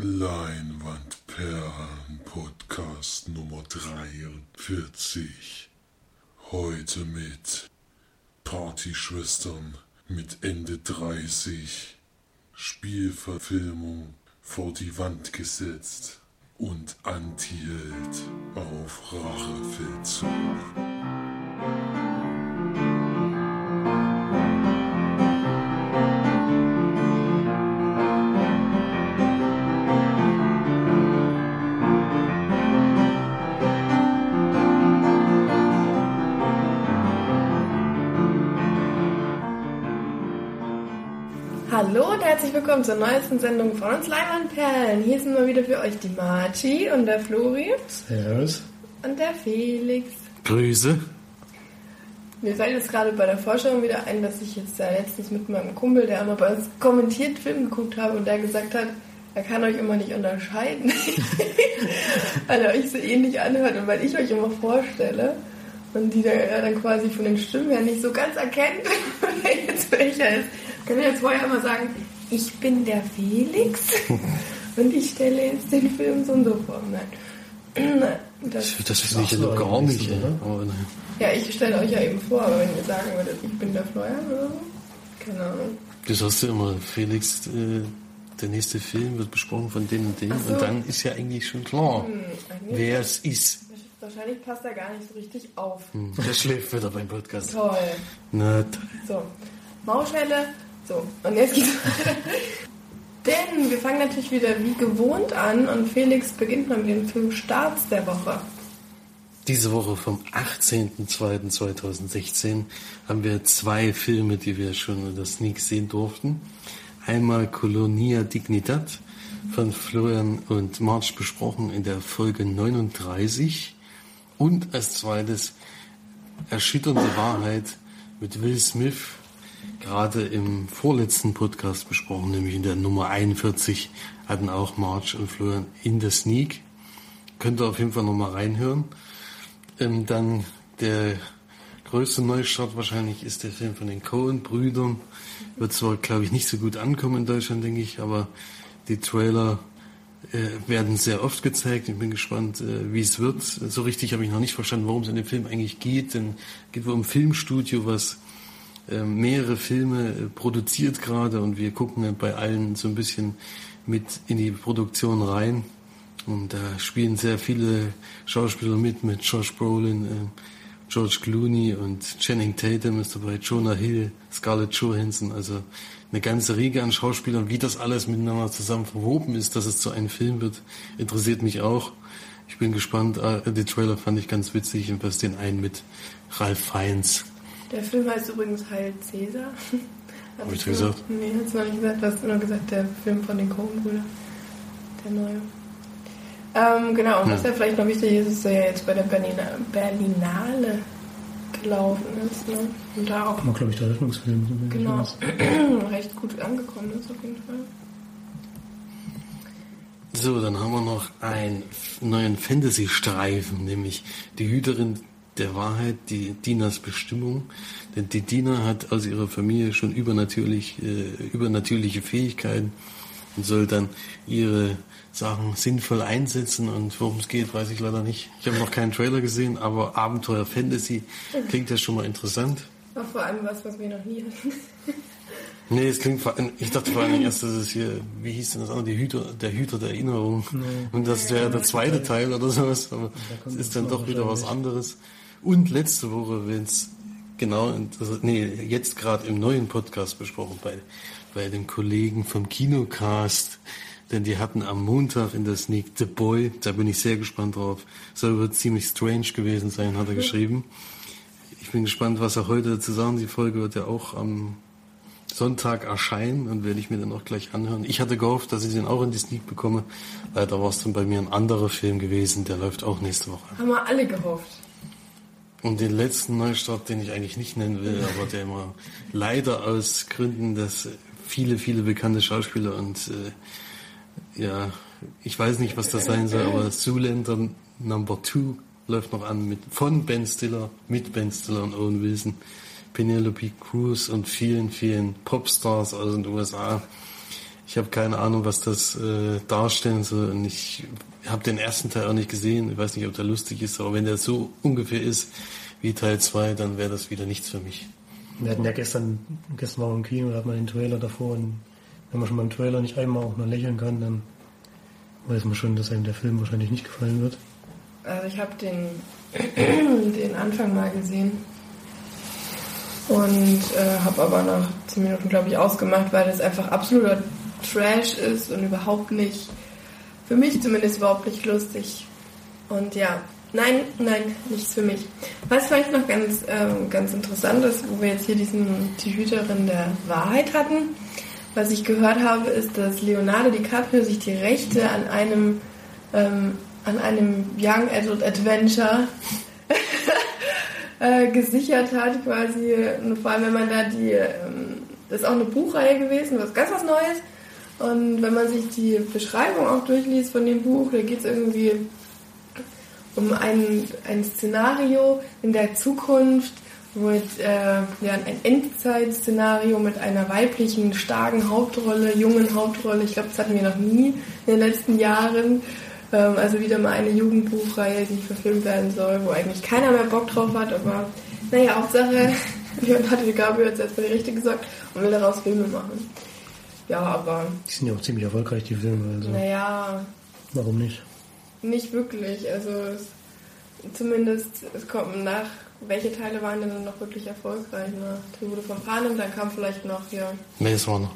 Leinwandperlen Podcast Nummer 43. Heute mit Partyschwestern mit Ende 30, Spielverfilmung vor die Wand gesetzt und Antiheld auf Rachefeldzug. Willkommen zur neuesten Sendung von uns Leinwandperlen. Hier sind mal wieder für euch die Marci und der Flori Servus. und der Felix. Grüße. Mir fällt jetzt gerade bei der Vorstellung wieder ein, dass ich jetzt ja letztens mit meinem Kumpel, der immer bei uns kommentiert Film geguckt habe und der gesagt hat, er kann euch immer nicht unterscheiden, weil er euch so ähnlich anhört und weil ich euch immer vorstelle und die dann, er dann quasi von den Stimmen her nicht so ganz erkennt, wer jetzt welcher ist. Kann ich jetzt vorher immer sagen, ich bin der Felix und ich stelle jetzt den Film so und so vor. Nein. Das, Das finde ich ja noch gar nicht. ne. ja, ich stelle euch ja eben vor, aber wenn ihr sagen würdet, ich bin der Florian oder so, keine Ahnung. Das hast du immer, Felix, äh, der nächste Film wird besprochen von dem und dem. So. Und dann ist ja eigentlich schon klar, Hm, eigentlich- wer es ist. Wahrscheinlich passt er gar nicht so richtig auf. Hm, Der schläft wieder beim Podcast. Toll. Na, toll. So, Maulschelle. So, und jetzt geht's weiter. Denn wir fangen natürlich wieder wie gewohnt an und Felix beginnt mal mit dem Film Starts der Woche. Diese Woche vom 18.02.2016 haben wir zwei Filme, die wir schon in der Sneak sehen durften. Einmal Colonia Dignidad von Florian und March besprochen in der Folge 39 und als zweites Erschütternde Wahrheit mit Will Smith gerade im vorletzten Podcast besprochen, nämlich in der Nummer 41 hatten auch March und Florian in der Sneak. Könnt ihr auf jeden Fall nochmal reinhören. Ähm, dann der größte Neustart wahrscheinlich ist der Film von den Coen-Brüdern. Wird zwar, glaube ich, nicht so gut ankommen in Deutschland, denke ich, aber die Trailer äh, werden sehr oft gezeigt. Ich bin gespannt, äh, wie es wird. So richtig habe ich noch nicht verstanden, worum es in dem Film eigentlich geht. Denn es geht wohl um ein Filmstudio, was mehrere Filme äh, produziert gerade und wir gucken äh, bei allen so ein bisschen mit in die Produktion rein. Und da spielen sehr viele Schauspieler mit, mit Josh Brolin, äh, George Clooney und Channing Tatum ist dabei, Jonah Hill, Scarlett Johansson, also eine ganze Riege an Schauspielern. Wie das alles miteinander zusammen verwoben ist, dass es zu einem Film wird, interessiert mich auch. Ich bin gespannt. Äh, Die Trailer fand ich ganz witzig und was den einen mit Ralph Fiennes. Der Film heißt übrigens Heil Cäsar. Hab ich gesagt? Nee, hast du noch nicht gesagt. Du hast nur gesagt, der Film von den Coen-Brüdern. Der neue. Ähm, genau, und was ja vielleicht noch wichtig ist, ist, dass er ja jetzt bei der Berlina Berlinale gelaufen ist. Ne? Und da auch War, glaube ich, der Eröffnungsfilm. so genau, recht gut angekommen ist auf jeden Fall. So, dann haben wir noch einen neuen Fantasy-Streifen, nämlich die Hüterin der Wahrheit, die Dinas Bestimmung. Denn die Dina hat aus ihrer Familie schon übernatürlich, äh, übernatürliche Fähigkeiten und soll dann ihre Sachen sinnvoll einsetzen. Und worum es geht, weiß ich leider nicht. Ich habe noch keinen Trailer gesehen, aber Abenteuer Fantasy klingt ja schon mal interessant. Auch vor allem was, was wir noch nie hatten. Nee, es klingt vor allem, ich dachte vor allem erst, dass es hier, wie hieß denn das andere, die Hüter, der Hüter der Erinnerung. Und das wäre der zweite Teil oder sowas, aber es ist dann doch wieder was anderes. Und letzte Woche, wenn es genau, also, nee, jetzt gerade im neuen Podcast besprochen bei, bei den Kollegen vom Kinocast, denn die hatten am Montag in der Sneak The Boy, da bin ich sehr gespannt drauf. Soll wohl ziemlich strange gewesen sein, hat er geschrieben. Ich bin gespannt, was er heute dazu sagen. Die Folge wird ja auch am Sonntag erscheinen und werde ich mir dann auch gleich anhören. Ich hatte gehofft, dass ich den auch in die Sneak bekomme. Leider war es dann bei mir ein anderer Film gewesen, der läuft auch nächste Woche. Haben wir alle gehofft. Und den letzten Neustart, den ich eigentlich nicht nennen will, aber der immer leider aus Gründen, dass viele, viele bekannte Schauspieler und äh, ja, ich weiß nicht, was das sein soll, aber Zoolander Number Two läuft noch an mit von Ben Stiller, mit Ben Stiller und Owen Wilson, Penelope Cruz und vielen, vielen Popstars aus den USA. Ich habe keine Ahnung, was das äh, darstellen soll. Und ich habe den ersten Teil auch nicht gesehen. Ich weiß nicht, ob der lustig ist, aber wenn der so ungefähr ist wie Teil 2, dann wäre das wieder nichts für mich. Wir hatten ja gestern, gestern war im Kino, da hat man den Trailer davor und wenn man schon beim Trailer nicht einmal auch nur lächeln kann, dann weiß man schon, dass einem der Film wahrscheinlich nicht gefallen wird. Also ich habe den, den Anfang mal gesehen und äh, habe aber nach 10 Minuten, glaube ich, ausgemacht, weil das einfach absoluter Trash ist und überhaupt nicht, für mich zumindest überhaupt nicht lustig. Und ja, nein, nein, nichts für mich. Was vielleicht noch ganz, ähm, ganz interessant ist, wo wir jetzt hier diesen, die Hüterin der Wahrheit hatten, was ich gehört habe, ist, dass Leonardo DiCaprio sich die Rechte an einem, ähm, an einem Young Adult Adventure äh, gesichert hat, quasi. Und vor allem, wenn man da die, ähm, das ist auch eine Buchreihe gewesen, was ganz was Neues. Und wenn man sich die Beschreibung auch durchliest von dem Buch, da geht es irgendwie um ein, ein Szenario in der Zukunft, jetzt, äh, ja, ein Endzeitszenario mit einer weiblichen, starken Hauptrolle, jungen Hauptrolle. Ich glaube, das hatten wir noch nie in den letzten Jahren. Ähm, also wieder mal eine Jugendbuchreihe, die verfilmt werden soll, wo eigentlich keiner mehr Bock drauf hat, aber naja, Hauptsache, Leonardo DiCaprio hat jetzt erstmal die Richtige gesagt und will daraus Filme machen. Ja, aber. Die sind ja auch ziemlich erfolgreich, die Filme. Also naja. Warum nicht? Nicht wirklich. Also es, zumindest, es kommt nach, welche Teile waren denn noch wirklich erfolgreich? Ne? Tribute von Panem, dann kam vielleicht noch hier. Maze Runner.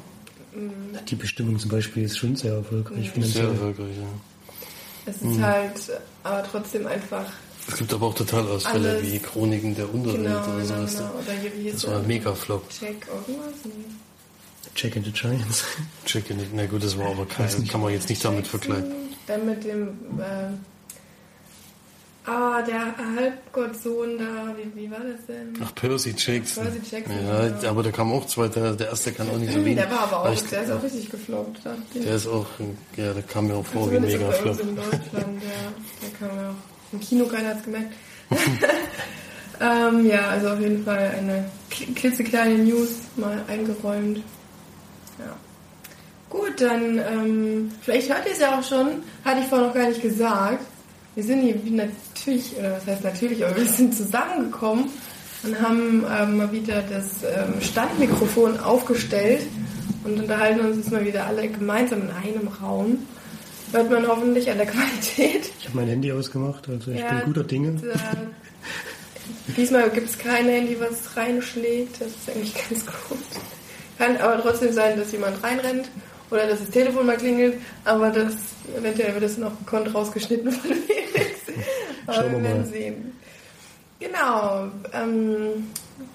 Mhm. Die Bestimmung zum Beispiel ist schon sehr erfolgreich. Mhm. Sehr erfolgreich, ja. Es ist mhm. halt aber trotzdem einfach. Es gibt aber auch Totalausfälle wie Chroniken der Unterwelt genau, oder sowas. Genau. Oder hier, wie das war ein Mega-Flop. Check irgendwas? Nee. Check in the Giants. Check in the, na gut, das war aber kein, das kann man jetzt nicht damit vergleichen. Dann mit dem, äh, ah, der Halbgottsohn da, wie, wie war das denn? Ach, Percy Jackson. Percy Jackson. Ja, genau. aber der kam auch zwei Teile, der erste kann auch nicht so wenig. Der war aber auch, ich, der ist auch richtig gefloppt. Der ist auch, ja, der kam mir auch vor wie ein Mega-Flop. uns in Deutschland, ja. Der kam ja auch im Kino, keiner hat's gemerkt. ähm, ja, also auf jeden Fall eine kl- klitzekleine News mal eingeräumt. Ja. Gut, dann, ähm, vielleicht hört ihr es ja auch schon, hatte ich vorher noch gar nicht gesagt. Wir sind hier wie natürlich, oder was heißt natürlich, aber wir sind zusammengekommen und haben ähm, mal wieder das ähm, Standmikrofon aufgestellt und unterhalten uns jetzt mal wieder alle gemeinsam in einem Raum. Hört man hoffentlich an der Qualität. Ich habe mein Handy ausgemacht, also ich Ja, bin guter Dinge. Und, äh, diesmal gibt es kein Handy, was reinschlägt. Das ist eigentlich ganz gut. Kann aber trotzdem sein, dass jemand reinrennt oder dass das Telefon mal klingelt, aber das eventuell wird das noch gekonnt rausgeschnitten von Felix. Aber wir werden sehen. Genau. Ähm,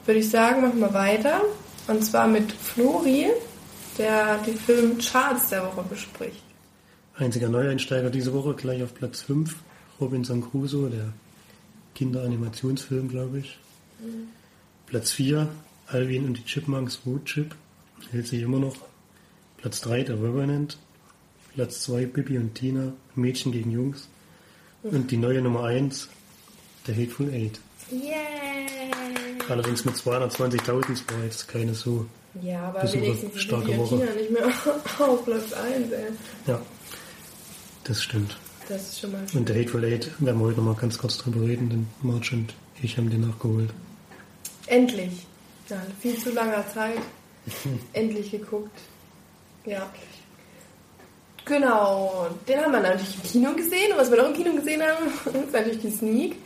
Würde ich sagen, machen wir weiter. Und zwar mit Flori, der die Filmcharts der Woche bespricht. Einziger Neueinsteiger diese Woche, gleich auf Platz 5, Robinson Crusoe, der Kinderanimationsfilm, glaube ich. Platz 4, Alvin und die Chipmunks Wood Chip, hält sich immer noch. Platz 3, der Revenant. Platz 2, Bibi und Tina, Mädchen gegen Jungs. Und die neue Nummer 1, der Hateful Eight. Yay! Allerdings mit 220.000, das war jetzt keine so. Ja, aber Besucher, wenigstens starke Woche. China nicht mehr auf Platz 1, ey. Ja, das stimmt. Das ist schon mal schön. Und der Hateful Eight werden wir heute noch mal ganz kurz drüber reden, denn Marge und ich haben den nachgeholt. Endlich. Nach viel zu langer Zeit. Endlich geguckt. Ja. Genau. Den haben wir natürlich im Kino gesehen. Und was wir noch im Kino gesehen haben, ist natürlich die Sneak.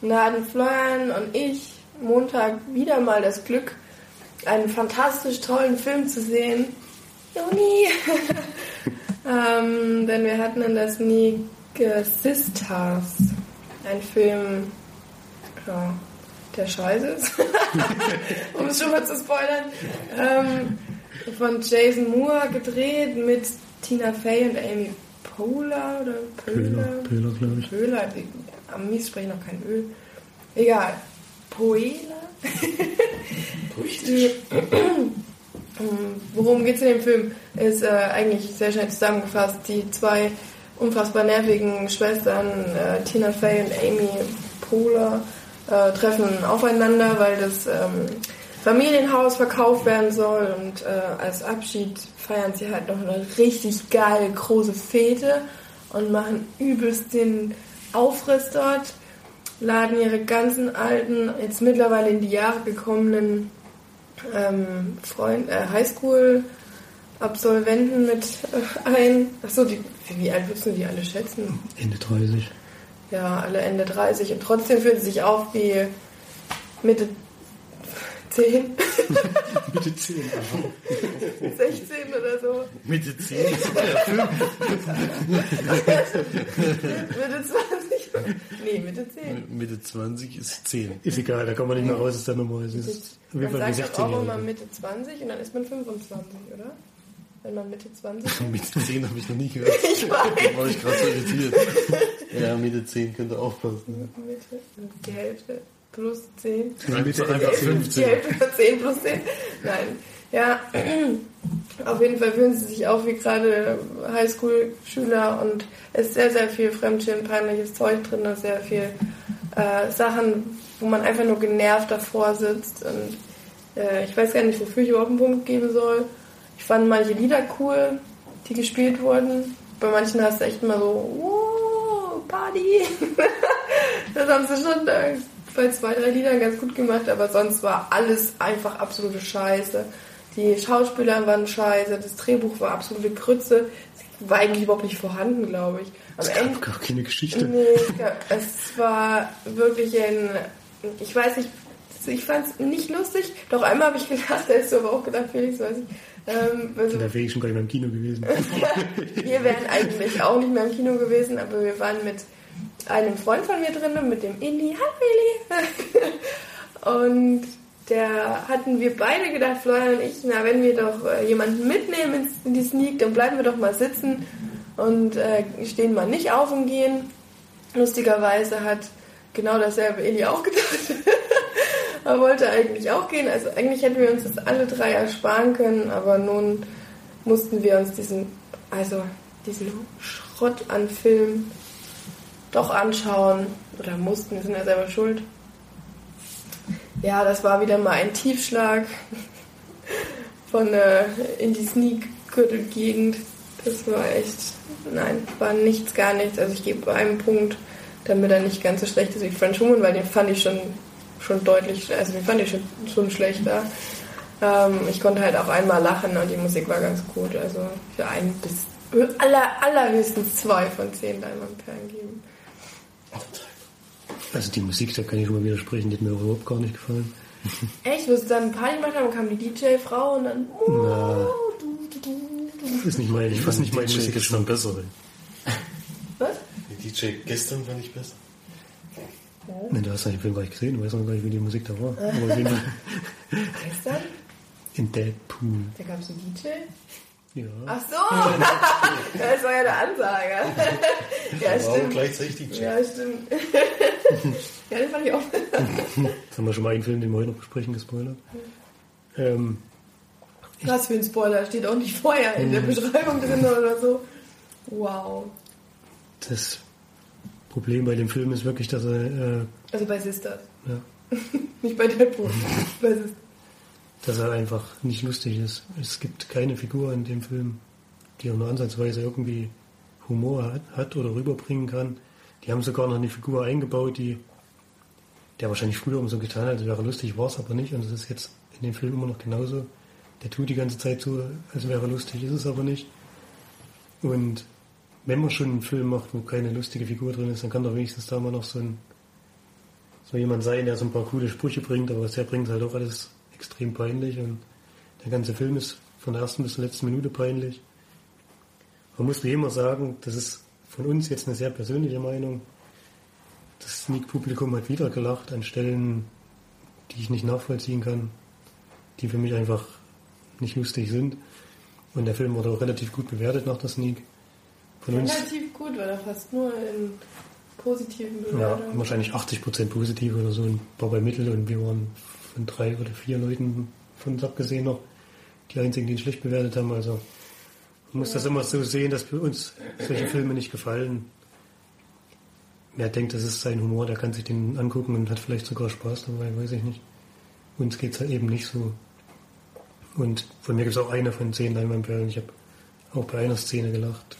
Und da hatten Florian und ich Montag wieder mal das Glück, einen fantastisch tollen Film zu sehen. Juni! ähm, denn wir hatten in der Sneak äh, Sisters. Ein Film, ja, der scheiße ist. um es schon mal zu spoilern. Ähm, von Jason Moore gedreht mit Tina Fey und Amy Poehler oder Pöhler, Poehler. Pöhler, glaube ich. Pöhler, die, Amis sprechen noch kein Öl. Egal. Poehler? Worum geht es in dem Film? Ist äh, eigentlich sehr schnell zusammengefasst. Die zwei unfassbar nervigen Schwestern, äh, Tina Fey und Amy Poehler, äh, treffen aufeinander, weil das ähm, Familienhaus verkauft werden soll und äh, als Abschied feiern sie halt noch eine richtig geile große Fete und machen übelst den Aufriss dort, laden ihre ganzen alten, jetzt mittlerweile in die Jahre gekommenen ähm, Freund, äh, Highschool-Absolventen mit äh, ein. Achso, die, wie alt würdest du die alle schätzen? Ende 30. Ja, alle Ende 30 und trotzdem fühlen sie sich auf wie Mitte 10. Bitte 10. 16 oder so. Mitte 10. Mitte 20. Nee, Mitte 10. Mitte 20 ist 10. Ist egal, da kommt man nicht mehr raus aus der Nummer. Man sagt auch 16 immer. Mitte 20 und dann ist man 25, oder? Wenn man Mitte 20 ist. Mitte 10 habe ich noch nie gehört. Ich weiß. War ich gerade so irritiert. Ja, Mitte 10 könnte aufpassen. Mitte, die Hälfte plus 10. Mitte Einfach Ende Die 15. Hälfte von 10 plus 10. Nein. Ja, auf jeden Fall fühlen sie sich auch wie gerade Highschool-Schüler und es ist sehr, sehr viel Fremdschirm, peinliches Zeug drin, und sehr viel äh, Sachen, wo man einfach nur genervt davor sitzt und äh, ich weiß gar nicht, wofür ich überhaupt einen Punkt geben soll. Ich fand manche Lieder cool, die gespielt wurden. Bei manchen hast du echt immer so, wow, Party. das haben sie schon äh, bei zwei, drei Liedern ganz gut gemacht, aber sonst war alles einfach absolute Scheiße. Die Schauspieler waren scheiße, das Drehbuch war absolute Grütze. Es war eigentlich überhaupt nicht vorhanden, glaube ich. Am Es Ende, gab gar keine Geschichte. Nee, es gab- es war wirklich ein, ich weiß nicht, ich fand es nicht lustig, doch einmal habe ich gelacht, da hast du aber auch gedacht, Felix, weiß ich. Ähm, also, Da wäre ich schon gar nicht mehr im Kino gewesen. wir wären eigentlich auch nicht mehr im Kino gewesen, aber wir waren mit einem Freund von mir drin, mit dem Indy. Hallo Eli! Und der hatten wir beide gedacht, Florian und ich, na, wenn wir doch äh, jemanden mitnehmen in die Sneak, dann bleiben wir doch mal sitzen und äh, stehen mal nicht auf und gehen. Lustigerweise hat genau dasselbe Eli auch gedacht. er wollte eigentlich auch gehen. Also eigentlich hätten wir uns das alle drei ersparen können, aber nun mussten wir uns diesen, also diesen Schrott an Film doch anschauen. Oder mussten, wir sind ja selber schuld. Ja, das war wieder mal ein Tiefschlag von äh, in die Sneak-Gürtelgegend. Das war echt, nein, war nichts, gar nichts. Also ich gebe einen Punkt, damit er nicht ganz so schlecht ist wie French Woman, weil den fand ich schon, schon deutlich, also den fand ich schon, schon schlechter. Ähm, ich konnte halt auch einmal lachen und die Musik war ganz gut. Also für ein bis aller, allerhöchstens zwei von zehn Diamond-Perlen geben. Also die Musik, da kann ich schon mal widersprechen, die hat mir überhaupt gar nicht gefallen. Echt, wo sie dann Party gemacht haben, kam die DJ-Frau und dann. Na. du, du, du, du. Das ist nicht mein, ich weiß nicht mein DJ Musik. gestern besser. Was? Die DJ gestern fand ich besser. Ne, du hast ja den Film gar nicht gesehen, du weißt noch gar nicht, wie die Musik da war. Aber Gestern? in Deadpool. Da gab es einen DJ? Ja. Ach so! das war ja der Ansager. ja, auch stimmt. gleichzeitig DJ. Ja, stimmt. ja, den fand ich auch. Jetzt haben wir schon mal einen Film, den wir heute noch besprechen, gespoilert. Ähm, Was für ein Spoiler, steht auch nicht vorher in der Beschreibung drin oder so. Wow. das Problem bei dem Film ist wirklich, dass er, äh, Also bei Sisters. ja, Nicht bei Deadpool. bei Sisters. dass er einfach nicht lustig ist. Es gibt keine Figur in dem Film, die auch nur ansatzweise irgendwie Humor hat, hat oder rüberbringen kann. Die haben sogar noch eine Figur eingebaut, die der wahrscheinlich früher um so getan hat, als wäre lustig, war es aber nicht. Und das ist jetzt in dem Film immer noch genauso. Der tut die ganze Zeit so, als wäre lustig, ist es aber nicht. Und wenn man schon einen Film macht, wo keine lustige Figur drin ist, dann kann doch wenigstens da mal noch so ein so jemand sein, der so ein paar coole Sprüche bringt, aber was er bringt, ist halt auch alles extrem peinlich und der ganze Film ist von der ersten bis zur letzten Minute peinlich. Man muss wie immer sagen, das ist von uns jetzt eine sehr persönliche Meinung. Das Sneak-Publikum hat wieder gelacht an Stellen, die ich nicht nachvollziehen kann, die für mich einfach nicht lustig sind. Und der Film wurde auch relativ gut bewertet nach der Sneak. Relativ gut, weil er fast nur in positiven ja, Bewertungen. wahrscheinlich 80% positiv oder so, ein paar bei Mittel und wir waren von drei oder vier Leuten von uns abgesehen noch die einzigen, die ihn schlecht bewertet haben. Also man muss das immer so sehen, dass für uns solche Filme nicht gefallen. Wer denkt, das ist sein Humor, der kann sich den angucken und hat vielleicht sogar Spaß dabei, weiß ich nicht. uns geht es halt eben nicht so. Und von mir gibt es auch eine von zehn Leinwandperlen. Ich habe auch bei einer Szene gelacht.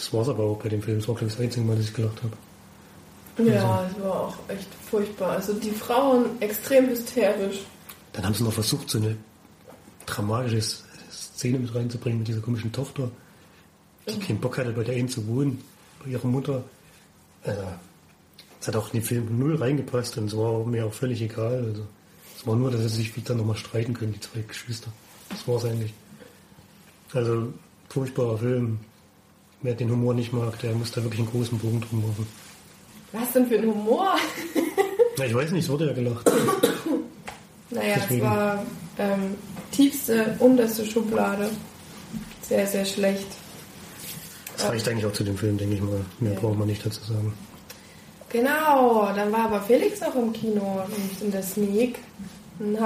Das war es aber auch bei dem Film. Das war, glaube ich, das einzige Mal, dass ich gelacht habe. Ja, es war auch echt furchtbar. Also die Frauen extrem hysterisch. Dann haben sie noch versucht, so eine dramatische Szene mit reinzubringen mit dieser komischen Tochter, die Mhm. keinen Bock hatte, bei der einen zu wohnen, bei ihrer Mutter. Also, es hat auch in den Film null reingepasst und es war mir auch völlig egal. Also, es war nur, dass sie sich wieder nochmal streiten können, die zwei Geschwister. Das war es eigentlich. Also, furchtbarer Film. Wer den Humor nicht mag, der muss da wirklich einen großen Bogen drum machen. Was denn für ein Humor? Na, ich weiß nicht, es wurde ja gelacht. Naja, es war ähm, tiefste, unterste Schublade. Sehr, sehr schlecht. Das reicht eigentlich auch zu dem Film, denke ich mal. Mehr Ja. braucht man nicht dazu sagen. Genau, dann war aber Felix auch im Kino und in der Sneak. Ein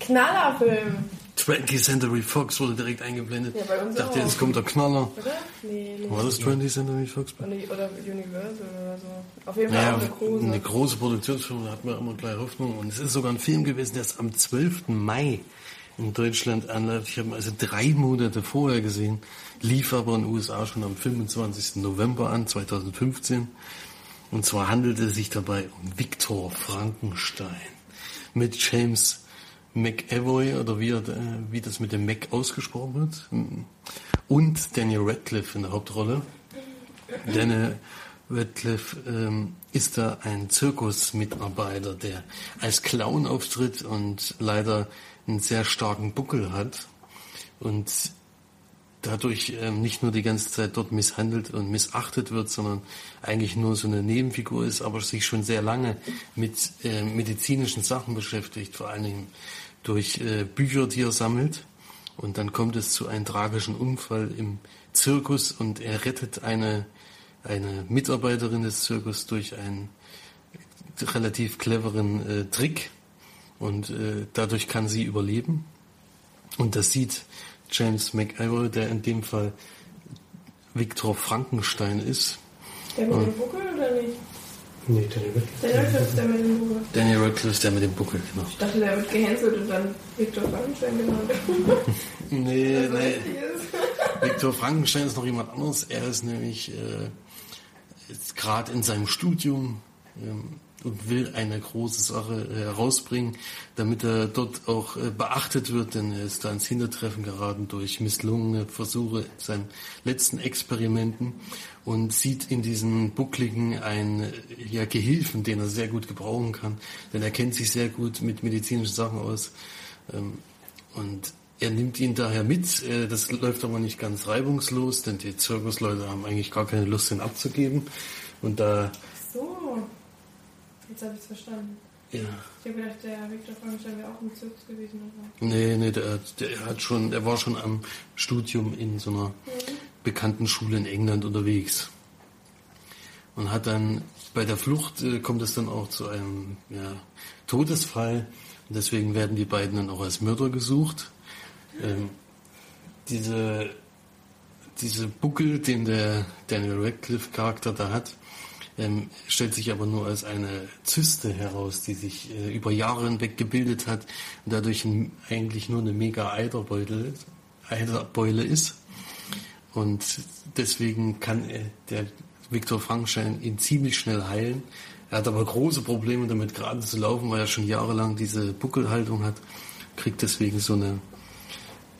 Knallerfilm, 20th Century Fox wurde direkt eingeblendet. Ja, bei uns ich dachte, auch. jetzt kommt der Knaller. oder? Nee, nee. War das 20th Century Fox? Oder oder Universal oder so. Auf jeden Fall Naja, eine große. eine große Produktionsfirma, da hat man immer gleich Hoffnung. Und es ist sogar ein Film gewesen, der ist am 12. Mai in Deutschland anläuft. Ich habe ihn also drei Monate vorher gesehen, lief aber in den USA schon am 25. November an, 2015. Und zwar handelte es sich dabei um Viktor Frankenstein mit James McAvoy oder wie, äh, wie das mit dem Mac ausgesprochen wird und Daniel Radcliffe in der Hauptrolle. Daniel Radcliffe ähm, ist da ein Zirkusmitarbeiter, der als Clown auftritt und leider einen sehr starken Buckel hat und dadurch ähm, nicht nur die ganze Zeit dort misshandelt und missachtet wird, sondern eigentlich nur so eine Nebenfigur ist, aber sich schon sehr lange mit äh, medizinischen Sachen beschäftigt, vor allen Dingen durch äh, Bücher, die er sammelt. Und dann kommt es zu einem tragischen Unfall im Zirkus und er rettet eine, eine Mitarbeiterin des Zirkus durch einen relativ cleveren äh, Trick und äh, dadurch kann sie überleben. Und das sieht James McAvoy, der in dem Fall Viktor Frankenstein ist. Der mit dem Buckel? Nee, Daniel Radcliffe. Der Radcliffe ist der mit dem Buckel. Daniel Radcliffe ist der mit dem Buckel, genau. Ich dachte, der wird gehänselt und dann Viktor Frankenstein genannt. Nee, So nee. Viktor Frankenstein ist noch jemand anderes. Er ist nämlich äh, gerade in seinem Studium ähm, und will eine große Sache äh, herausbringen, damit er dort auch äh, beachtet wird, denn er ist da ins Hintertreffen geraten durch misslungene Versuche in seinen letzten Experimenten und sieht in diesen Buckligen einen ja, Gehilfen, den er sehr gut gebrauchen kann, denn er kennt sich sehr gut mit medizinischen Sachen aus. Ähm, und er nimmt ihn daher mit. Äh, Das läuft aber nicht ganz reibungslos, denn die Zirkusleute haben eigentlich gar keine Lust, ihn abzugeben. Und da, So. Jetzt habe ich es verstanden. ja, Ich habe gedacht, der Viktor Frankenstein wäre auch im Zirkus gewesen. Aber nee, nee, der, der hat schon, der war schon am Studium in so einer bekannten Schule in England unterwegs. Und hat dann bei der Flucht äh, kommt es dann auch zu einem ja, Todesfall. Und deswegen werden die beiden dann auch als Mörder gesucht. Ähm, diese, diese Buckel, den der Daniel Radcliffe-Charakter da hat, ähm, stellt sich aber nur als eine Zyste heraus, die sich äh, über Jahre hinweg gebildet hat und dadurch ein, eigentlich nur eine mega Eiderbeutel, ist- Eiderbeule ist. Und deswegen kann äh, der Viktor Frankenstein ihn ziemlich schnell heilen. Er hat aber große Probleme damit gerade zu laufen, weil er schon jahrelang diese Buckelhaltung hat, kriegt deswegen so eine,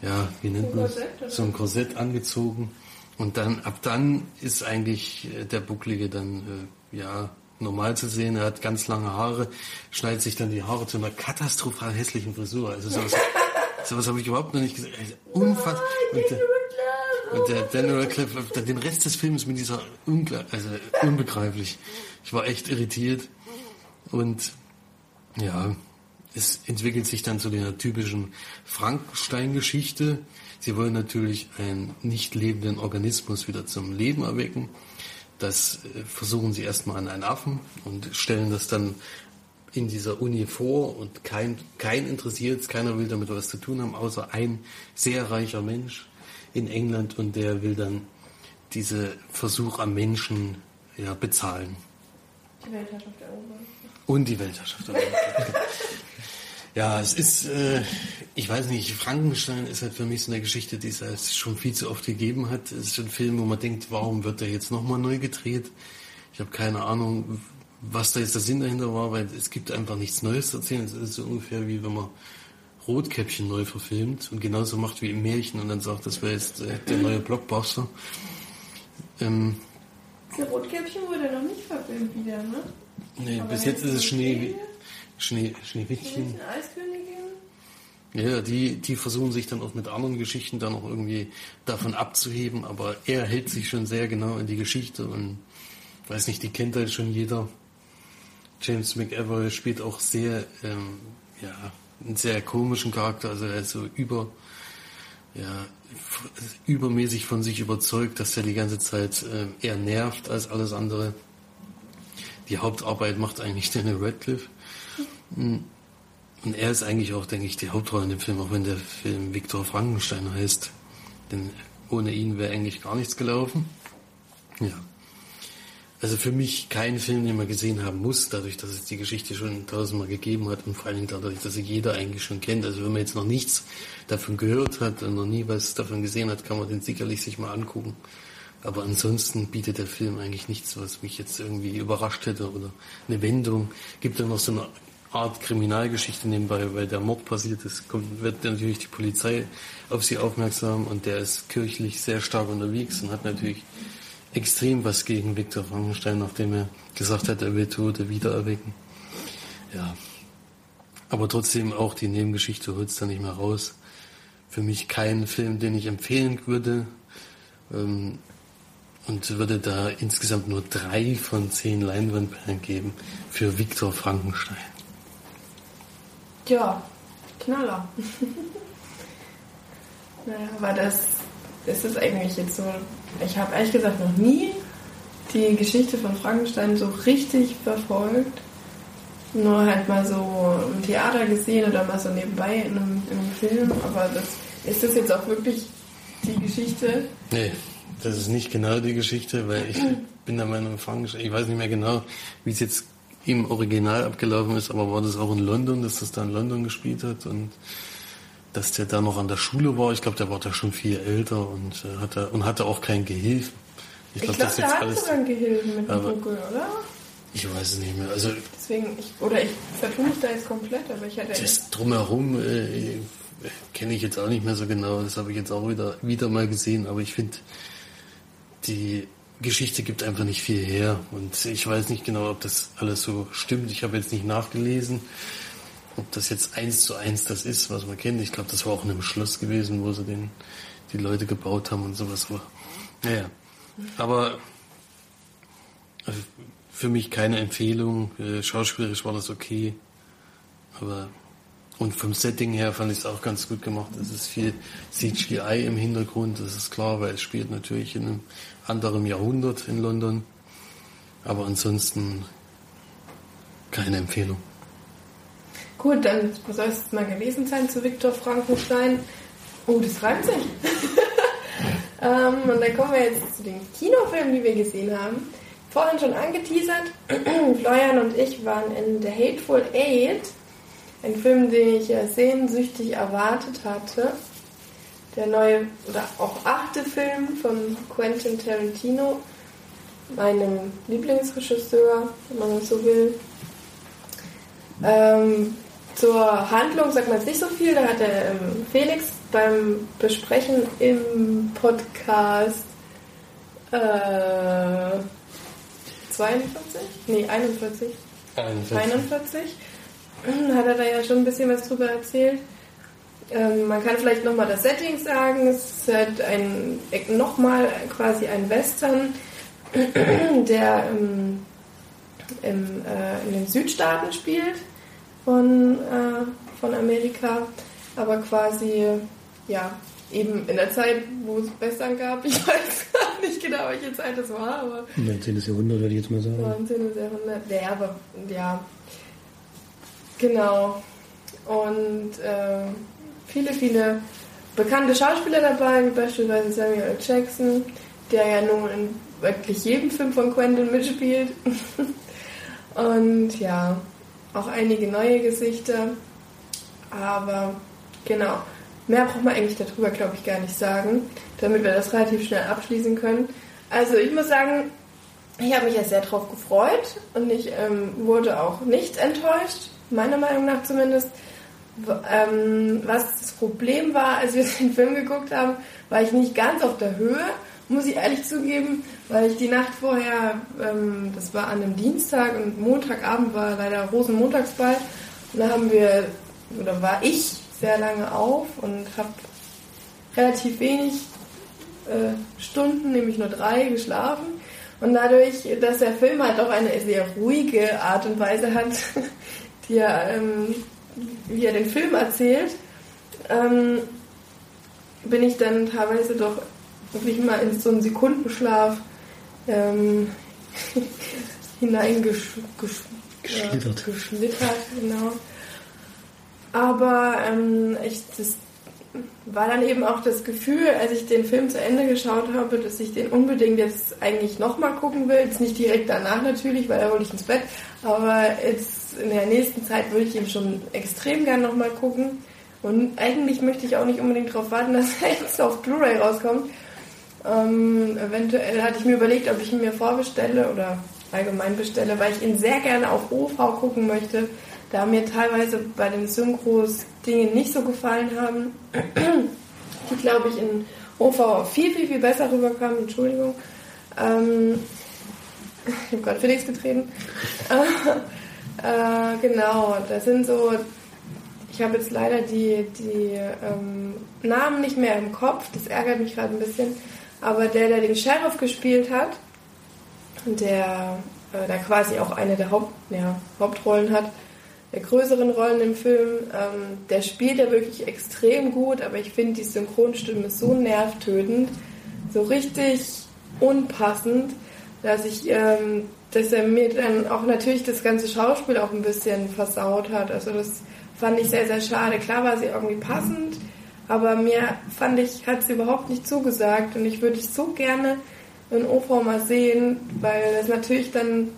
ja, wie nennt man oder? so ein Korsett angezogen. Und dann, ab dann ist eigentlich äh, der Bucklige dann, äh, ja, normal zu sehen. Er hat ganz lange Haare, schneidet sich dann die Haare zu einer katastrophal hässlichen Frisur. Also sowas, sowas habe ich überhaupt noch nicht gesehen. Also, unfassbar. Und und der Daniel Radcliffe den Rest des Films mit dieser Ungla also unbegreiflich. Ich war echt irritiert. Und ja, es entwickelt sich dann zu der typischen Frankenstein-Geschichte. Sie wollen natürlich einen nicht lebenden Organismus wieder zum Leben erwecken. Das äh, versuchen sie erstmal an einen Affen und stellen das dann in dieser Uni vor und kein, kein interessiert es, keiner will damit was zu tun haben, außer ein sehr reicher Mensch in England und der will dann diese Versuch am Menschen ja, bezahlen. Die Weltherrschaft erobern. Und die Weltherrschaft. erobern. ja, es ist, äh, ich weiß nicht, Frankenstein ist halt für mich so eine Geschichte, die es schon viel zu oft gegeben hat. Es ist ein Film, wo man denkt, warum wird der jetzt nochmal neu gedreht? Ich habe keine Ahnung, was da jetzt der Sinn dahinter war, weil es gibt einfach nichts Neues zu erzählen. Es ist so ungefähr wie wenn man Rotkäppchen neu verfilmt und genauso macht wie im Märchen und dann sagt, das wäre jetzt äh, der neue Blockbuster. Ähm, Das Rotkäppchen wurde noch nicht verfilmt wieder, ne? nee, Aber bis jetzt ist es Schnee, Schnee, Schneewittchen. Eiskönigin. Ja, die, die versuchen sich dann auch mit anderen Geschichten dann auch irgendwie davon abzuheben, aber er hält sich schon sehr genau in die Geschichte und weiß nicht, die kennt halt schon jeder. James McAvoy spielt auch sehr, ähm, ja, einen sehr komischen Charakter, also er ist so über, ja, übermäßig von sich überzeugt, dass er die ganze Zeit äh, eher nervt als alles andere. Die Hauptarbeit macht eigentlich Daniel Radcliffe. Und er ist eigentlich auch, denke ich, die Hauptrolle in dem Film, auch wenn der Film Viktor Frankenstein heißt. Denn ohne ihn wäre eigentlich gar nichts gelaufen. Ja. Also für mich kein Film, den man gesehen haben muss, dadurch, dass es die Geschichte schon tausendmal gegeben hat und vor Dingen dadurch, dass sie jeder eigentlich schon kennt. Also wenn man jetzt noch nichts davon gehört hat und noch nie was davon gesehen hat, kann man den sicherlich sich mal angucken. Aber ansonsten bietet der Film eigentlich nichts, was mich jetzt irgendwie überrascht hätte oder eine Wendung. Gibt dann noch so eine Art Kriminalgeschichte nebenbei, weil der Mord passiert ist, kommt, wird natürlich die Polizei auf sie aufmerksam und der ist kirchlich sehr stark unterwegs und hat natürlich extrem was gegen Viktor Frankenstein, nachdem er gesagt hat, er will Tote wiedererwecken. Ja. Aber trotzdem auch die Nebengeschichte holt es da nicht mehr raus. Für mich kein Film, den ich empfehlen würde. Ähm, und würde da insgesamt nur drei von zehn Leinwandperlen geben für Viktor Frankenstein. Ja, Knaller. naja, aber das ist es eigentlich jetzt so. Ich habe ehrlich gesagt noch nie die Geschichte von Frankenstein so richtig verfolgt. Nur halt mal so im Theater gesehen oder mal so nebenbei in einem, in einem Film. Aber das, ist das jetzt auch wirklich die Geschichte? Nee, das ist nicht genau die Geschichte, weil ich bin der Meinung, Frankenstein, ich weiß nicht mehr genau, wie es jetzt im Original abgelaufen ist, aber war das auch in London, dass das da in London gespielt hat und dass der da noch an der Schule war. Ich glaube, der war da schon viel älter und äh, hatte und hatte auch keinen Gehilfen. Ich glaub, glaube, der hat sogar einen Gehilfen mit dem Buckel, oder? Ich weiß es nicht mehr. Also Deswegen, ich, oder ich vertue mich da jetzt komplett, aber ich hatte das drumherum äh, kenne ich jetzt auch nicht mehr so genau. Das habe ich jetzt auch wieder wieder mal gesehen, aber ich finde die Geschichte gibt einfach nicht viel her und ich weiß nicht genau, ob das alles so stimmt. Ich habe jetzt nicht nachgelesen, ob das jetzt eins zu eins das ist, was man kennt. Ich glaube, das war auch in einem Schloss gewesen, wo sie den die Leute gebaut haben und sowas. Aber naja, aber also für mich keine Empfehlung. Äh, Schauspielerisch war das okay, aber und vom Setting her fand ich es auch ganz gut gemacht. Es ist viel CGI im Hintergrund, das ist klar, weil es spielt natürlich in einem anderen Jahrhundert in London. Aber ansonsten keine Empfehlung. Gut, dann soll es mal gewesen sein zu Viktor Frankenstein. Oh, das reimt sich. ähm, und dann kommen wir jetzt zu den Kinofilmen, die wir gesehen haben. Vorhin schon angeteasert, Florian und ich waren in The Hateful Eight. Ein Film, den ich ja sehnsüchtig erwartet hatte. Der neue oder auch achte Film von Quentin Tarantino, meinem Lieblingsregisseur, wenn man so will. Ähm, zur Handlung sagt man jetzt nicht so viel. Da hat der ähm, Felix beim Besprechen im Podcast äh, 42? Nee, 41. 41. Hat er da ja schon ein bisschen was drüber erzählt. Ähm, man kann vielleicht nochmal das Setting sagen. Es ist halt ein, nochmal quasi ein Western, der im, im, äh, in den Südstaaten spielt von, äh, von Amerika, aber quasi, ja, eben in der Zeit, wo es Western gab. Ich weiß gar nicht genau, welche Zeit das war, aber 19. Jahrhundert würde ich jetzt mal sagen. 19. Jahrhundert. Ja, aber ja. Genau. Und äh, viele, viele bekannte Schauspieler dabei, wie beispielsweise Samuel L. Jackson, der ja nun in wirklich jedem Film von Quentin mitspielt. Und ja, auch einige neue Gesichter. Aber genau, mehr braucht man eigentlich darüber, glaube ich, gar nicht sagen, damit wir das relativ schnell abschließen können. Also ich muss sagen, ich habe mich ja sehr drauf gefreut und ich ähm, wurde auch nicht enttäuscht, meiner Meinung nach zumindest. Ähm, was das Problem war, als wir den Film geguckt haben, war ich nicht ganz auf der Höhe, muss ich ehrlich zugeben, weil ich die Nacht vorher, ähm, das war an einem Dienstag und Montagabend war leider Rosenmontagsball und da haben wir, oder war ich sehr lange auf und habe relativ wenig äh, Stunden, nämlich nur drei, geschlafen. Und dadurch, dass der Film halt auch eine sehr ruhige Art und Weise hat, die er, ähm, wie er den Film erzählt, ähm, bin ich dann teilweise doch wirklich mal in so einen Sekundenschlaf ähm, hineingeschlittert. Ja, geschlittert, genau. Aber ähm, ich, das war dann eben auch das Gefühl, als ich den Film zu Ende geschaut habe, dass ich den unbedingt jetzt eigentlich nochmal gucken will. Jetzt nicht direkt danach natürlich, weil da wollte ich ins Bett. Aber jetzt in der nächsten Zeit würde ich ihn schon extrem gern nochmal gucken. Und eigentlich möchte ich auch nicht unbedingt darauf warten, dass er jetzt auf Blu-ray rauskommt. Ähm, eventuell hatte ich mir überlegt, ob ich ihn mir vorbestelle oder allgemein bestelle, weil ich ihn sehr gerne auf OV gucken möchte da mir teilweise bei den Synchros Dinge nicht so gefallen haben, die glaube ich in OV viel, viel, viel besser rüberkamen, Entschuldigung. Ähm, ich habe gerade Felix getreten. äh, genau, das sind so, ich habe jetzt leider die, die ähm, Namen nicht mehr im Kopf, das ärgert mich gerade ein bisschen, aber der, der den Sheriff gespielt hat, der, äh, der quasi auch eine der Haupt, ja, Hauptrollen hat, der größeren Rollen im Film. Ähm, der spielt ja wirklich extrem gut, aber ich finde die Synchronstimme so nervtötend, so richtig unpassend, dass ich, ähm, dass er mir dann auch natürlich das ganze Schauspiel auch ein bisschen versaut hat. Also das fand ich sehr, sehr schade. Klar war sie irgendwie passend, aber mir fand ich, hat sie überhaupt nicht zugesagt und ich würde so gerne in OV mal sehen, weil das natürlich dann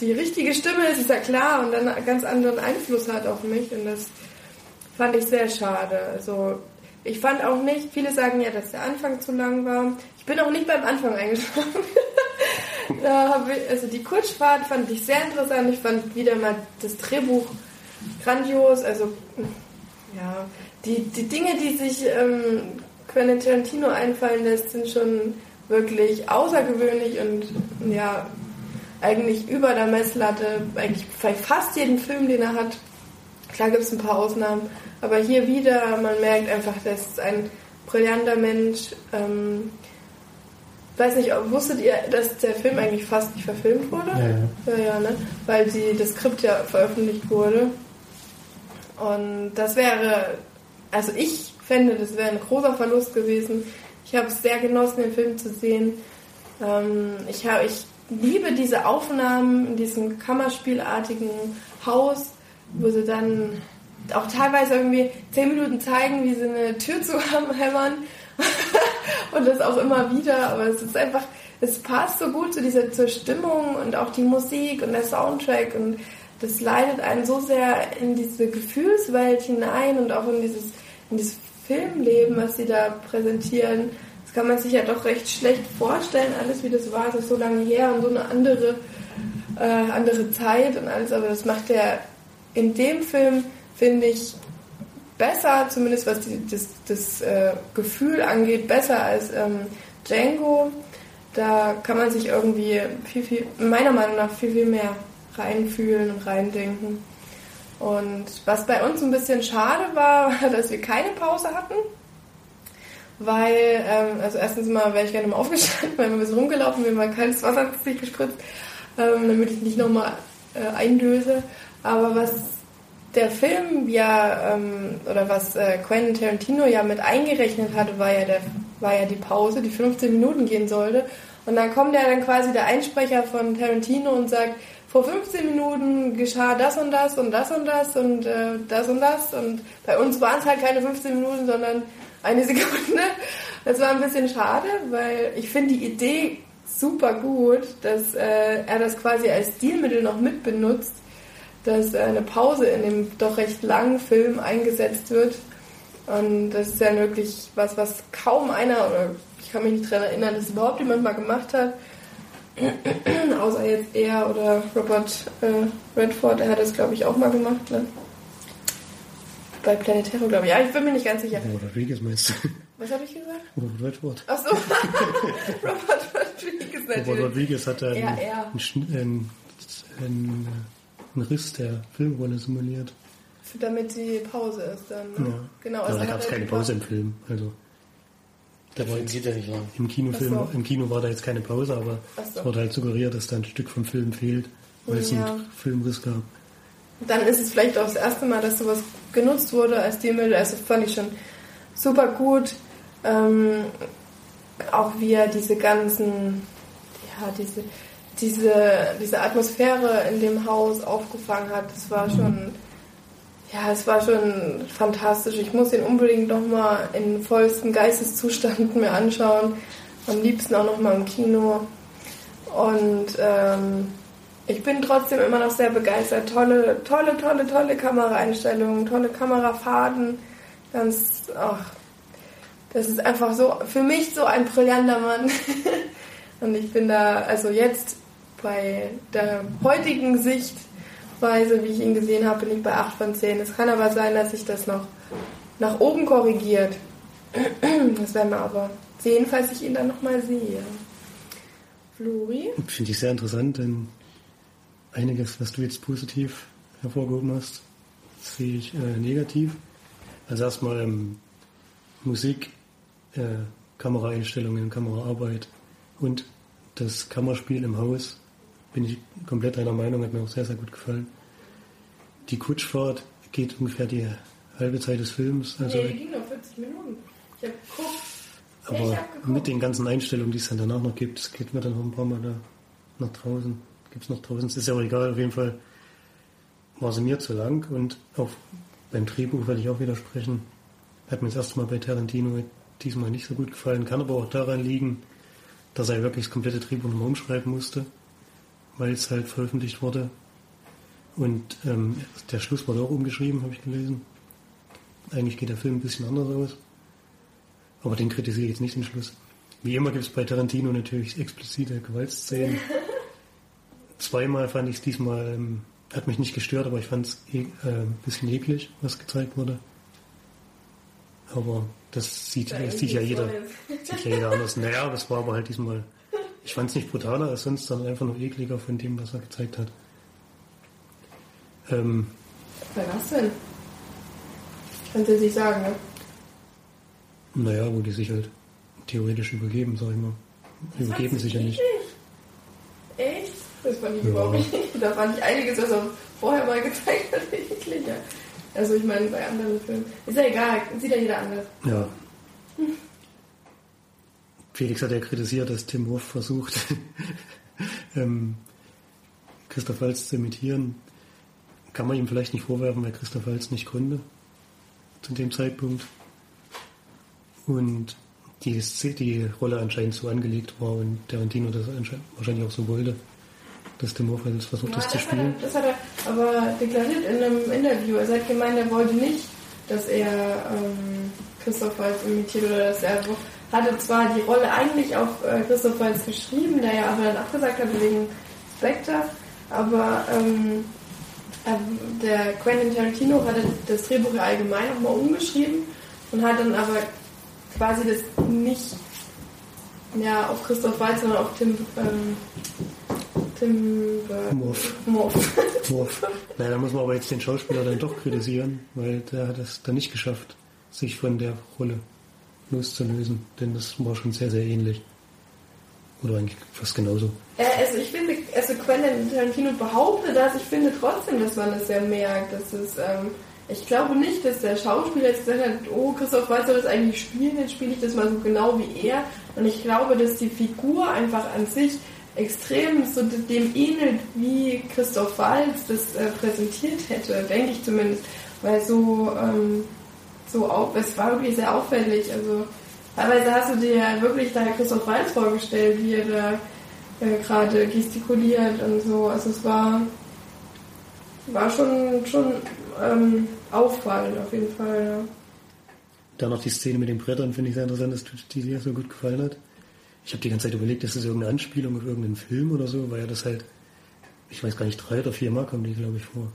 die richtige Stimme ist, ist ja klar, und dann einen ganz anderen Einfluss hat auf mich. Und das fand ich sehr schade. Also ich fand auch nicht, viele sagen ja, dass der Anfang zu lang war. Ich bin auch nicht beim Anfang eingeschlafen. also die Kurzfahrt fand ich sehr interessant. Ich fand wieder mal das Drehbuch grandios. Also ja, die, die Dinge, die sich ähm, Quentin Tarantino einfallen lässt, sind schon wirklich außergewöhnlich und ja, eigentlich über der Messlatte, eigentlich bei fast jeden Film, den er hat. Klar gibt es ein paar Ausnahmen, aber hier wieder, man merkt einfach, das ist ein brillanter Mensch. Ähm, weiß nicht, wusstet ihr, dass der Film eigentlich fast nicht verfilmt wurde? Ja, ja. ja, ja ne? Weil die, das Skript ja veröffentlicht wurde. Und das wäre, also ich fände, das wäre ein großer Verlust gewesen. Ich habe es sehr genossen, den Film zu sehen. Ähm, ich, hab, ich liebe diese Aufnahmen in diesem Kammerspielartigen Haus, wo sie dann auch teilweise irgendwie zehn Minuten zeigen, wie sie eine Tür zu hämmern und das auch immer wieder, aber es ist einfach, es passt so gut zu dieser zur Stimmung und auch die Musik und der Soundtrack und das leitet einen so sehr in diese Gefühlswelt hinein und auch in dieses, in dieses Filmleben, was sie da präsentieren kann man sich ja doch recht schlecht vorstellen, alles wie das war, das ist so lange her und so eine andere, äh, andere Zeit und alles, aber das macht er in dem Film, finde ich, besser, zumindest was die, das, das äh, Gefühl angeht, besser als ähm, Django. Da kann man sich irgendwie viel, viel, meiner Meinung nach viel, viel mehr reinfühlen und reindenken. Und was bei uns ein bisschen schade war, war, dass wir keine Pause hatten weil, ähm, also erstens mal wäre ich gerne mal aufgestanden, weil wir ein bisschen rumgelaufen, mir mal kaltes Wasser ins Gesicht gespritzt, ähm, damit ich nicht nochmal äh, eindöse. Aber was der Film ja, ähm, oder was äh, Quentin Tarantino ja mit eingerechnet hatte, war ja, der, war ja die Pause, die 15 Minuten gehen sollte. Und dann kommt ja dann quasi der Einsprecher von Tarantino und sagt, vor 15 Minuten geschah das und das und das und das und äh, das und das. Und bei uns waren es halt keine 15 Minuten, sondern eine Sekunde. Das war ein bisschen schade, weil ich finde die Idee super gut, dass äh, er das quasi als Stilmittel noch mitbenutzt, dass äh, eine Pause in dem doch recht langen Film eingesetzt wird. Und das ist ja wirklich was, was kaum einer, oder ich kann mich nicht daran erinnern, dass überhaupt jemand mal gemacht hat. Außer jetzt er oder Robert äh, Redford, er hat das glaube ich auch mal gemacht. Ne? Bei Planetaro, glaube ich. Ja, ich bin mir nicht ganz sicher. Robert Rodriguez meinst du? Was habe ich gesagt? Robert Redford. Achso, Robert Rodriguez natürlich. Robert Rodriguez hat einen, Ja, einen, einen, einen, einen Riss der Filmrolle simuliert. Damit die Pause ist dann. Ne? Ja. Genau, Aber also da hat gab es er keine Pause im Film. Also Der Film geht ja nicht lang. im Kinofilm, so. im Kino war da jetzt keine Pause, aber so. es wurde halt suggeriert, dass da ein Stück vom Film fehlt, weil es Ja. einen Filmriss gab. Dann ist es vielleicht auch das erste Mal, dass sowas genutzt wurde als Stilmittel. Also fand ich schon super gut. Ähm, auch wie er diese ganzen, ja, diese, diese, diese Atmosphäre in dem Haus aufgefangen hat. Das war schon, ja, es war schon fantastisch. Ich muss ihn unbedingt nochmal in vollstem Geisteszustand mir anschauen. Am liebsten auch nochmal im Kino. Und ähm, ich bin trotzdem immer noch sehr begeistert. Tolle, tolle, tolle, tolle Kameraeinstellungen, tolle Kamerafahrten. Ganz, ach, das ist einfach so, für mich so ein brillanter Mann. Und ich bin da, also jetzt bei der heutigen Sichtweise, wie ich ihn gesehen habe, bin ich bei 8 von 10. Es kann aber sein, dass sich das noch nach oben korrigiert. Das werden wir aber sehen, falls ich ihn dann nochmal sehe. Flori? Finde ich sehr interessant, denn einiges, was du jetzt positiv hervorgehoben hast, sehe ich äh, negativ. Also erstmal ähm, Musik, äh, Kameraeinstellungen, Kameraarbeit und das Kammerspiel im Haus bin ich komplett einer Meinung, hat mir auch sehr, sehr gut gefallen. Die Kutschfahrt geht ungefähr die halbe Zeit des Films, also, nee, die ging noch 40 Minuten. Ich hab geguckt. aber hab mit den ganzen Einstellungen, die es dann danach noch gibt, geht mir dann noch ein paar Mal da nach draußen, gibt es noch draußen, es ist ja auch egal, auf jeden Fall war sie mir zu lang und auch beim Drehbuch werde ich auch widersprechen. Hat mir das erste Mal bei Tarantino diesmal nicht so gut gefallen, kann aber auch daran liegen, dass er wirklich das komplette Drehbuch nochmal umschreiben musste, weil es halt veröffentlicht wurde. Und ähm, der Schluss wurde auch umgeschrieben, habe ich gelesen. Eigentlich geht der Film ein bisschen anders aus. Aber den kritisiere ich jetzt nicht den Schluss. Wie immer gibt es bei Tarantino natürlich explizite Gewaltszenen. Zweimal fand ich es diesmal, ähm, hat mich nicht gestört, aber ich fand es e äh, ein bisschen eklig, was gezeigt wurde. Aber das sieht, das sieht ja jeder, sieht ja jeder anders. Naja, das war aber halt diesmal, ich fand es nicht brutaler als sonst, sondern einfach nur ekliger von dem, was er gezeigt hat. Ähm, Bei was denn? Kannst du nicht sagen, ne? naja, wo die sich halt theoretisch übergeben, sag ich mal. Übergeben sich ja nicht. Echt? Das fand ich Ja. überhaupt nicht. Da fand ich einiges, was er vorher mal gezeigt hat, ekliger. Also ich meine, bei anderen Filmen. Ist ja egal, sieht ja jeder anders. Ja. Felix hat ja kritisiert, dass Tim Wolf versucht, ähm, Christoph Waltz zu imitieren. Kann man ihm vielleicht nicht vorwerfen, weil Christoph Waltz nicht konnte zu dem Zeitpunkt. Und die, die Rolle anscheinend so angelegt war und Tarantino das anscheinend, wahrscheinlich auch so wollte, dass Tim Wolf halt versucht, das zu das, hat spielen. er, das hat er aber deklariert in einem Interview. Er hat gemeint, er wollte nicht, dass er ähm, Christoph Waltz imitiert oder dass er hatte zwar die Rolle eigentlich auf äh, Christoph Waltz geschrieben, der ja aber dann abgesagt hat wegen Spectre, aber ähm, der Quentin Tarantino hatte das Drehbuch ja allgemein nochmal umgeschrieben und hat dann aber quasi das nicht ja, auf Christoph Waltz, sondern auf Tim, ähm, Tim Burton. Wolf. Morph. Wolf. Naja, da muss man aber jetzt den Schauspieler dann doch kritisieren, weil der hat es dann nicht geschafft, sich von der Rolle loszulösen. Denn das war schon sehr, sehr ähnlich. Oder eigentlich fast genauso. Äh, also ich finde, also Quentin Tarantino behauptet das, ich finde trotzdem, dass man das ja merkt. Dass es, ähm, ich glaube nicht, dass der Schauspieler jetzt gesagt hat, oh, Christoph Waltz soll das eigentlich spielen, jetzt spiele ich das mal so genau wie er. Und ich glaube, dass die Figur einfach an sich extrem so dem ähnelt, wie Christoph Waltz das äh, präsentiert hätte, denke ich zumindest. Weil so, ähm, so auf, es war wirklich sehr auffällig. Also teilweise hast du dir ja wirklich da Christoph Waltz vorgestellt, wie er da äh, gerade gestikuliert und so. Also es war, war schon, schon ähm, auffallend auf jeden Fall. Ja. Dann noch die Szene mit den Brettern finde ich sehr interessant, dass die dir so gut gefallen hat. Ich habe die ganze Zeit überlegt, ist das irgendeine Anspielung auf irgendeinen Film oder so, weil ja das halt, ich weiß gar nicht, drei oder vier Mal kommen die, glaube ich, vor.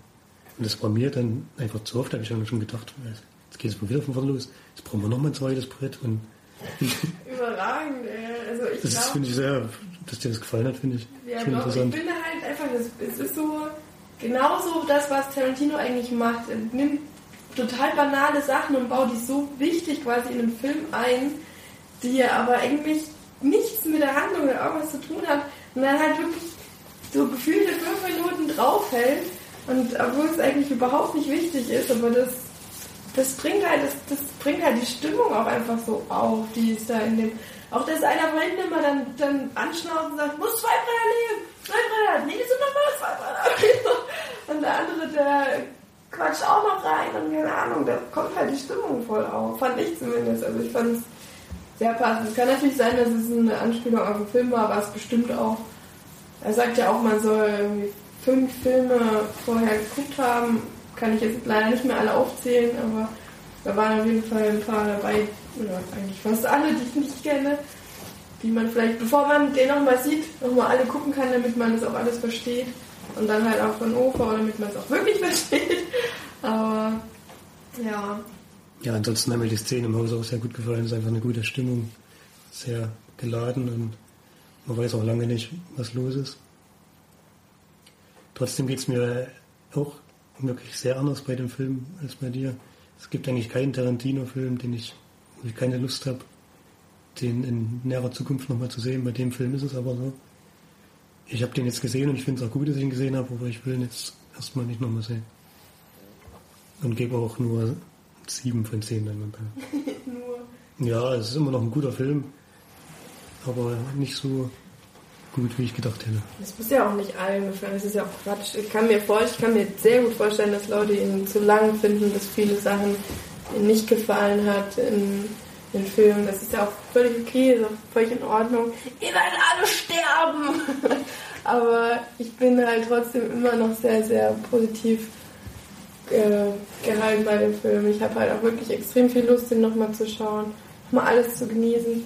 Und das war mir dann einfach zu oft, habe ich dann schon gedacht, jetzt geht es mal wieder von vorne los, jetzt brauchen wir nochmal ein zweites Brett. Und Überragend, ey. Also ich das glaub, finde ich sehr, dass dir das gefallen hat, finde ich Ja, schon doch, ich finde halt einfach, es ist so genauso das, was Tarantino eigentlich macht. Er nimmt total banale Sachen und baut die so wichtig quasi in den Film ein, die aber eigentlich nichts mit der Handlung oder irgendwas zu tun hat und dann halt wirklich so gefühlte fünf Minuten draufhält und obwohl es eigentlich überhaupt nicht wichtig ist, aber das das bringt halt, das, das bringt halt die Stimmung auch einfach so auf, die ist da in dem. Auch dass einer von hinten immer dann, dann anschnauzt und sagt, muss zwei Brenner nehmen, zwei Brenner, nee, das sind noch mal zwei Brenner. Und der andere, der quatscht auch noch rein und keine Ahnung, da kommt halt die Stimmung voll auf. Fand ich zumindest. Also ich fand es sehr passend. Es kann natürlich sein, dass es eine Anspielung auf den Film war, aber es bestimmt auch. Er sagt ja auch, man soll irgendwie fünf Filme vorher geguckt haben. Kann ich jetzt leider nicht mehr alle aufzählen, aber da waren auf jeden Fall ein paar dabei, oder eigentlich fast alle, die ich nicht kenne, die man vielleicht, bevor man den nochmal sieht, nochmal alle gucken kann, damit man das auch alles versteht. Und dann halt auch von Ofer, damit man es auch wirklich versteht. Aber ja, Ja, ansonsten haben mir die Szene im Haus auch sehr gut gefallen. Es ist einfach eine gute Stimmung, sehr geladen und man weiß auch lange nicht, was los ist. Trotzdem geht es mir auch wirklich sehr anders bei dem Film als bei dir. Es gibt eigentlich keinen Tarantino-Film, den ich, wo ich keine Lust habe, den in näherer Zukunft nochmal zu sehen. Bei dem Film ist es aber so. Ich habe den jetzt gesehen und ich finde es auch gut, dass ich ihn gesehen habe, aber ich will ihn jetzt erstmal nicht nochmal sehen. Und gebe auch nur sieben von zehn dann. nur. Ja, es ist immer noch ein guter Film, aber nicht so gut, wie ich gedacht hätte. Das muss ja auch nicht allen gefallen, das ist ja auch Quatsch. Ich kann mir vor, ich kann mir sehr gut vorstellen, dass Leute ihn zu lang finden, dass viele Sachen ihnen nicht gefallen hat in den Filmen. Das ist ja auch völlig okay, ist auch völlig in Ordnung. Ihr werdet alle sterben! Aber ich bin halt trotzdem immer noch sehr, sehr positiv äh, gehalten bei dem Film. Ich habe halt auch wirklich extrem viel Lust, den nochmal zu schauen, mal alles zu genießen.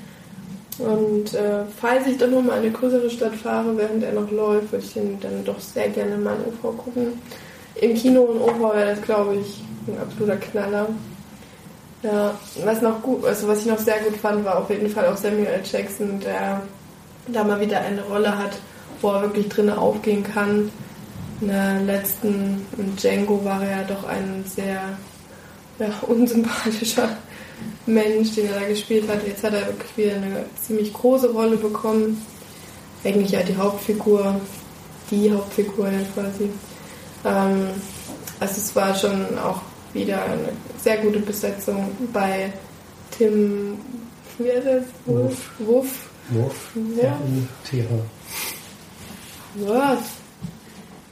Und äh, falls ich dann nochmal in eine größere Stadt fahre, während er noch läuft, würde ich den dann doch sehr gerne mal in OV gucken. Im Kino in OV wäre das, glaube ich, ein absoluter Knaller. Ja, was noch gut, also was ich noch sehr gut fand, war auf jeden Fall auch Samuel L. Jackson, der da mal wieder eine Rolle hat, wo er wirklich drinnen aufgehen kann. In der letzten in Django war er ja doch ein sehr ja, unsympathischer Mensch, den er da gespielt hat. Jetzt hat er wirklich wieder eine ziemlich große Rolle bekommen. Eigentlich ja die Hauptfigur, die Hauptfigur ja quasi. Ähm, also es war schon auch wieder eine sehr gute Besetzung bei Tim, wie heißt das? Wolf. Wuff. Wurf. Ja. R-U-T-H. Worth.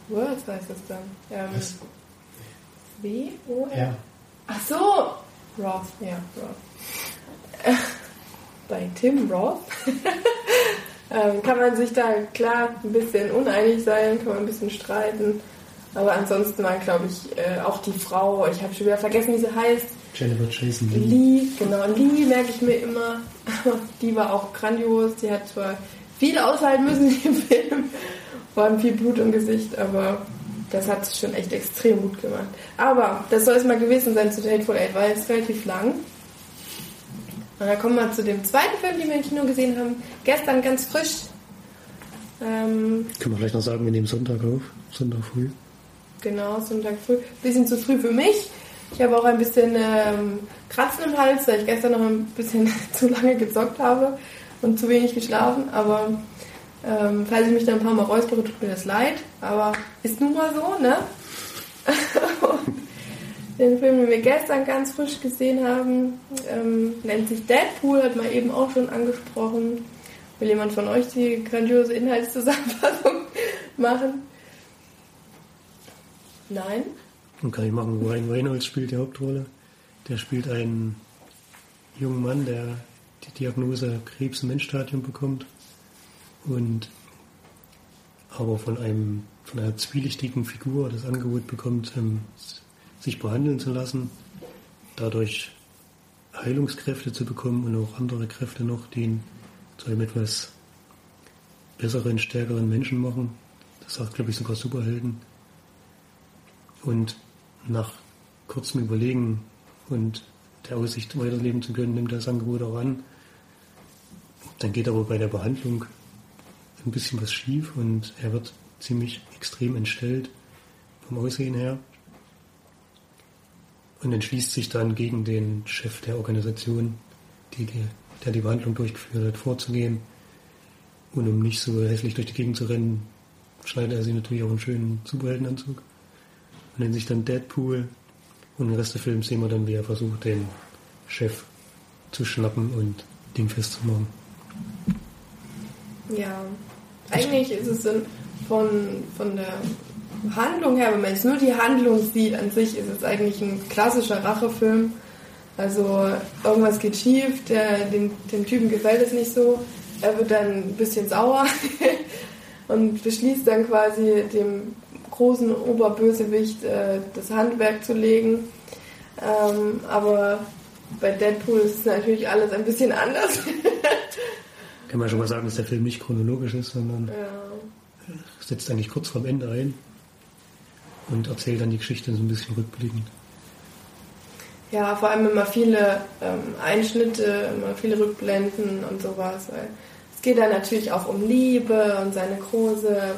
Worth heißt das dann. Ähm, Was? W? O? R? R. Ach so! Roth, ja, Roth. Bei Tim Roth ähm, kann man sich da klar ein bisschen uneinig sein, kann man ein bisschen streiten. Aber ansonsten war, glaube ich, äh, auch die Frau, ich habe schon wieder vergessen, wie sie heißt, Jennifer Jason Lee. Lee, genau, Lee merke ich mir immer. Die war auch grandios. Die hat zwar viel aushalten müssen dem Film, vor allem viel Blut im Gesicht, aber das hat sie schon echt extrem gut gemacht. Aber das soll es mal gewesen sein zu Hateful Eight, weil es relativ lang. Und dann kommen wir zu dem zweiten Film, den wir im Kino gesehen haben. Gestern ganz frisch. Ähm, Können wir vielleicht noch sagen, wir nehmen Sonntag auf. Sonntag früh. Genau, Sonntag früh. Bisschen zu früh für mich. Ich habe auch ein bisschen ähm, Kratzen im Hals, weil ich gestern noch ein bisschen zu lange gezockt habe und zu wenig geschlafen. Aber ähm, falls ich mich da ein paar Mal räuspere, tut mir das leid. Aber ist nun mal so, ne? den Film, den wir gestern ganz frisch gesehen haben, ähm, nennt sich Deadpool, hat man eben auch schon angesprochen. Will jemand von euch die grandiose Inhaltszusammenfassung machen? Nein? Und kann ich machen, Ryan Reynolds spielt die Hauptrolle. Der spielt einen jungen Mann, der die Diagnose Krebs im Endstadium bekommt und aber von einem von einer zwielichtigen Figur das Angebot bekommt, ähm, sich behandeln zu lassen, dadurch Heilungskräfte zu bekommen und auch andere Kräfte noch, die ihn zu einem etwas besseren, stärkeren Menschen machen. Das sagt, glaube ich, sogar Superhelden. Und nach kurzem Überlegen und der Aussicht, weiterleben zu können, nimmt er das Angebot auch an. Dann geht aber bei der Behandlung ein bisschen was schief und er wird ziemlich extrem entstellt vom Aussehen her und entschließt sich dann gegen den Chef der Organisation, die, der die Behandlung durchgeführt hat, vorzugehen. Und um nicht so hässlich durch die Gegend zu rennen, schneidet er sich natürlich auch einen schönen Superheldenanzug und nennt sich dann Deadpool. Und im Rest des Films sehen wir dann, wie er versucht, den Chef zu schnappen und Ding festzumachen. Ja, eigentlich ist es dann von, von der Handlung her, wenn man jetzt nur die Handlung sieht, an sich ist es eigentlich ein klassischer Rachefilm. Also irgendwas geht schief, der, dem, dem Typen gefällt es nicht so, er wird dann ein bisschen sauer und beschließt dann quasi dem großen Oberbösewicht äh, das Handwerk zu legen. Ähm, aber bei Deadpool ist natürlich alles ein bisschen anders. Kann man schon mal sagen, dass der Film nicht chronologisch ist, sondern ja. setzt eigentlich kurz vorm Ende ein und erzählt dann die Geschichte so ein bisschen rückblickend. Ja, vor allem immer viele ähm, Einschnitte, immer viele Rückblenden und sowas. Weil es geht dann natürlich auch um Liebe und seine große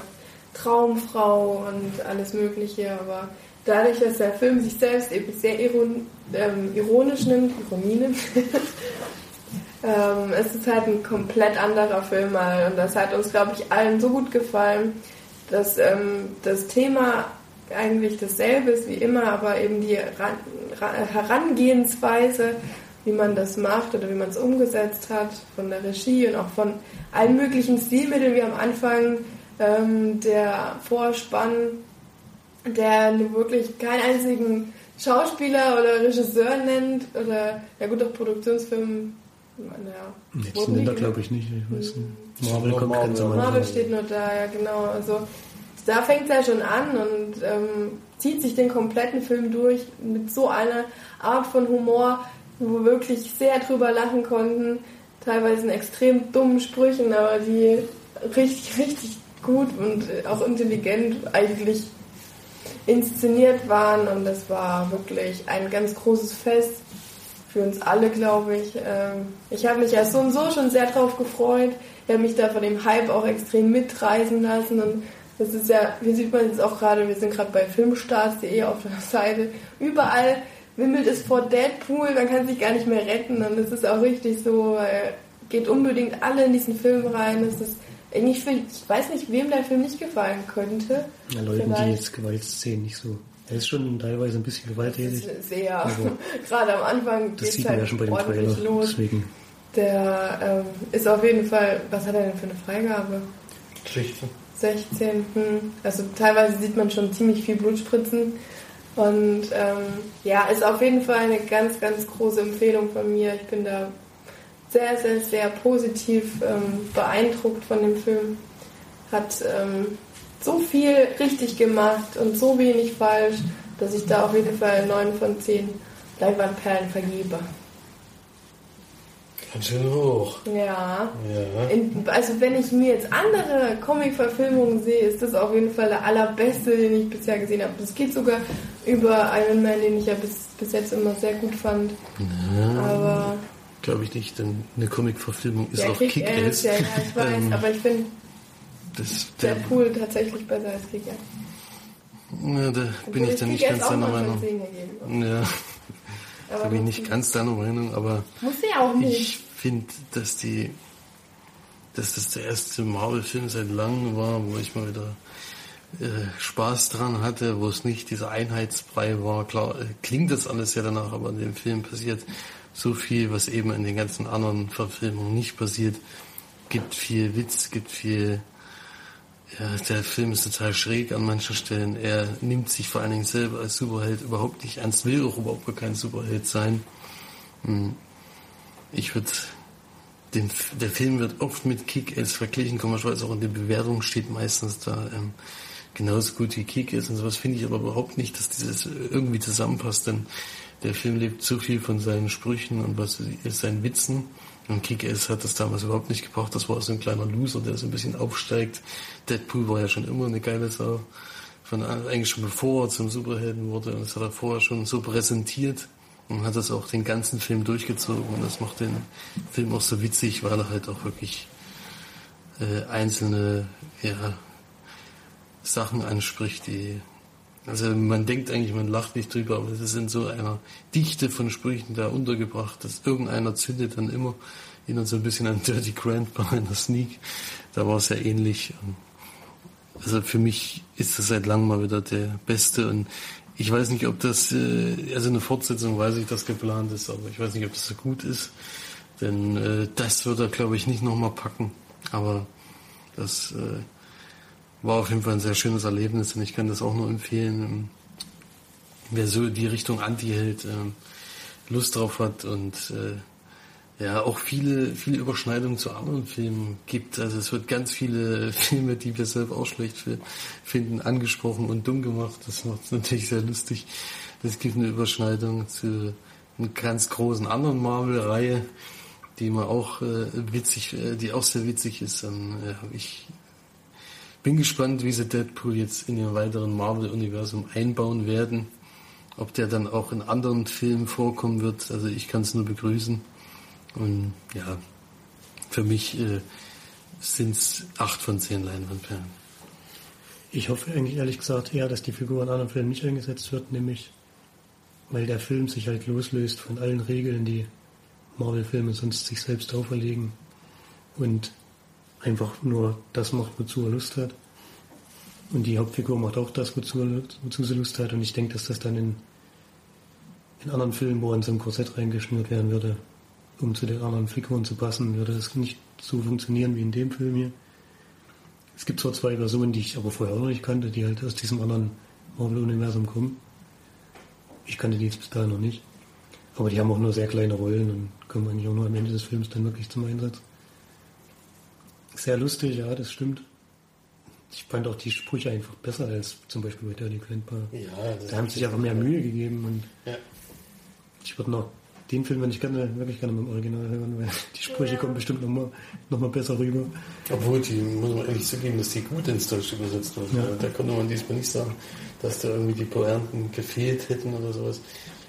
Traumfrau und alles Mögliche, aber dadurch, dass der Film sich selbst eben sehr iron, ähm, ironisch nimmt, Ironie nimmt, ähm, es ist halt ein komplett anderer Film mal und das hat uns, glaube ich, allen so gut gefallen, dass ähm, das Thema eigentlich dasselbe ist wie immer, aber eben die Herangehensweise, wie man das macht oder wie man es umgesetzt hat, von der Regie und auch von allen möglichen Stilmitteln, wie am Anfang ähm, der Vorspann, der wirklich keinen einzigen Schauspieler oder Regisseur nennt oder ja gut auch Produktionsfilm. Ja, Jetzt nennt er glaube ich nicht. Ich weiß nicht. Hm. Marvel kommt ganz am Marvel steht nur da, ja genau. Also da fängt es ja schon an und ähm, zieht sich den kompletten Film durch mit so einer Art von Humor, wo wir wirklich sehr drüber lachen konnten. Teilweise in extrem dummen Sprüchen, aber die richtig, richtig gut und auch intelligent eigentlich inszeniert waren. Und das war wirklich ein ganz großes Fest für uns alle, glaube ich. Ähm, ich habe mich ja so und so schon sehr drauf gefreut. Ich habe mich da von dem Hype auch extrem mitreißen lassen und das ist ja, wie sieht man jetzt auch gerade, wir sind gerade bei filmstars.de auf der Seite, überall wimmelt es vor Deadpool, man kann sich gar nicht mehr retten und es ist auch richtig so, geht unbedingt alle in diesen Film rein. Das ist ich, ich weiß nicht, wem der Film nicht gefallen könnte. Ja, Leuten, Vielleicht. die jetzt Gewaltszenen nicht so. Er ist schon teilweise ein bisschen gewalttätig. Sehr. Gerade am Anfang geht es halt ja schon bei dem Trailer, los. Deswegen. Der ähm, ist auf jeden Fall, was hat er denn für eine Freigabe? 16. 16. Also teilweise sieht man schon ziemlich viel Blutspritzen. Und ähm, ja, ist auf jeden Fall eine ganz, ganz große Empfehlung von mir. Ich bin da sehr, sehr, sehr positiv ähm, beeindruckt von dem Film. Hat ähm, so viel richtig gemacht und so wenig falsch, dass ich da auf jeden Fall 9 von 10 Leinwandperlen vergebe. Ganz schön hoch. Ja. ja. In, also wenn ich mir jetzt andere Comic-Verfilmungen sehe, ist das auf jeden Fall der allerbeste, den ich bisher gesehen habe. Das geht sogar über Iron Man, den ich ja bis, bis jetzt immer sehr gut fand. Ja. Aber Glaube ich nicht, denn eine Comic-Verfilmung ist ja, auch Kick-Ass. Ja, ja, ich weiß, ähm, aber ich finde der Pool tatsächlich besser als Kick-Ass. Ja, da Obwohl bin ich dann nicht ganz deiner Meinung. Ja, da bin ich nicht ganz deiner Meinung, aber Muss ja auch nicht. ich finde, dass die dass das der erste Marvel-Film seit langem war, wo ich mal wieder äh, Spaß dran hatte, wo es nicht dieser Einheitsbrei war. Klar, äh, klingt das alles ja danach, aber in dem Film passiert so viel, was eben in den ganzen anderen Verfilmungen nicht passiert. Gibt viel Witz, gibt viel. Ja, der Film ist total schräg an manchen Stellen. Er nimmt sich vor allen Dingen selber als Superheld überhaupt nicht ernst, will auch überhaupt gar kein Superheld sein. Hm. Ich würde der Film wird oft mit Kick-Ass verglichen, komischerweise auch in den Bewertungen steht meistens da ähm, genauso gut wie Kick-Ass und sowas finde ich aber überhaupt nicht, dass dieses irgendwie zusammenpasst, denn der Film lebt zu viel von seinen Sprüchen und was ist seinen Witzen. Und Kick-Ass hat das damals überhaupt nicht gebraucht. Das war so ein kleiner Loser, der so ein bisschen aufsteigt. Deadpool war ja schon immer eine geile Sau. Von, eigentlich schon bevor er zum Superhelden wurde. Und das hat er vorher schon so präsentiert. Und hat das auch den ganzen Film durchgezogen. Und das macht den Film auch so witzig, weil er halt auch wirklich äh, einzelne ja, Sachen anspricht, die also man denkt eigentlich, man lacht nicht drüber, aber es ist in so einer Dichte von Sprüchen da untergebracht, dass irgendeiner zündet dann immer, erinnert so ein bisschen an Dirty Grandpa in der Sneak. Da war es ja ähnlich. Also für mich ist das seit langem mal wieder der Beste und ich weiß nicht, ob das, äh, also eine Fortsetzung weiß ich, dass geplant ist, aber ich weiß nicht, ob das so gut ist. Denn äh, das wird er, glaube ich, nicht nochmal packen. Aber das äh, war auf jeden Fall ein sehr schönes Erlebnis und ich kann das auch nur empfehlen. Ähm, wer so die Richtung Anti-Held ähm, Lust drauf hat und äh, ja auch viele, viele Überschneidungen zu anderen Filmen gibt. Also es wird ganz viele Filme, die wir selber auch schlecht finden, angesprochen und dumm gemacht. Das macht es natürlich sehr lustig. Es gibt eine Überschneidung zu einer ganz großen anderen Marvel-Reihe, die man auch äh, witzig, äh, die auch sehr witzig ist. Dann äh, habe ich bin gespannt, wie sie Deadpool jetzt in ihr weiteren Marvel-Universum einbauen werden. Ob der dann auch in anderen Filmen vorkommen wird. Also ich kann es nur begrüßen. Und ja, für mich äh, sind es acht von zehn Leinwandperlen. Ich hoffe eigentlich ehrlich gesagt eher, dass die Figur in anderen Filmen nicht eingesetzt wird, nämlich weil der Film sich halt loslöst von allen Regeln, die Marvel-Filme sonst sich selbst auferlegen. Und einfach nur das macht, wozu er Lust hat. Und die Hauptfigur macht auch das, wozu, wozu sie Lust hat. Und ich denke, dass das dann in, in anderen Filmen, wo er in so ein Korsett reingeschnürt werden würde, um zu den anderen Figuren zu passen, würde das nicht so funktionieren wie in dem Film hier. Es gibt zwar zwei Versionen, die ich aber vorher auch noch nicht kannte, die halt aus diesem anderen Marvel-Universum kommen. Ich kannte die jetzt bis dahin noch nicht. Aber die haben auch nur sehr kleine Rollen und kommen eigentlich auch nur am Ende des Films dann wirklich zum Einsatz. Sehr lustig, ja, das stimmt. Ich fand auch die Sprüche einfach besser als zum Beispiel bei Dirty Grandpa. Ja, da haben sie sich einfach mehr Mühe gegeben und ja. ich würde noch den Film, wenn ich gerne, wirklich gerne mit dem Original hören, weil die Sprüche ja. kommen bestimmt nochmal noch mal besser rüber. Obwohl, die muss man ehrlich zugeben, dass die gut ins Deutsche übersetzt wurden. Ja. Da konnte man diesmal nicht sagen, dass da irgendwie die Pointen gefehlt hätten oder sowas.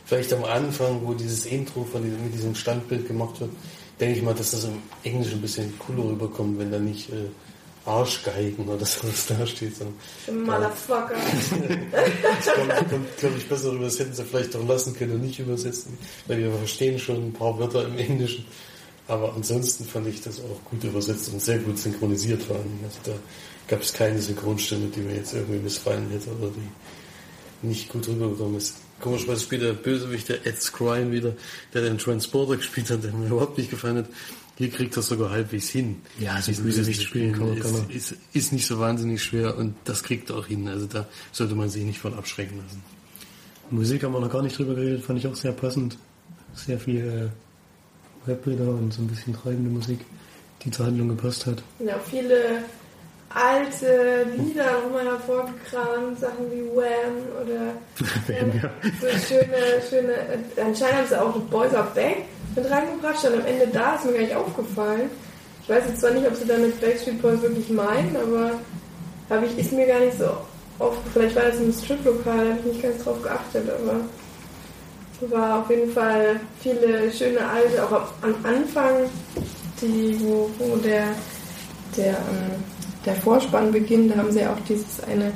Vielleicht am Anfang, wo dieses Intro von diesem, mit diesem Standbild gemacht wird, denke ich mal, dass das im Englischen ein bisschen cooler rüberkommt, wenn da nicht äh, Arschgeigen oder sowas da steht. So, Motherfucker. das kommt, kommt glaube ich, besser rüber. Das hätten sie vielleicht auch lassen können und nicht übersetzen, weil wir verstehen schon ein paar Wörter im Englischen. Aber ansonsten fand ich das auch gut übersetzt und sehr gut synchronisiert vor allem. Also da gab es keine Synchronstimme, die mir jetzt irgendwie missfallen hätte oder die nicht gut rübergekommen ist. Komischerweise spielt der Bösewicht, der Ed Scrine wieder, der den Transporter gespielt hat, der mir überhaupt nicht gefallen hat. Hier kriegt das sogar halbwegs hin. Ja, so Bösewicht spielen kann, ist, ist, ist, nicht so wahnsinnig schwer und das kriegt er auch hin. Also da sollte man sich nicht von abschrecken lassen. Musik haben wir noch gar nicht drüber geredet, fand ich auch sehr passend. Sehr viel äh, Rap-Bilder und so ein bisschen treibende Musik, die zur Handlung gepasst hat. Ja, viele alte Lieder nochmal hervorgekramt, Sachen wie Wham oder Wham, ja. so schöne, schöne, anscheinend haben sie auch The Boys Are Back mit reingebracht, stand am Ende da, ist mir gar nicht aufgefallen. Ich weiß jetzt zwar nicht, ob sie damit Backstreet Boys wirklich meinen, aber habe ich, ist mir gar nicht so aufgefallen. Vielleicht war das ein Strip-Lokal, da habe ich nicht ganz drauf geachtet, aber war auf jeden Fall viele schöne alte, auch am Anfang, die, wo, wo der, der ähm, der Vorspann beginnt, da haben sie auch dieses eine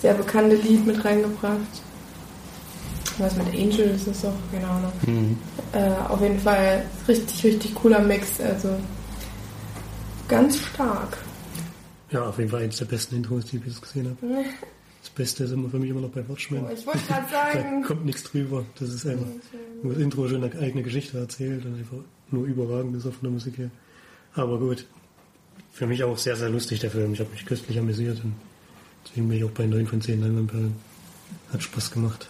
sehr bekannte Lied mit reingebracht. Was mit Angel ist es auch, genau. Ne? Mhm. Äh, auf jeden Fall richtig, richtig cooler Mix. Also ganz stark. Ja, auf jeden Fall eines der besten Intros, die ich bis gesehen habe. Das Beste ist immer für mich immer noch bei Watchmen. Oh, ich wollte gerade sagen. da kommt nichts drüber. Das ist einfach, wo das Intro schon eine eigene Geschichte erzählt und einfach nur überragend ist von der Musik her. Aber gut, für mich auch sehr, sehr lustig, der Film. Ich habe mich köstlich amüsiert und deswegen bin ich auch bei 9 von 10 Leinwandperlen. Hat Spaß gemacht.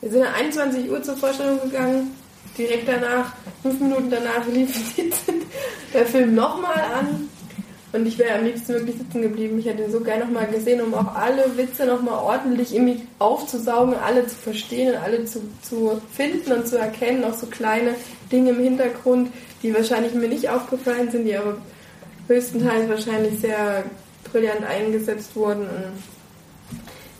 Wir sind um 21 Uhr zur Vorstellung gegangen. direkt danach, fünf Minuten danach lief der Film nochmal an. Und ich wäre am liebsten wirklich sitzen geblieben. Ich hätte ihn so gerne nochmal gesehen, um auch alle Witze nochmal ordentlich in mich aufzusaugen, alle zu verstehen und alle zu, zu finden und zu erkennen. Auch so kleine Dinge im Hintergrund, die wahrscheinlich mir nicht aufgefallen sind, die aber größtenteils wahrscheinlich sehr brillant eingesetzt wurden. Und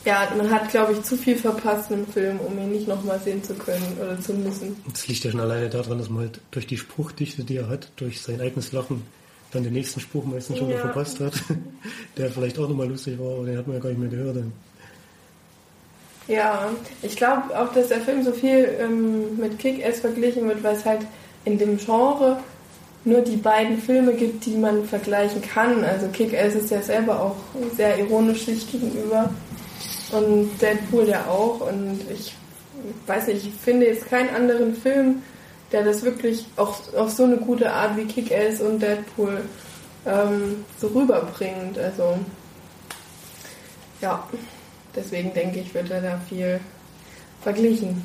ja, man hat, glaube ich, zu viel verpasst im Film, um ihn nicht nochmal sehen zu können oder zu müssen. Das liegt ja schon alleine daran, dass man halt durch die Spruchdichte, die er hat, durch sein eigenes Lachen, dann den nächsten Spruch meistens schon ja. verpasst hat, der vielleicht auch nochmal lustig war, aber den hat man ja gar nicht mehr gehört. Dann. Ja, ich glaube auch, dass der Film so viel ähm, mit Kick-Ass verglichen wird, weil es halt in dem Genre nur die beiden Filme gibt, die man vergleichen kann. Also Kick-Ass ist ja selber auch sehr ironisch sich gegenüber und Deadpool ja auch. Und ich weiß nicht, ich finde jetzt keinen anderen Film, der das wirklich auf, auf so eine gute Art wie Kick-Ass und Deadpool ähm, so rüberbringt. Also ja, deswegen denke ich, wird er da viel verglichen.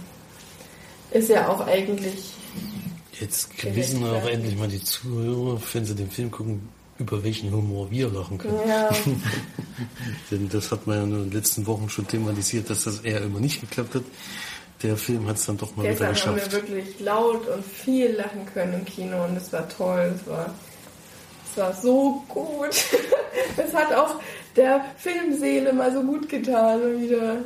Ist ja auch eigentlich. Jetzt wissen wir auch endlich mal die Zuhörer, wenn sie den Film gucken, über welchen Humor wir lachen können. Ja. Denn das hat man ja in den letzten Wochen schon thematisiert, dass das eher immer nicht geklappt hat. Der Film hat es dann doch mal Gestern wieder geschafft. haben wir wirklich laut und viel lachen können im Kino und es war toll. Es war, es war so gut. Es hat auch der Filmseele mal so gut getan, wieder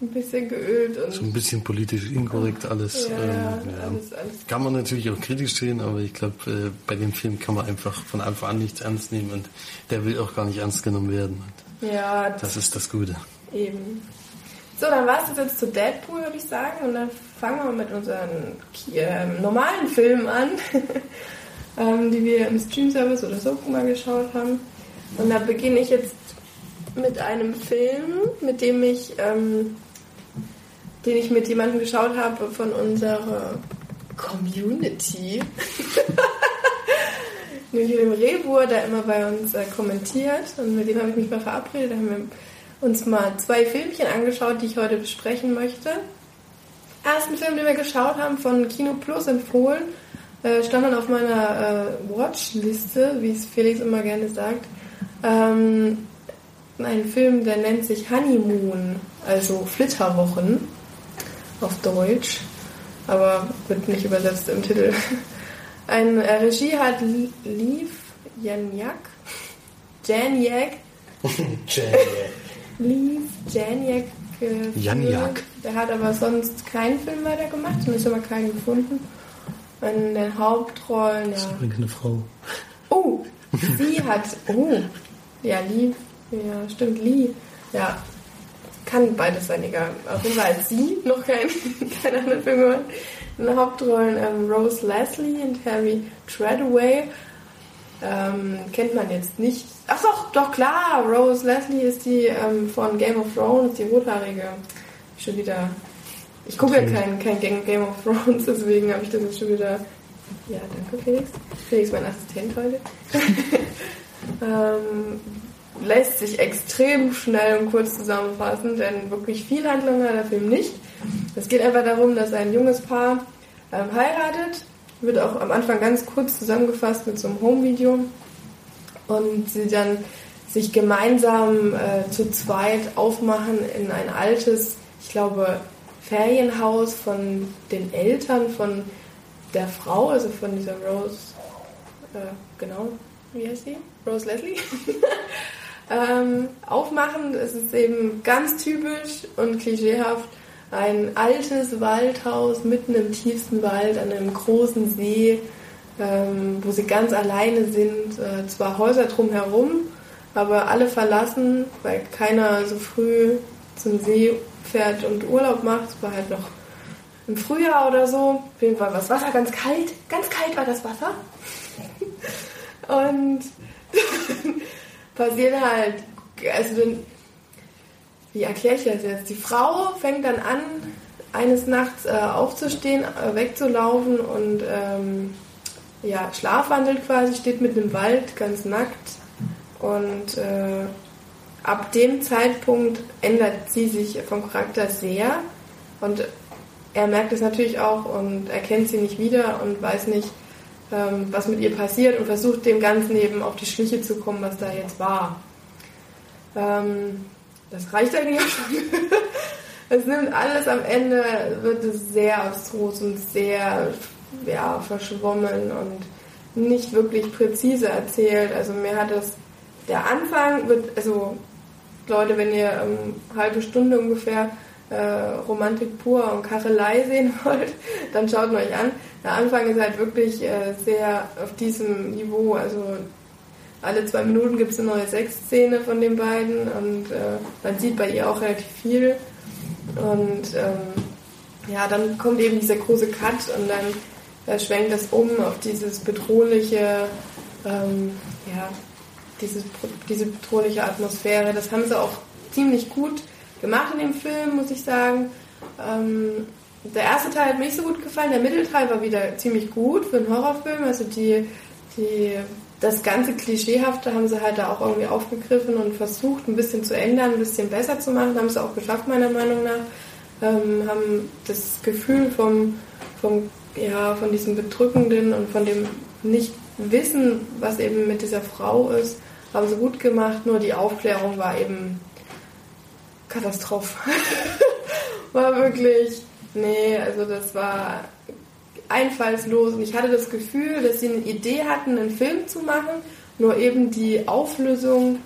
ein bisschen geölt. Und so ein bisschen politisch inkorrekt alles. Ja, ähm, ja. Alles, alles. Kann man natürlich auch kritisch sehen, aber ich glaube, äh, bei dem Film kann man einfach von Anfang an nichts ernst nehmen und der will auch gar nicht ernst genommen werden. Und ja. Das ist das Gute. Eben. So, dann war es jetzt zu Deadpool, würde ich sagen. Und dann fangen wir mit unseren äh, normalen Filmen an, ähm, die wir im Stream-Service oder so mal geschaut haben. Und da beginne ich jetzt mit einem Film, mit dem ich ähm, den ich mit jemandem geschaut habe von unserer Community. Nämlich dem Rebur, der immer bei uns äh, kommentiert. Und mit dem habe ich mich mal verabredet. Da haben wir uns mal zwei Filmchen angeschaut, die ich heute besprechen möchte. Ersten Film, den wir geschaut haben, von Kino Plus empfohlen, äh, stand dann auf meiner äh, Watchliste, wie es Felix immer gerne sagt. Ähm, ein Film, der nennt sich Honeymoon, also Flitterwochen auf Deutsch, aber wird nicht übersetzt im Titel. Ein äh, Regie hat Liv Janjak. Janjak. Liv Janjak. Janjak. Der hat aber sonst keinen Film weiter gemacht, zumindest haben wir keinen gefunden. In den Hauptrollen, ja. Das ist übrigens eine Frau. Oh, sie hat. Oh, ja, Liv. Ja, stimmt, Lee. Ja, kann beides sein, egal. Auf jeden Fall als sie noch kein, keine anderen Film gemacht. In den Hauptrollen ähm, Rose Leslie und Harry Treadaway. Ähm, kennt man jetzt nicht. Ach doch, doch klar, Rose Leslie ist die ähm, von Game of Thrones, die rothaarige. Schon wieder. Ich gucke ja kein, kein Game of Thrones, deswegen habe ich das jetzt schon wieder. Ja, danke Felix. Felix, mein Assistent heute. ähm, lässt sich extrem schnell und kurz zusammenfassen, denn wirklich viel Handlung hat der Film nicht. Es geht einfach darum, dass ein junges Paar ähm, heiratet, wird auch am Anfang ganz kurz zusammengefasst mit so einem Home-Video und sie dann sich gemeinsam äh, zu zweit aufmachen in ein altes, ich glaube, Ferienhaus von den Eltern von der Frau, also von dieser Rose, äh, genau, wie heißt sie? Rose Leslie. ähm, aufmachen. Es ist eben ganz typisch und klischeehaft ein altes Waldhaus mitten im tiefsten Wald an einem großen See, ähm, wo sie ganz alleine sind. Äh, zwar Häuser drumherum, aber alle verlassen, weil keiner so früh zum See fährt und Urlaub macht. Es war halt noch im Frühjahr oder so. Auf jeden Fall war das Wasser ganz kalt. Ganz kalt war das Wasser. und passiert halt, also wie erkläre ich das jetzt? Die Frau fängt dann an, eines Nachts äh, aufzustehen, äh, wegzulaufen und ähm, ja, schlafwandelt quasi, steht mitten im Wald, ganz nackt. Und äh, ab dem Zeitpunkt ändert sie sich vom Charakter sehr. Und er merkt es natürlich auch und erkennt sie nicht wieder und weiß nicht, ähm, was mit ihr passiert und versucht dem Ganzen eben auf die Schliche zu kommen, was da jetzt war. Ähm, das reicht eigentlich auch schon. es nimmt alles am Ende, wird es sehr abstrus und sehr ja, verschwommen und nicht wirklich präzise erzählt. Also mir hat es, der Anfang wird, also Leute, wenn ihr ähm, halbe Stunde ungefähr äh, Romantik pur und Kachelei sehen wollt, dann schaut ihn euch an. Der Anfang ist halt wirklich äh, sehr auf diesem Niveau, also alle zwei Minuten gibt es eine neue Sexszene von den beiden und äh, man sieht bei ihr auch relativ viel. Und ähm, ja, dann kommt eben dieser große Cut und dann äh, schwenkt das um auf dieses bedrohliche, ähm, ja, dieses, diese bedrohliche Atmosphäre. Das haben sie auch ziemlich gut gemacht in dem Film, muss ich sagen. Ähm, der erste Teil hat mir nicht so gut gefallen, der Mittelteil war wieder ziemlich gut für einen Horrorfilm. Also die, die, das ganze Klischeehafte haben sie halt da auch irgendwie aufgegriffen und versucht, ein bisschen zu ändern, ein bisschen besser zu machen. Haben sie auch geschafft, meiner Meinung nach. Ähm, haben das Gefühl vom, vom, ja, von diesem Bedrückenden und von dem Nicht-Wissen, was eben mit dieser Frau ist, haben sie gut gemacht. Nur die Aufklärung war eben Katastrophe. war wirklich, nee, also das war einfallslos und ich hatte das Gefühl, dass sie eine Idee hatten, einen Film zu machen, nur eben die Auflösung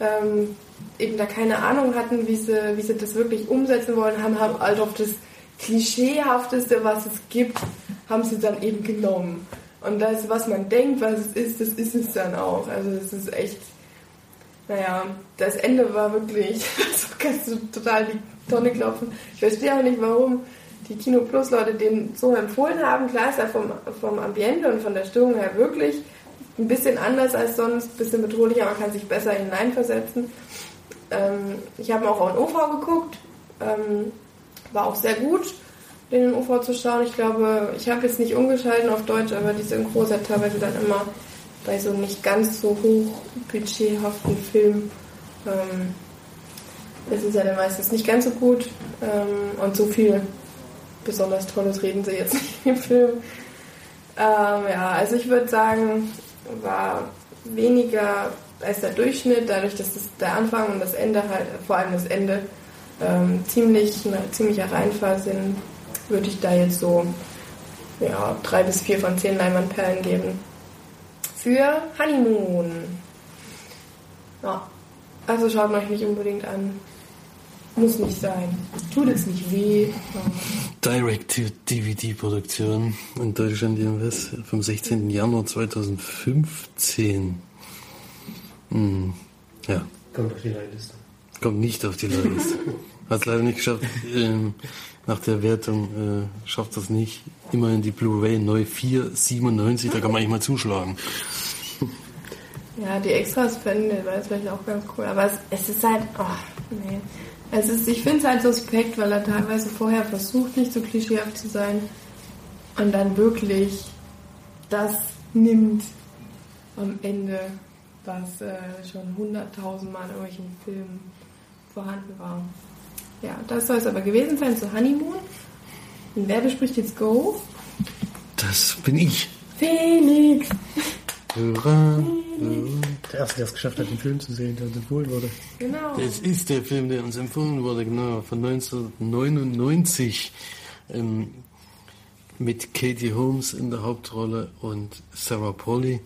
ähm, eben da keine Ahnung hatten, wie sie, wie sie das wirklich umsetzen wollen, haben, haben halt auf das Klischeehafteste, was es gibt, haben sie dann eben genommen. Und das, was man denkt, was es ist, das ist es dann auch. Also es ist echt naja, das Ende war wirklich, so kannst du total die Tonne klopfen. Ich verstehe auch nicht, warum die Kino Plus Leute den so empfohlen haben. Klar ist er vom, vom Ambiente und von der Stimmung her wirklich ein bisschen anders als sonst, ein bisschen bedrohlicher, man kann sich besser hineinversetzen. Ähm, ich habe auch in OV geguckt, ähm, war auch sehr gut, den in OV zu schauen. Ich glaube, ich habe jetzt nicht umgeschalten auf Deutsch, aber die Synchro ist teilweise dann immer bei so nicht ganz so hoch budgethaften Filmen ähm, ist es ja dann meistens nicht ganz so gut ähm, und so viel besonders Tolles reden sie jetzt nicht im Film. Ähm, ja, also ich würde sagen, war weniger als der Durchschnitt, dadurch, dass das der Anfang und das Ende halt, vor allem das Ende, ähm, ziemlich, ein ziemlicher Reinfall sind, würde ich da jetzt so ja, drei bis vier von zehn Leinwandperlen geben für Honeymoon. Ja, also schaut euch nicht unbedingt an. Muss nicht sein. Tut es nicht weh. Direct-DVD-Produktion in Deutschland jedenfalls vom 16. Januar 2015. Hm, ja. Kommt auf die Leihliste. Kommt nicht auf die Leihliste. Hat es leider nicht geschafft. Ähm, nach der Wertung äh, schafft das nicht. Immerhin die Blu-ray neu 4,97, da kann man eigentlich mal zuschlagen. Ja, die Extras fände wäre vielleicht auch ganz cool. Aber es, es ist halt, oh, nee. Es ist, ich finde es halt suspekt, weil er teilweise vorher versucht, nicht so klischeehaft zu sein und dann wirklich das nimmt am Ende, was äh, schon hunderttausendmal in irgendwelchen Filmen vorhanden war. Ja, das soll es aber gewesen sein zu Honeymoon. Und wer bespricht jetzt Go? Das bin ich. Felix! Hurra, Der Erste, der es geschafft hat, den Film zu sehen, der uns empfohlen wurde. Genau. Das ist der Film, der uns empfohlen wurde, genau, von 1999. Ähm, mit Katie Holmes in der Hauptrolle und Sarah Pauli.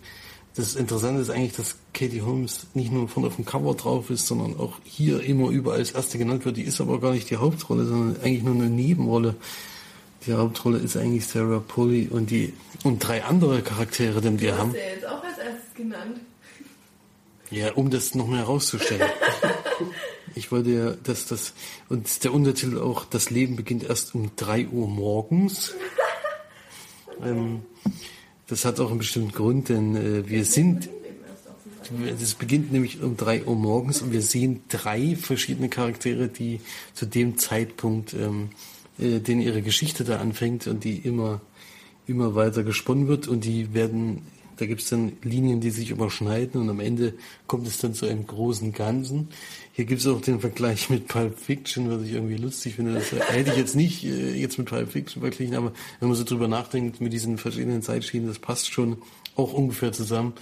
Das Interessante ist eigentlich, dass Katie Holmes nicht nur von auf dem Cover drauf ist, sondern auch hier immer überall als erste genannt wird. Die ist aber gar nicht die Hauptrolle, sondern eigentlich nur eine Nebenrolle. Die Hauptrolle ist eigentlich Sarah Pauli und die und drei andere Charaktere, denn wir haben hast ja jetzt auch als erstes genannt. ja, um das noch mehr herauszustellen. Ich wollte ja, dass das und der Untertitel auch, das Leben beginnt erst um drei Uhr morgens. Ähm, das hat auch einen bestimmten Grund, denn äh, wir sind es beginnt nämlich um drei Uhr morgens und wir sehen drei verschiedene Charaktere, die zu dem Zeitpunkt, ähm, äh, den ihre Geschichte da anfängt und die immer, immer weiter gesponnen wird und die werden Da gibt es dann Linien, die sich überschneiden und am Ende kommt es dann zu einem großen Ganzen. Hier gibt es auch den Vergleich mit Pulp Fiction, was ich irgendwie lustig finde. Das hätte ich jetzt nicht äh, jetzt mit Pulp Fiction verglichen, aber wenn man so drüber nachdenkt mit diesen verschiedenen Zeitschienen, das passt schon auch ungefähr zusammen.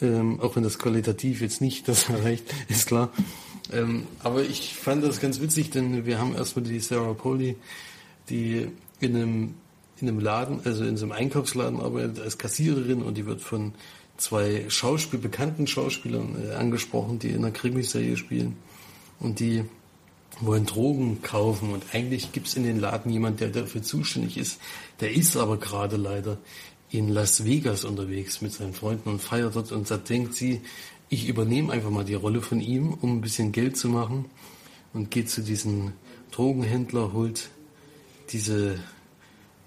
Ähm, auch wenn das qualitativ jetzt nicht das erreicht, ist klar. Ähm, aber ich fand das ganz witzig, denn wir haben erstmal die Sarah Polly, die in einem, in einem Laden, also in so einem Einkaufsladen arbeitet als Kassiererin und die wird von zwei Schauspiel, bekannten Schauspielern äh, angesprochen, die in einer Krimiserie spielen. Und die wollen Drogen kaufen und eigentlich gibt es in den Laden jemand, der dafür zuständig ist. Der ist aber gerade leider in Las Vegas unterwegs mit seinen Freunden und feiert dort und da denkt sie, ich übernehme einfach mal die Rolle von ihm, um ein bisschen Geld zu machen und geht zu diesem Drogenhändler, holt diese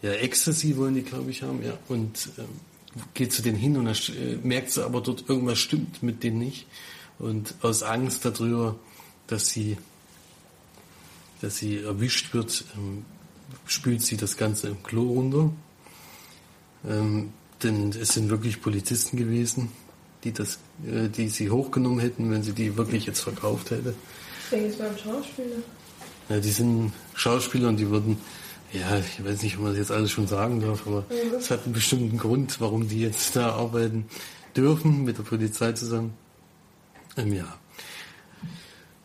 ja, Ecstasy wollen die, glaube ich, haben, ja, und äh, geht zu denen hin und äh, merkt sie aber dort, irgendwas stimmt mit denen nicht. Und aus Angst darüber, dass sie, dass sie erwischt wird, ähm, spült sie das Ganze im Klo runter. Ähm, denn es sind wirklich Polizisten gewesen, die das, äh, die sie hochgenommen hätten, wenn sie die wirklich jetzt verkauft hätte. Ich denke, es waren Schauspieler. Ja, die sind Schauspieler und die wurden, ja, ich weiß nicht, ob man das jetzt alles schon sagen darf, aber es hat einen bestimmten Grund, warum die jetzt da arbeiten dürfen, mit der Polizei zusammen. Ähm, ja.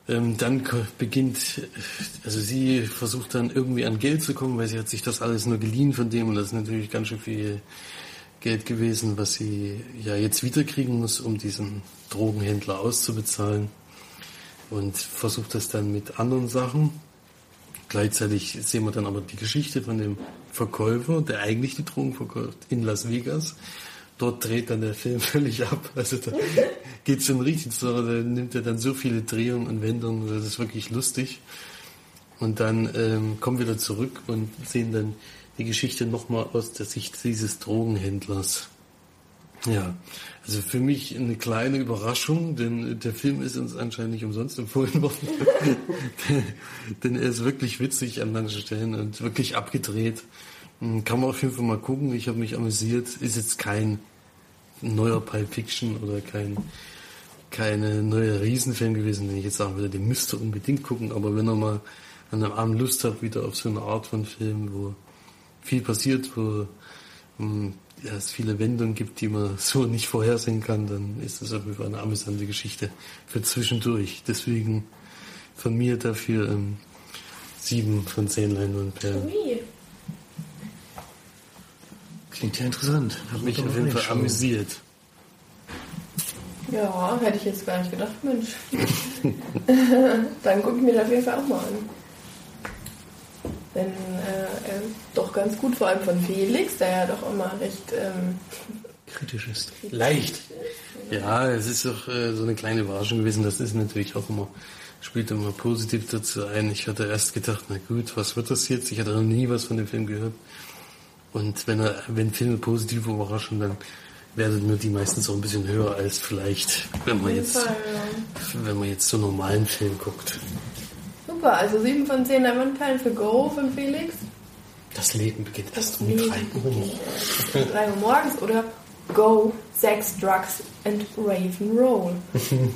Ähm, dann beginnt, also sie versucht dann irgendwie an Geld zu kommen, weil sie hat sich das alles nur geliehen von dem und das ist natürlich ganz schön viel Geld gewesen, was sie ja jetzt wiederkriegen muss, um diesen Drogenhändler auszubezahlen und versucht das dann mit anderen Sachen. Gleichzeitig sehen wir dann aber die Geschichte von dem Verkäufer, der eigentlich die Drogen verkauft, in Las Vegas. Dort dreht dann der Film völlig ab. Also da geht schon richtig so, da nimmt er dann so viele Drehungen und Wendungen, das ist wirklich lustig. Und dann ähm, kommen wir da zurück und sehen dann die Geschichte nochmal aus der Sicht dieses Drogenhändlers. Ja, also für mich eine kleine Überraschung, denn der Film ist uns anscheinend nicht umsonst empfohlen worden. denn er ist wirklich witzig an manchen Stellen und wirklich abgedreht. Hm, Kann man auf jeden Fall mal gucken. Ich habe mich amüsiert. Ist jetzt kein neuer Pulp Fiction oder kein keine neue Riesenfilm gewesen, den ich jetzt sagen würde, den müsst ihr unbedingt gucken. Aber wenn ihr mal an einem Abend Lust habt, wieder auf so eine Art von Film, wo viel passiert, wo hm, es viele Wendungen gibt, die man so nicht vorhersehen kann, dann ist das auf jeden Fall eine amüsante Geschichte für zwischendurch. Deswegen von mir dafür ähm, sieben von zehn Leinwandperlen. Klingt ja interessant. Hat mich auf jeden Fall reinschauen. amüsiert. Ja, hätte ich jetzt gar nicht gedacht, Mensch. Dann gucke ich mir das auf jeden Fall auch mal an. Denn äh, er ist doch ganz gut, vor allem von Felix, der ja doch immer recht ähm, Kritisch ist. Leicht. Ja, es ist doch äh, so eine kleine Überraschung gewesen. Das ist natürlich auch immer, spielt immer positiv dazu ein. Ich hatte erst gedacht, na gut, was wird das jetzt? Ich hatte noch nie was von dem Film gehört. Und wenn er, wenn Filme positiv überraschen, dann werden mir die meistens auch ein bisschen höher als vielleicht, wenn man jetzt, Fall, ja. wenn man jetzt so einen normalen Film guckt. Super, also 7 von 10 Diamantperlen für Go von Felix. Das Leben beginnt erst um Leben drei Uhr. 3 Uhr morgens oder Go, Sex, Drugs and Raven Roll.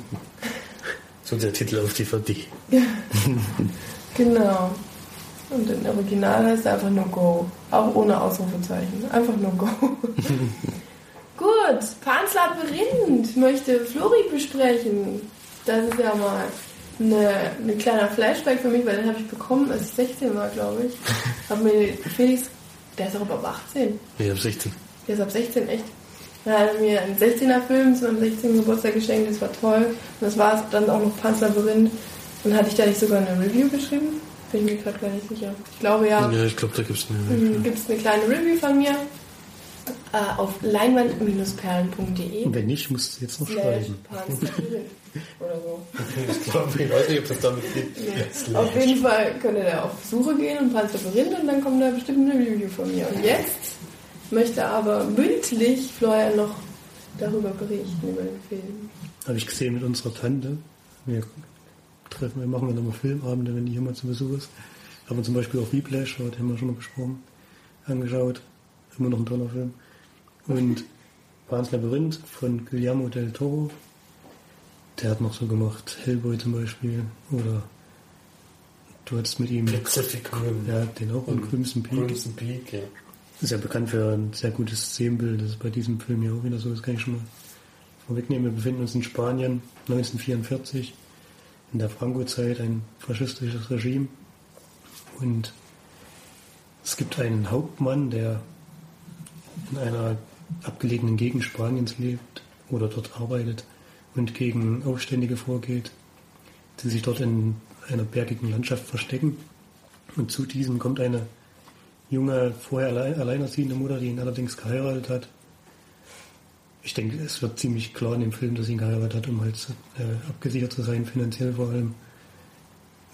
So der Titel auf DVD. Genau. Und im Original heißt er einfach nur Go. Auch ohne Ausrufezeichen. Einfach nur Go. Gut, Pans Labyrinth möchte Flori besprechen. Das ist ja mal eine, ein kleiner Flashback für mich, weil den habe ich bekommen, als ich 16 war, glaube ich. Hab mir Felix, der ist auch ab 18. Ich hab 16. Der ist ab 16 echt. Da hat er mir einen 16er Film zu meinem 16. Geburtstag geschenkt, das war toll. Und das war dann auch noch Pans Labyrinth. Und hatte ich da nicht sogar eine Review geschrieben? Bin ich mir gerade gar nicht sicher. Ich glaube ja. Ja, ich glaube, da gibt's eine. Gibt es eine kleine Review von mir äh, auf leinwand-perlen.de. Und wenn nicht, musst du jetzt noch schreiben. Oder so. Ich glaube, ich weiß nicht, ob das damit geht. Nee. Auf jeden Fall könnt ihr da auf Suche gehen und Labyrinth und dann kommt da bestimmt eine Review von mir. Und jetzt möchte aber mündlich Florian noch darüber berichten, über den Film. Habe ich gesehen mit unserer Tante. Wir treffen, wir machen dann immer Filmabende, wenn die hier mal zu Besuch ist. Haben wir zum Beispiel auch Whiplash, den haben wir schon mal besprochen, angeschaut. Immer noch ein toller Film. Und Pan's Labyrinth von Guillermo del Toro. Der hat noch so gemacht, Hellboy zum Beispiel. Oder du hattest mit ihm. Pacific Rim. Ja, den auch und Crimson Peak. Crimson Peak, ja. Ist ja bekannt für ein sehr gutes Szenenbild. Das ist bei diesem Film ja auch wieder so. Das kann ich schon mal vorwegnehmen. Wir befinden uns in Spanien 1944 in der Franco-Zeit, ein faschistisches Regime. Und es gibt einen Hauptmann, der in einer abgelegenen Gegend Spaniens lebt oder dort arbeitet und gegen Aufständige vorgeht, die sich dort in einer bergigen Landschaft verstecken. Und zu diesem kommt eine junge, vorher allein, alleinerziehende Mutter, die ihn allerdings geheiratet hat. Ich denke, es wird ziemlich klar in dem Film, dass sie ihn geheiratet hat, um halt äh, abgesichert zu sein, finanziell vor allem.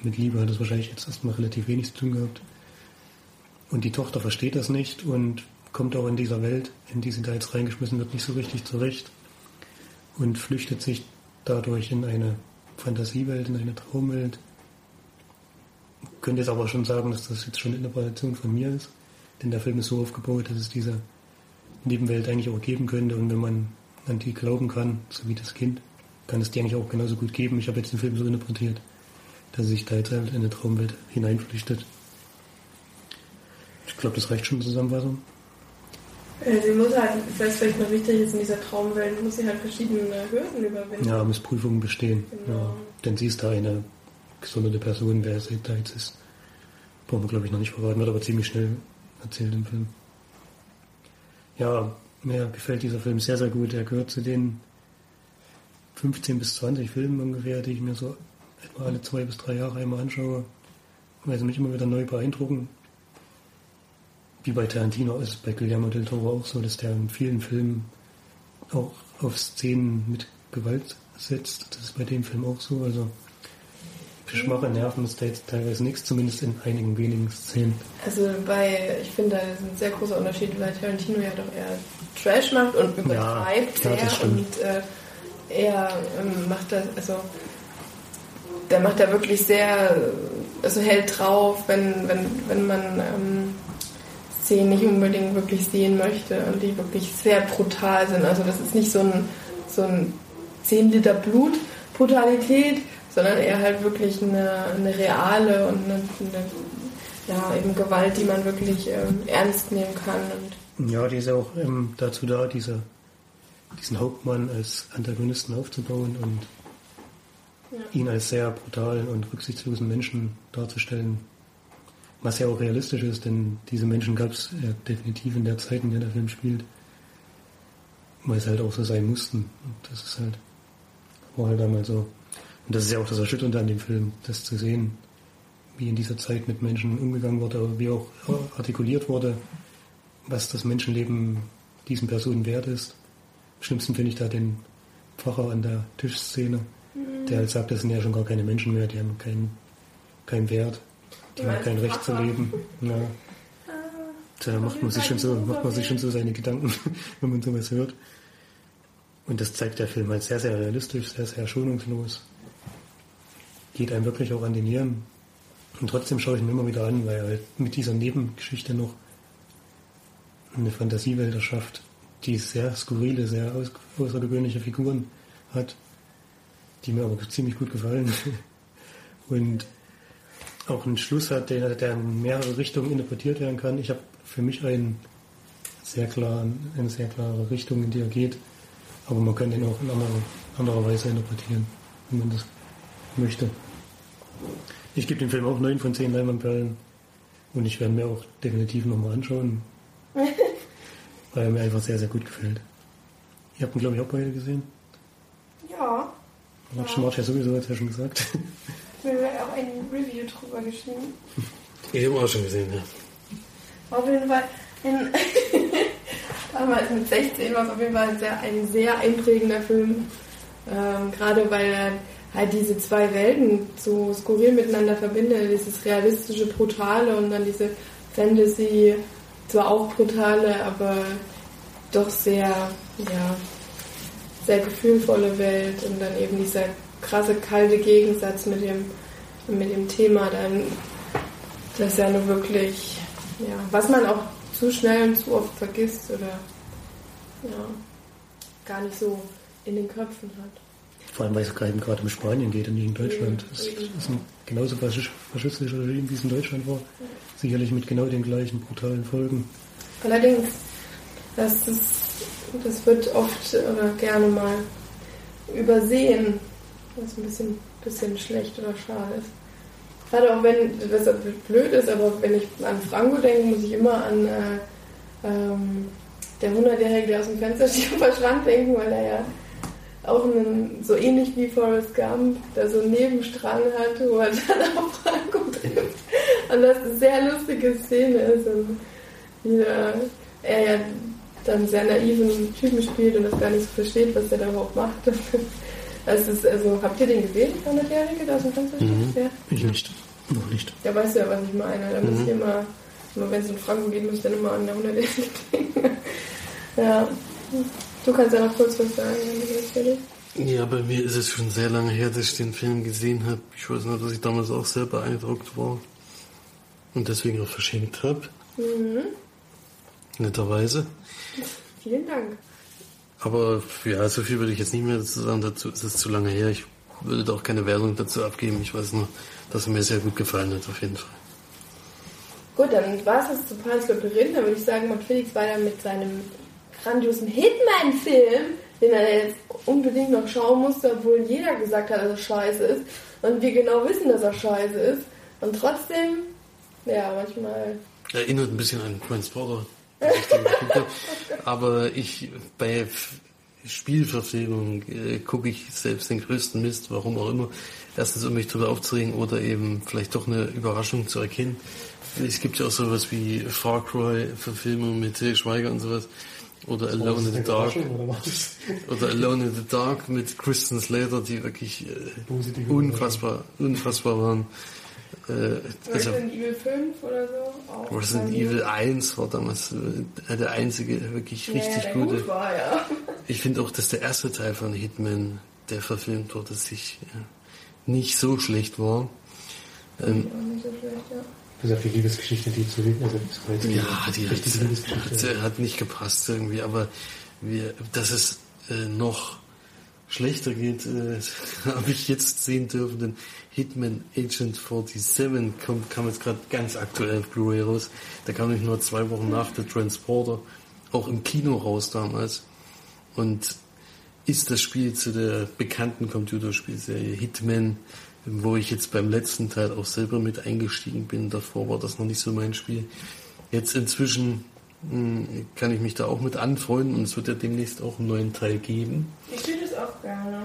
Mit Liebe hat es wahrscheinlich jetzt erstmal relativ wenig zu tun gehabt. Und die Tochter versteht das nicht und kommt auch in dieser Welt, in die sie da jetzt reingeschmissen wird, nicht so richtig zurecht und flüchtet sich dadurch in eine Fantasiewelt, in eine Traumwelt. Ich könnte jetzt aber schon sagen, dass das jetzt schon Interpretation von mir ist, denn der Film ist so aufgebaut, dass es diese Nebenwelt eigentlich auch geben könnte und wenn man an die glauben kann, so wie das Kind, kann es die eigentlich auch genauso gut geben. Ich habe jetzt den Film so interpretiert, dass er sich da jetzt halt in eine Traumwelt hineinflüchtet. Ich glaube, das reicht schon zur Zusammenfassung. Äh, Sie muss halt, das ist vielleicht noch wichtig ist, in dieser Traumwelt muss sie halt verschiedene Hürden überwinden. Ja, muss Prüfungen bestehen. Genau. Ja. Denn sie ist da eine gesonderte Person, wer sie da jetzt ist. Brauchen wir, glaube ich, noch nicht verraten, wird aber ziemlich schnell erzählt im Film. Ja, mir gefällt dieser Film sehr, sehr gut. Er gehört zu den 15 bis 20 Filmen ungefähr, die ich mir so etwa alle zwei bis drei Jahre einmal anschaue, weil sie mich immer wieder neu beeindrucken. Wie bei Tarantino ist es bei Guillermo del Toro auch so, dass der in vielen Filmen auch auf Szenen mit Gewalt setzt. Das ist bei dem Film auch so. Also für schwache Nerven ist da jetzt teilweise nichts, zumindest in einigen wenigen Szenen. Also bei, ich finde, da ist ein sehr großer Unterschied, weil Tarantino ja doch eher Trash macht und übertreibt Ja, sehr und äh, er ähm, macht das, also der macht da wirklich sehr, also hält drauf, wenn, wenn, wenn man ähm, Szenen nicht unbedingt wirklich sehen möchte und die wirklich sehr brutal sind. Also das ist nicht so ein, so ein 10 Liter Blut Brutalität, sondern eher halt wirklich eine, eine reale und eine, eine ja, eben Gewalt, die man wirklich ähm, ernst nehmen kann. Und Ja, die ist ja auch ähm, dazu da, diese, diesen Hauptmann als Antagonisten aufzubauen und Ja. ihn als sehr brutalen und rücksichtslosen Menschen darzustellen. Was ja auch realistisch ist, denn diese Menschen gab es ja definitiv in der Zeit, in der der Film spielt. Weil es halt auch so sein mussten. Und das ist halt, war halt damals so. Und das ist ja auch das Erschütternde an dem Film, das zu sehen, wie in dieser Zeit mit Menschen umgegangen wurde, aber wie auch artikuliert wurde, was das Menschenleben diesen Personen wert ist. Am schlimmsten finde ich da den Pfarrer an der Tischszene, der halt sagt, das sind ja schon gar keine Menschen mehr, die haben keinen keinen Wert, die meinst kein Recht zu leben. Ja. Da macht man sich schon so, macht man sich schon so seine Gedanken, wenn man sowas hört. Und das zeigt der Film halt sehr, sehr realistisch, sehr, sehr schonungslos. Geht einem wirklich auch an die Nieren. Und trotzdem schaue ich ihn immer wieder an, weil er halt mit dieser Nebengeschichte noch eine Fantasiewelt erschafft, die sehr skurrile, sehr außergewöhnliche Figuren hat, die mir aber ziemlich gut gefallen. Und auch einen Schluss hat, der, der in mehrere Richtungen interpretiert werden kann. Ich habe für mich einen sehr klaren, eine sehr klare Richtung, in die er geht. Aber man kann den auch in anderer, anderer Weise interpretieren, wenn man das möchte. Ich gebe dem Film auch 9 von 10 Leinwandperlen. Und ich werde mir auch definitiv nochmal anschauen. weil er mir einfach sehr, sehr gut gefällt. Ihr habt ihn, glaube ich, auch beide gesehen. ja, Hat schon Marsch ja sowieso, hat er schon gesagt. mir auch ein Review drüber geschrieben. Ich habe auch schon gesehen, ja. Auf jeden Fall ein damals mit 16 war es auf jeden Fall ein sehr, ein sehr einprägender Film. Ähm, gerade weil er halt diese zwei Welten so skurril miteinander verbindet. Dieses realistische, brutale und dann diese Fantasy, zwar auch brutale, aber doch sehr, ja, sehr gefühlvolle Welt und dann eben dieser krasse, kalte Gegensatz mit dem, mit dem Thema dann, das ja nur wirklich, ja, was man auch zu schnell und zu oft vergisst oder, ja. gar nicht so in den Köpfen hat. Vor allem, weil es gerade um Spanien geht und nicht in Deutschland. Eben, Das ist ein genauso faschistisches Regime, wie es in Deutschland war. Sicherlich mit genau den gleichen brutalen Folgen. Allerdings, das, das, das wird oft oder gerne mal übersehen, was ein bisschen, bisschen schlecht oder schade ist. Gerade auch wenn, das blöd ist, aber wenn ich an Franco denke, muss ich immer an äh, ähm, der 100-Jährige, der aus dem Fenster steht und verschwand denken, weil er ja auch einen, so ähnlich wie Forrest Gump, da so einen Nebenstrang hat, wo er dann auf Franco trifft. Und das eine sehr lustige Szene ist. Und wie da er ja dann sehr naiven Typen spielt und das gar nicht so versteht, was er da überhaupt macht. Das ist, also, habt ihr den gesehen, der 100-Jährige, der aus dem Fenster? Mhm. Ja. Ich nicht. Noch nicht. Ja, weißt du ja, was ich meine. Da muss ich immer, immer wenn es um Franco geht, muss ich dann immer an der 100-Jährige denken. ja. Du kannst ja noch kurz was sagen, wenn du das fertig Ja, bei mir ist es schon sehr lange her, dass ich den Film gesehen habe. Ich weiß nur, dass ich damals auch sehr beeindruckt war. Und deswegen auch verschenkt habe. Mhm. Netterweise. Vielen Dank. Aber ja, so viel würde ich jetzt nicht mehr dazu sagen. Dazu ist es zu lange her. Ich würde da auch keine Wertung dazu abgeben. Ich weiß nur, dass er mir sehr gut gefallen hat, auf jeden Fall. Gut, dann war es das zu Pans Labyrinth. Dann würde ich sagen, macht Felix weiter mit seinem grandiosen Hitman-Film, den er jetzt unbedingt noch schauen musste, obwohl jeder gesagt hat, dass er scheiße ist. Und wir genau wissen, dass er scheiße ist. Und trotzdem, ja, manchmal. Erinnert ein bisschen an Transporter. Aber ich bei Spielverfilmungen äh, gucke ich selbst den größten Mist, warum auch immer. Erstens, um mich drüber aufzuregen oder eben vielleicht doch eine Überraschung zu erkennen. Es gibt ja auch sowas wie Far Cry Verfilmung mit Til Schweiger und sowas. Oder Alone in the Dark. Oder Alone in the Dark mit Kristen Slater, die wirklich äh, unfassbar, unfassbar waren. Äh, also Resident Evil 5 oder so. Auch Resident Evil 1 war damals äh, der einzige wirklich richtig ja, der gute. Gut war, ja. Ich finde auch, dass der erste Teil von Hitman, der verfilmt wurde, sich äh, nicht so schlecht war. Ähm, Auch nicht so schlecht, ja. Das ist ja die Liebesgeschichte, die zu also war jetzt ja, die richtige hat, Liebesgeschichte. hat, hat nicht gepasst irgendwie, aber wir, dass es äh, noch schlechter geht, äh, habe ich jetzt sehen dürfen, denn Hitman Agent 47 kommt, kam jetzt gerade ganz aktuell auf Blu-ray raus. Da kam ich nur zwei Wochen nach The Transporter auch im Kino raus damals und ist das Spiel zu der bekannten Computerspielserie Hitman, wo ich jetzt beim letzten Teil auch selber mit eingestiegen bin. Davor war das noch nicht so mein Spiel. Jetzt inzwischen mh, kann ich mich da auch mit anfreunden und es wird ja demnächst auch einen neuen Teil geben. Ich spiele das auch gerne.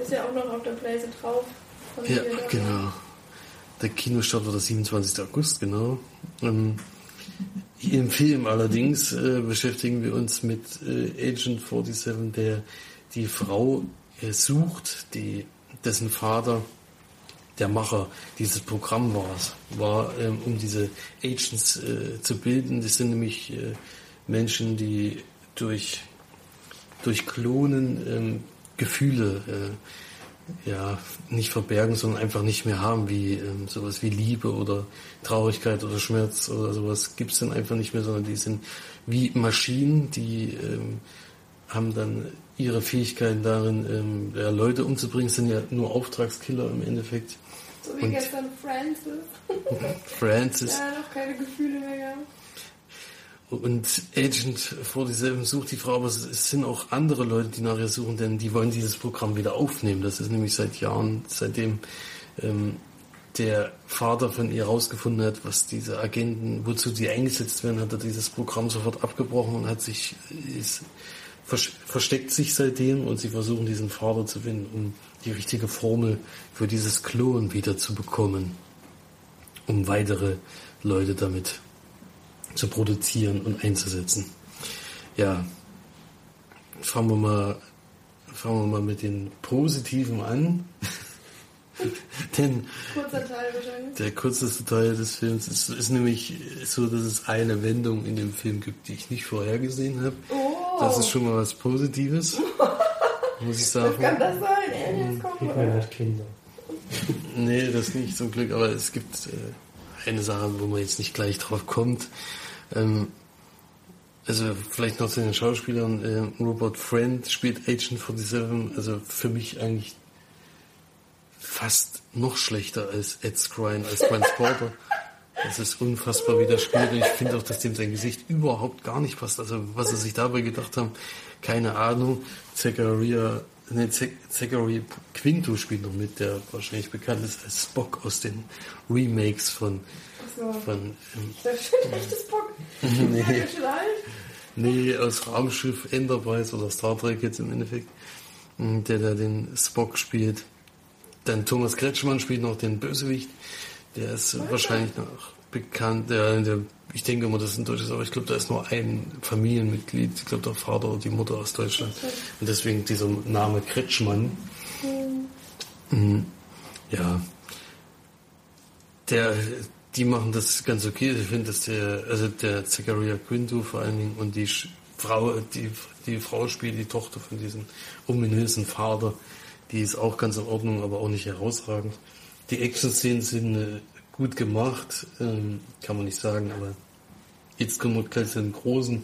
Ist ja auch noch auf der Playse drauf. Ja, genau. Der Kinostart war der 27. August, genau. Ähm, Im Film allerdings äh, beschäftigen wir uns mit äh, Agent 47, der die Frau äh, sucht, die, dessen Vater der Macher dieses Programm war, war ähm, um diese Agents äh, zu bilden. Das sind nämlich äh, Menschen, die durch, durch Klonen ähm, Gefühle äh, ja, nicht verbergen, sondern einfach nicht mehr haben, wie ähm, sowas wie Liebe oder Traurigkeit oder Schmerz oder sowas gibt's dann einfach nicht mehr, sondern die sind wie Maschinen, die ähm, haben dann ihre Fähigkeiten darin, ähm, ja, Leute umzubringen, sind ja nur Auftragskiller im Endeffekt. So wie Und- gestern Francis. Francis Ja, noch keine Gefühle mehr gehabt. Und Agent 47 sucht die Frau, aber es sind auch andere Leute, die nach ihr suchen, denn die wollen dieses Programm wieder aufnehmen. Das ist nämlich seit Jahren, seitdem ähm, der Vater von ihr herausgefunden hat, was diese Agenten, wozu sie eingesetzt werden, hat er dieses Programm sofort abgebrochen und hat sich ist, vers- versteckt sich seitdem und sie versuchen diesen Vater zu finden, um die richtige Formel für dieses Klon wieder zu bekommen, um weitere Leute damit zu produzieren und einzusetzen. Ja, fangen wir mal, fangen wir mal mit den Positiven an. Denn Kurzer Teil wahrscheinlich. der kürzeste Teil des Films ist, ist nämlich so, dass es eine Wendung in dem Film gibt, die ich nicht vorhergesehen habe. Oh. Das ist schon mal was Positives, muss ich Was sagen. kann das sein? Aliens kommen Hitman oder? hat Kinder. Nee, das nicht zum Glück, aber es gibt äh, eine Sache, wo man jetzt nicht gleich drauf kommt. Ähm, Also vielleicht noch zu den Schauspielern. Äh, Robert Friend spielt Agent 47. Also für mich eigentlich fast noch schlechter als Ed Skrein, als Transporter. Das ist unfassbar, wie der spielt. Ich finde auch, dass dem sein Gesicht überhaupt gar nicht passt. Also was sie sich dabei gedacht haben, keine Ahnung. Zachariah, nee, Zachary Quinto spielt noch mit, der wahrscheinlich bekannt ist als Spock aus den Remakes von... So. von ähm, schon echtes Spock. Nee. nee. aus Raumschiff Enterprise oder Star Trek jetzt im Endeffekt, mm, der da den Spock spielt. Dann Thomas Kretschmann spielt noch den Bösewicht. Der ist wahrscheinlich noch bekannt. Der, der, ich denke immer, das ist ein deutsches, aber ich glaube, da ist nur ein Familienmitglied. Ich glaube, der Vater oder die Mutter aus Deutschland. Und deswegen dieser Name Kretschmann. Mhm. Ja. Der, die machen das ganz okay. Ich finde, dass der, also der Zachariah Quinto vor allen Dingen und die Frau, die, die Frau spielt die Tochter von diesem ominösen Vater. Die ist auch ganz in Ordnung, aber auch nicht herausragend. Die Action-Szenen sind äh, gut gemacht, ähm, kann man nicht sagen, aber jetzt kommen wir gleich zu einem großen,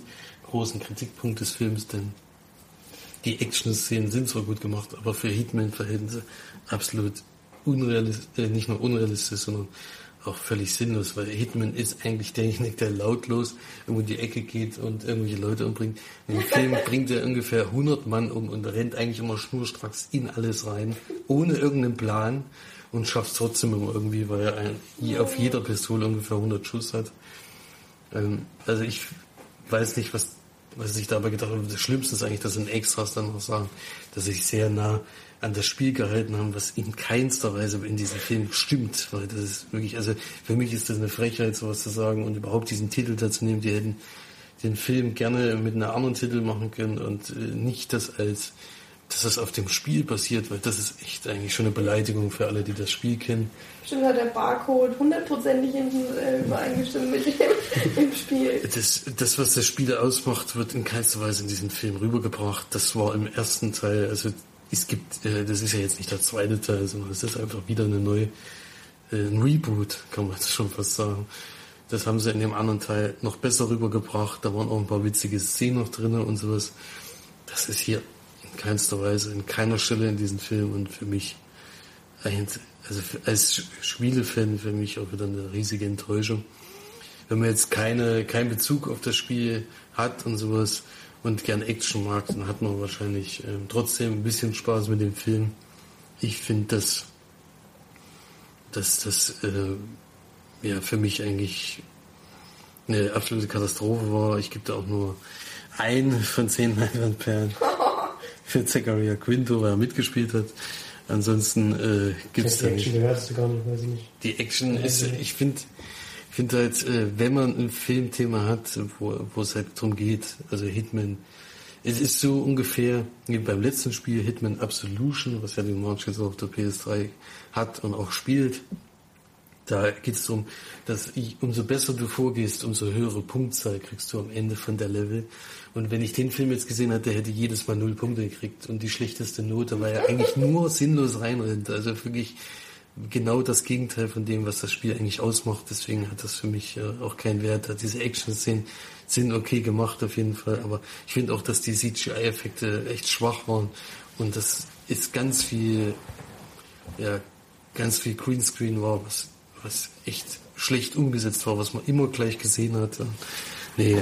großen Kritikpunkt des Films, denn die Action-Szenen sind zwar gut gemacht, aber für Hitman-Verhältnisse absolut unrealistisch, äh, nicht nur unrealistisch, sondern auch völlig sinnlos, weil Hitman ist eigentlich derjenige, der lautlos irgendwo in die Ecke geht und irgendwelche Leute umbringt. In dem Film bringt er ungefähr 100 Mann um und rennt eigentlich immer schnurstracks in alles rein, ohne irgendeinen Plan und schafft trotzdem immer irgendwie, weil er ein, auf jeder Pistole ungefähr 100 Schuss hat. Ähm, also ich weiß nicht, was, was ich dabei gedacht habe. Das Schlimmste ist eigentlich, dass in Extras dann noch sagen, dass sich sehr nah an das Spiel gehalten haben, was in keinster Weise in diesem Film stimmt. Weil das ist wirklich, also für mich ist das eine Frechheit, sowas zu sagen und überhaupt diesen Titel dazu nehmen. Die hätten den Film gerne mit einem anderen Titel machen können und äh, nicht das als, dass das auf dem Spiel basiert, weil das ist echt eigentlich schon eine Beleidigung für alle, die das Spiel kennen. Bestimmt hat der Barcode hundertprozentig äh, übereingestimmt mit dem im Spiel. Das, das, was das Spiel ausmacht, wird in keinster Weise in diesem Film rübergebracht. Das war im ersten Teil, also es gibt, äh, das ist ja jetzt nicht der zweite Teil, sondern es ist einfach wieder eine neue, äh, ein Reboot, kann man jetzt schon fast sagen. Das haben sie in dem anderen Teil noch besser rübergebracht. Da waren auch ein paar witzige Szenen noch drin und sowas. Das ist hier in keinster Weise, in keiner Stelle in diesem Film und für mich ein, also als Spielefan für mich auch wieder eine riesige Enttäuschung wenn man jetzt keine, keinen Bezug auf das Spiel hat und sowas und gern Action mag, dann hat man wahrscheinlich ähm, trotzdem ein bisschen Spaß mit dem Film. Ich finde, dass, dass das äh, ja für mich eigentlich eine absolute Katastrophe war. Ich gebe da auch nur ein von zehn Leinwandperlen Zachariah Quinto, weil er mitgespielt hat. Ansonsten äh, gibt es Die da Action nicht. bewertest du gar nicht, weiß ich nicht. Die Action ist, ich finde, ich finde halt, äh, wenn man ein Filmthema hat, wo, wo es halt drum geht, also Hitman, es ist so ungefähr wie beim letzten Spiel Hitman Absolution, was ja den Launch jetzt auf der PS3 hat und auch spielt. Da geht es darum, dass ich, umso besser du vorgehst, umso höhere Punktzahl kriegst du am Ende von der Level. Und wenn ich den Film jetzt gesehen hätte, hätte ich jedes Mal null Punkte gekriegt und die schlechteste Note, weil er eigentlich nur sinnlos reinrennt. Also wirklich genau das Gegenteil von dem, was das Spiel eigentlich ausmacht. Deswegen hat das für mich äh, auch keinen Wert. Diese Action-Szenen sind okay gemacht auf jeden Fall, aber ich finde auch, dass die CGI-Effekte echt schwach waren und das ist ganz viel, ja, ganz viel Greenscreen war, was, was echt schlecht umgesetzt war, was man immer gleich gesehen hat. Nee,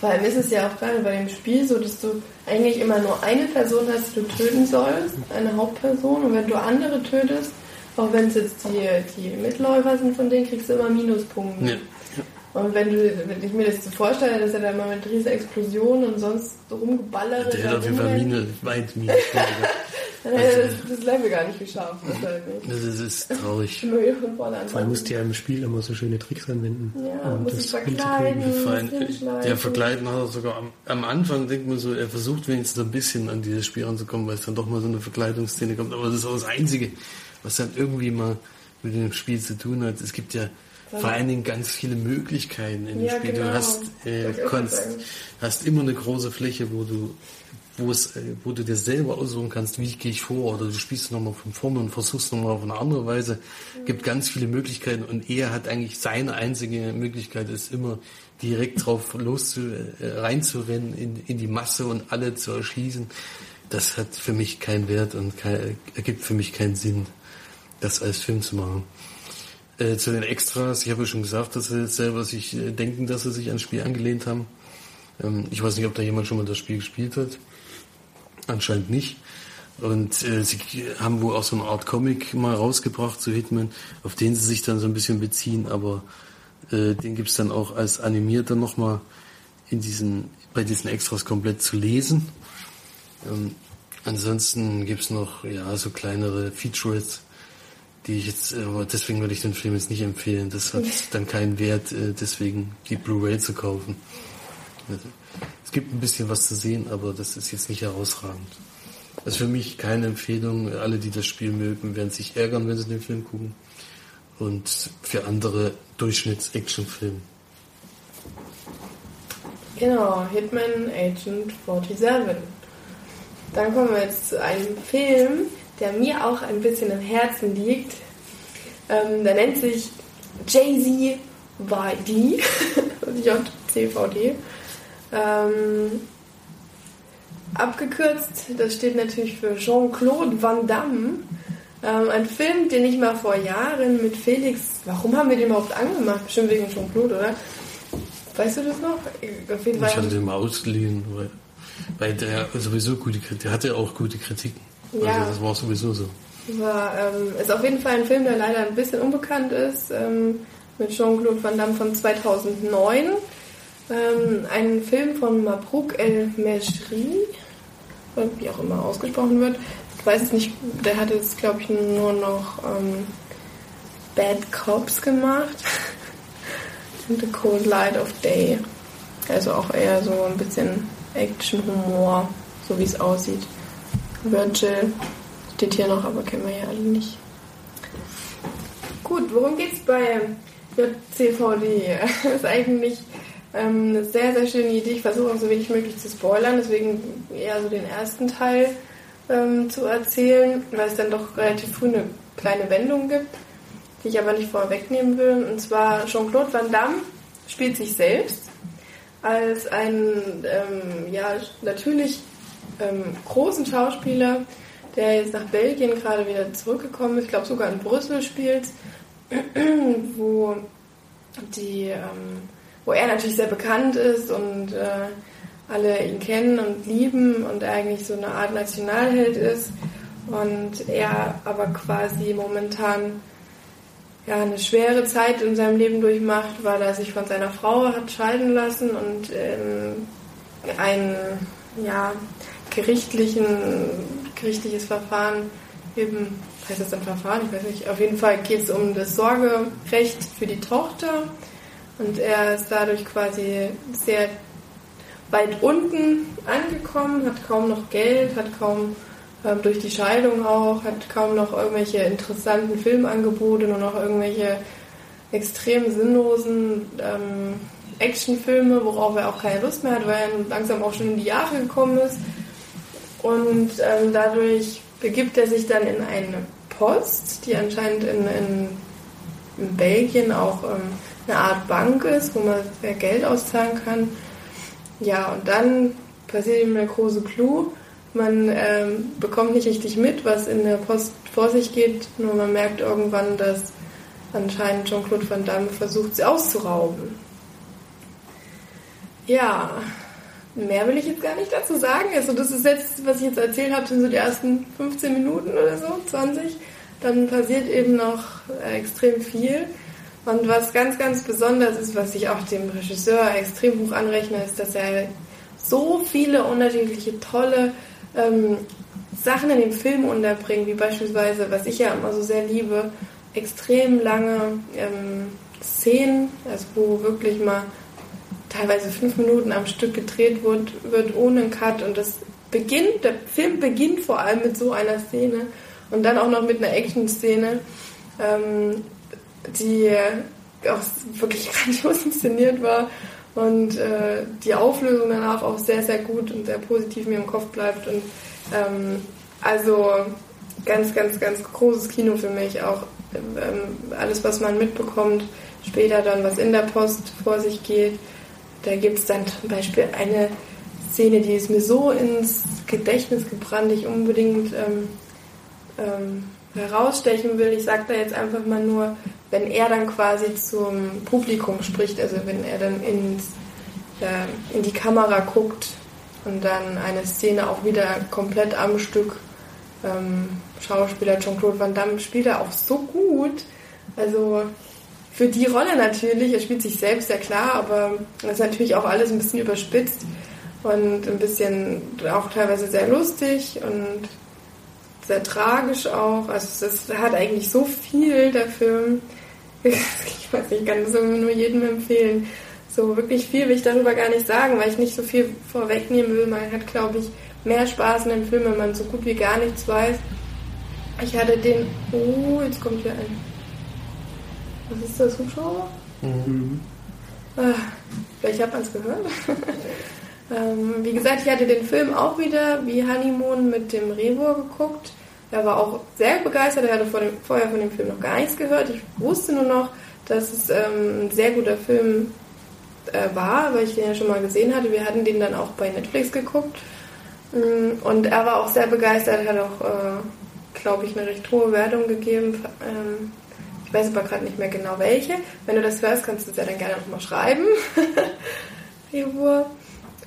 Vor allem ist es ja auch gerade bei dem Spiel so, dass du eigentlich immer nur eine Person hast, die du töten sollst, eine Hauptperson. Und wenn du andere tötest, auch wenn es jetzt die, die Mitläufer sind von denen, kriegst du immer Minuspunkte. ja. Und wenn du, wenn ich mir das so vorstelle, dass er da mal mit riesen Explosionen und sonst rumgeballert Der hat auf jeden Fall Mine, weit Mine. dann hätte er das, das Level gar nicht geschafft. Das ist, das ist traurig. Immer Vor allem musst du ja im Spiel immer so schöne Tricks anwenden. Ja, um muss das sich verkleiden. der Verkleiden hat er sogar am, am Anfang, denkt man so, er versucht wenigstens ein bisschen an dieses Spiel ranzukommen, weil es dann doch mal so eine Verkleidungsszene kommt. Aber das ist auch das Einzige, was dann irgendwie mal mit dem Spiel zu tun hat. Es gibt ja vor allen Dingen ganz viele Möglichkeiten in dem Ja, Spiel. genau. Du hast, äh, kannst, hast immer eine große Fläche, wo du wo, es, äh, wo du dir selber aussuchen kannst, wie gehe ich vor, oder du spielst nochmal von vorne und versuchst nochmal auf eine andere Weise. gibt ganz viele Möglichkeiten und er hat eigentlich seine einzige Möglichkeit ist immer direkt drauf los äh, reinzurennen in, in die Masse und alle zu erschließen. Das hat für mich keinen Wert und kein, ergibt für mich keinen Sinn, das als Film zu machen. Äh, zu den Extras, ich habe ja schon gesagt, dass sie selber sich äh, denken, dass sie sich ans Spiel angelehnt haben. Ähm, ich weiß nicht, ob da jemand schon mal das Spiel gespielt hat. Anscheinend nicht. Und äh, sie haben wohl auch so eine Art Comic mal rausgebracht zu Hitman, auf den sie sich dann so ein bisschen beziehen, aber äh, den gibt's dann auch als animierter nochmal in diesen, bei diesen Extras komplett zu lesen. Ähm, ansonsten gibt's noch ja so kleinere Features, die ich jetzt, aber deswegen würde ich den Film jetzt nicht empfehlen. Das hat dann keinen Wert, äh, deswegen die Blu-ray zu kaufen. Also, es gibt ein bisschen was zu sehen, aber das ist jetzt nicht herausragend. Das ist für mich keine Empfehlung. Alle, die das Spiel mögen, werden sich ärgern, wenn sie den Film gucken. Und für andere Durchschnitts-Action-Film. Genau, Hitman Agent 47. Dann kommen wir jetzt zu einem Film, der mir auch ein bisschen im Herzen liegt. Ähm, der nennt sich Jay-Z YD, also ich auf CVD. Ähm, abgekürzt, das steht natürlich für Jean-Claude Van Damme. Ähm, ein Film, den ich mal vor Jahren mit Felix, warum haben wir den überhaupt angemacht? Bestimmt wegen Jean-Claude, oder? Weißt du das noch? Auf jeden Fall. Ich hatte den mal ausgeliehen, weil, weil der sowieso gute Kritik, der hatte auch gute Kritiken. Ja. Also das war sowieso so. War, ähm, ist auf jeden Fall ein Film, der leider ein bisschen unbekannt ist, ähm, mit Jean-Claude Van Damme von 2009. Ähm, ein Film von Mabrouk El Meshri, wie auch immer ausgesprochen wird. Ich weiß es nicht, der hat jetzt, glaube ich, nur noch ähm, Bad Cops gemacht. In the Cold Light of Day. Also auch eher so ein bisschen Action-Humor, so wie es aussieht. Virgil steht hier noch, aber kennen wir ja alle nicht. Gut, worum geht's bei JCVD? Das ist eigentlich ähm, eine sehr, sehr schöne Idee. Ich versuche auch so wenig möglich zu spoilern, deswegen eher so den ersten Teil ähm, zu erzählen, weil es dann doch relativ früh eine kleine Wendung gibt, die ich aber nicht vorwegnehmen will. Und zwar Jean-Claude Van Damme spielt sich selbst als einen, ähm, ja, natürlich ähm, großen Schauspieler, der jetzt nach Belgien gerade wieder zurückgekommen ist, ich glaube sogar in Brüssel spielt, wo die, ähm, wo er natürlich sehr bekannt ist und äh, alle ihn kennen und lieben und eigentlich so eine Art Nationalheld ist und er aber quasi momentan ja, eine schwere Zeit in seinem Leben durchmacht, weil er sich von seiner Frau hat scheiden lassen und ähm, ein ja, gerichtlichen, gerichtliches Verfahren eben, heißt das ein Verfahren? Ich weiß nicht. Auf jeden Fall geht es um das Sorgerecht für die Tochter und er ist dadurch quasi sehr weit unten angekommen, hat kaum noch Geld, hat kaum ähm, durch die Scheidung auch, hat kaum noch irgendwelche interessanten Filmangebote, nur noch irgendwelche extrem sinnlosen ähm, Actionfilme, worauf er auch keine Lust mehr hat, weil er langsam auch schon in die Jahre gekommen ist. Und ähm, dadurch begibt er sich dann in eine Post, die anscheinend in, in, in Belgien auch ähm, eine Art Bank ist, wo man Geld auszahlen kann. Ja, und dann passiert ihm der große Clou. Man ähm, bekommt nicht richtig mit, was in der Post vor sich geht, nur man merkt irgendwann, dass anscheinend Jean-Claude Van Damme versucht, sie auszurauben. Ja, mehr will ich jetzt gar nicht dazu sagen. Also das ist jetzt, was ich jetzt erzählt habe, sind so die ersten 15 Minuten oder so, 20. Dann passiert eben noch äh, extrem viel. Und was ganz, ganz besonders ist, was ich auch dem Regisseur extrem hoch anrechne, ist, dass er so viele unterschiedliche tolle ähm, Sachen in dem Film unterbringt, wie beispielsweise, was ich ja immer so sehr liebe, extrem lange ähm, Szenen, also wo wirklich mal teilweise fünf Minuten am Stück gedreht wird, wird ohne einen Cut und das beginnt, der Film beginnt vor allem mit so einer Szene und dann auch noch mit einer Action-Szene, ähm, die auch wirklich grandios inszeniert war und äh, die Auflösung danach auch sehr, sehr gut und sehr positiv mir im Kopf bleibt. Und ähm, also ganz, ganz, ganz großes Kino für mich. Auch ähm, alles, was man mitbekommt, später dann, was in der Post vor sich geht. Da gibt es dann zum Beispiel eine Szene, die ist mir so ins Gedächtnis gebrannt, ich unbedingt ähm, ähm, herausstechen will. Ich sage da jetzt einfach mal nur, wenn er dann quasi zum Publikum spricht, also wenn er dann ins, äh, in die Kamera guckt und dann eine Szene auch wieder komplett am Stück ähm, Schauspieler Jean-Claude Van Damme spielt er auch so gut. Also für die Rolle natürlich, er spielt sich selbst, ja klar, aber das ist natürlich auch alles ein bisschen überspitzt und ein bisschen auch teilweise sehr lustig und sehr tragisch auch. Also es hat eigentlich so viel, der Film. Ich weiß nicht, ich kann das nur jedem empfehlen. So wirklich viel will ich darüber gar nicht sagen, weil ich nicht so viel vorwegnehmen will. Man hat, glaube ich, mehr Spaß in dem Film, wenn man so gut wie gar nichts weiß. Ich hatte den. Oh, jetzt kommt hier ein. Was ist das, Hubschrauber? Mhm. Ah, vielleicht hat man es gehört. ähm, wie gesagt, ich hatte den Film auch wieder wie Honeymoon mit dem Revor geguckt. Er war auch sehr begeistert. Er hatte vor dem, vorher von dem Film noch gar nichts gehört. Ich wusste nur noch, dass es ähm, ein sehr guter Film äh, war, weil ich den ja schon mal gesehen hatte. Wir hatten den dann auch bei Netflix geguckt. Mm, und er war auch sehr begeistert. Er hat auch, äh, glaube ich, eine recht hohe Wertung gegeben. Ähm, ich weiß aber gerade nicht mehr genau welche. Wenn du das hörst, kannst du es ja dann gerne nochmal schreiben.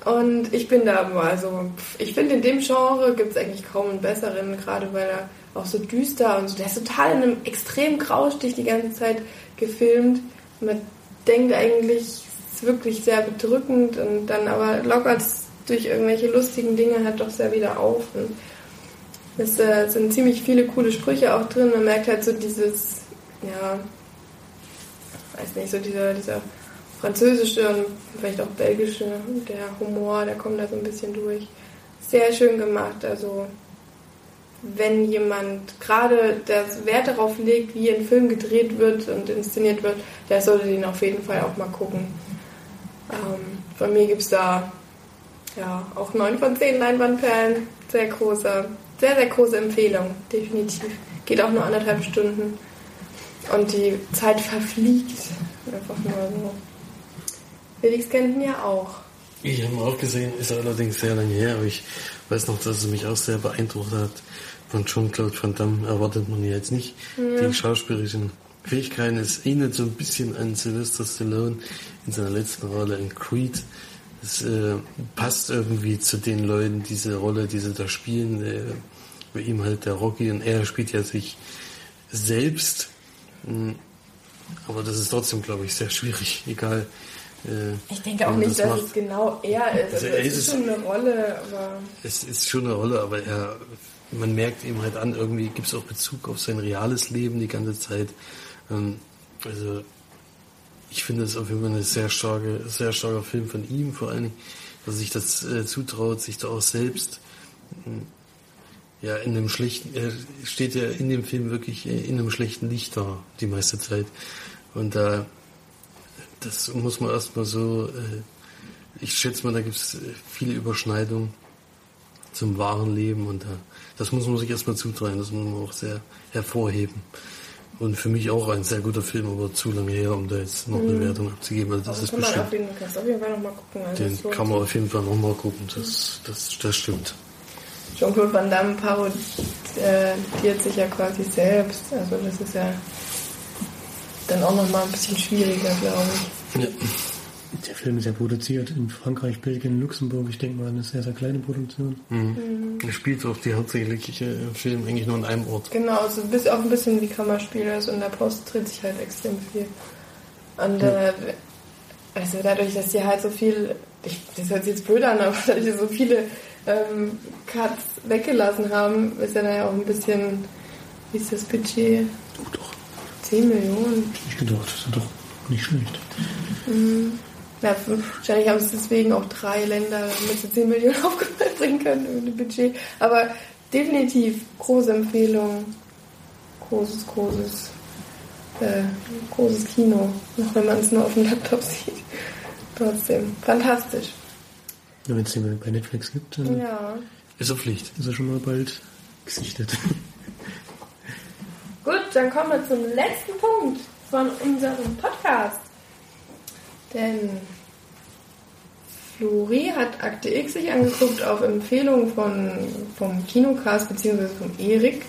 Und ich bin da aber, also ich finde in dem Genre gibt es eigentlich kaum einen besseren, gerade weil er auch so düster und so, der ist total in einem extremen Graustich die ganze Zeit gefilmt. Man denkt eigentlich, es ist wirklich sehr bedrückend und dann aber lockert es durch irgendwelche lustigen Dinge halt doch sehr wieder auf. Und es äh, sind ziemlich viele coole Sprüche auch drin. Man merkt halt so dieses, ja, weiß nicht, so dieser, dieser französische und vielleicht auch belgische, der Humor, der kommt da so ein bisschen durch. Sehr schön gemacht. Also wenn jemand gerade das Wert darauf legt, wie ein Film gedreht wird und inszeniert wird, der sollte den auf jeden Fall auch mal gucken. Ähm, von mir gibt es da ja auch 9 von 10 Leinwandperlen. Sehr große, sehr, sehr große Empfehlung, definitiv. Geht auch nur anderthalb Stunden. Und die Zeit verfliegt. Einfach nur so. Felix kennt ihn ja auch. Ich habe ihn auch gesehen, ist allerdings sehr lange her, aber ich weiß noch, dass es mich auch sehr beeindruckt hat. Von Jean-Claude Van Damme erwartet man ja jetzt nicht ja. die schauspielerischen Fähigkeiten. Es ähnelt so ein bisschen an Sylvester Stallone in seiner letzten Rolle in Creed. Es äh, passt irgendwie zu den Leuten, diese Rolle, die sie da spielen. Äh, bei ihm halt der Rocky und er spielt ja sich selbst. Hm, aber das ist trotzdem, glaube ich, sehr schwierig, egal äh, ich denke auch nicht, das dass macht. es genau er ist. Also, also es ist, ist schon eine Rolle, aber. Es ist schon eine Rolle, aber er, man merkt ihm halt an, irgendwie gibt es auch Bezug auf sein reales Leben die ganze Zeit. Ähm, also ich finde es auf jeden Fall ein sehr starke, sehr starker Film von ihm, vor allen Dingen, dass er sich das äh, zutraut, sich da auch selbst äh, ja in einem schlechten, er steht ja in dem Film wirklich äh, in einem schlechten Licht da die meiste Zeit. Und da das muss man erstmal so, äh, ich schätze mal, da gibt es äh, viele Überschneidungen zum wahren Leben und da, das muss man sich erstmal zutrauen, das muss man auch sehr hervorheben. Und für mich auch ein sehr guter Film, aber zu lange her, um da jetzt noch eine mhm. Wertung abzugeben. Also das aber ist kann bestimmt. Man auf jeden, auf jeden Fall noch mal gucken. Also den kann man auf jeden Fall noch mal gucken. Das, das, das stimmt. Jean-Claude Van Damme parodiert sich ja quasi selbst. Also das ist ja dann auch nochmal ein bisschen schwieriger, glaube ich. Ja. Der Film ist ja produziert in Frankreich, Belgien, Luxemburg. Ich denke mal, eine sehr, sehr kleine Produktion. Mhm. Mhm. Er spielt auch die hauptsächliche Film eigentlich nur an einem Ort. Genau, also bis auch ein bisschen wie Kammerspiel. Also in der Post dreht sich halt extrem viel. Und ja. äh, also dadurch, dass die halt so viel, ich, das hört sich jetzt blöd an, aber dadurch, dass so viele ähm, Cuts weggelassen haben, ist ja dann ja auch ein bisschen, wie ist das Budget? Oh, doch. 10 Millionen. Ich gedacht, das ist doch nicht schlecht. Mhm. Ja, wahrscheinlich haben es deswegen auch drei Länder mit 10 Millionen aufbringen können mit dem Budget. Aber definitiv große Empfehlung. Großes, großes, äh, großes Kino. Auch wenn man es nur auf dem Laptop sieht. trotzdem, fantastisch. Ja, Wenn es den bei Netflix gibt, dann Ja. Ist auf Pflicht. ist er schon mal bald gesichtet. Gut, dann kommen wir zum letzten Punkt von unserem Podcast. Denn Flori hat Akte X sich angeguckt auf Empfehlung von, vom Kinocast bzw. vom Erik.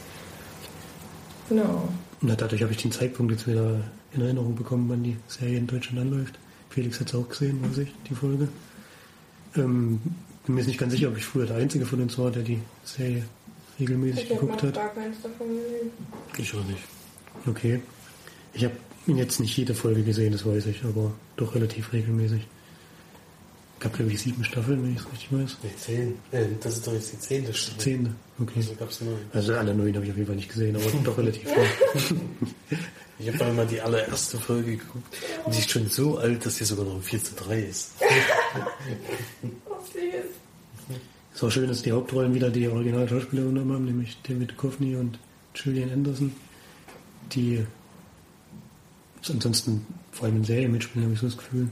Genau. Na, dadurch habe ich den Zeitpunkt jetzt wieder in Erinnerung bekommen, wann die Serie in Deutschland anläuft. Felix hat es auch gesehen, weiß ich, die Folge. Ähm, bin mir jetzt nicht ganz sicher, ob ich früher der Einzige von uns war, der die Serie regelmäßig Ich geguckt hat. gar keins davon gesehen. Ich auch nicht. Okay. Ich habe jetzt nicht jede Folge gesehen, das weiß ich, aber doch relativ regelmäßig. Gab glaube ich sieben Staffeln, wenn ich es richtig weiß. Nee, zehn. Äh, das ist doch jetzt die zehnte Stunde. Zehnte, okay. Also gab es neun. Also alle neun habe ich auf jeden Fall nicht gesehen, aber doch relativ viel. Ich habe einmal die allererste Folge geguckt und die ist schon so alt, dass die sogar noch 4 zu 3 ist. Es war schön, dass die Hauptrollen wieder die Original-Schauspieler übernommen haben, nämlich David Duchovny und Julian Anderson, die ansonsten vor allem in Serien mitspielen, habe ich so das Gefühl.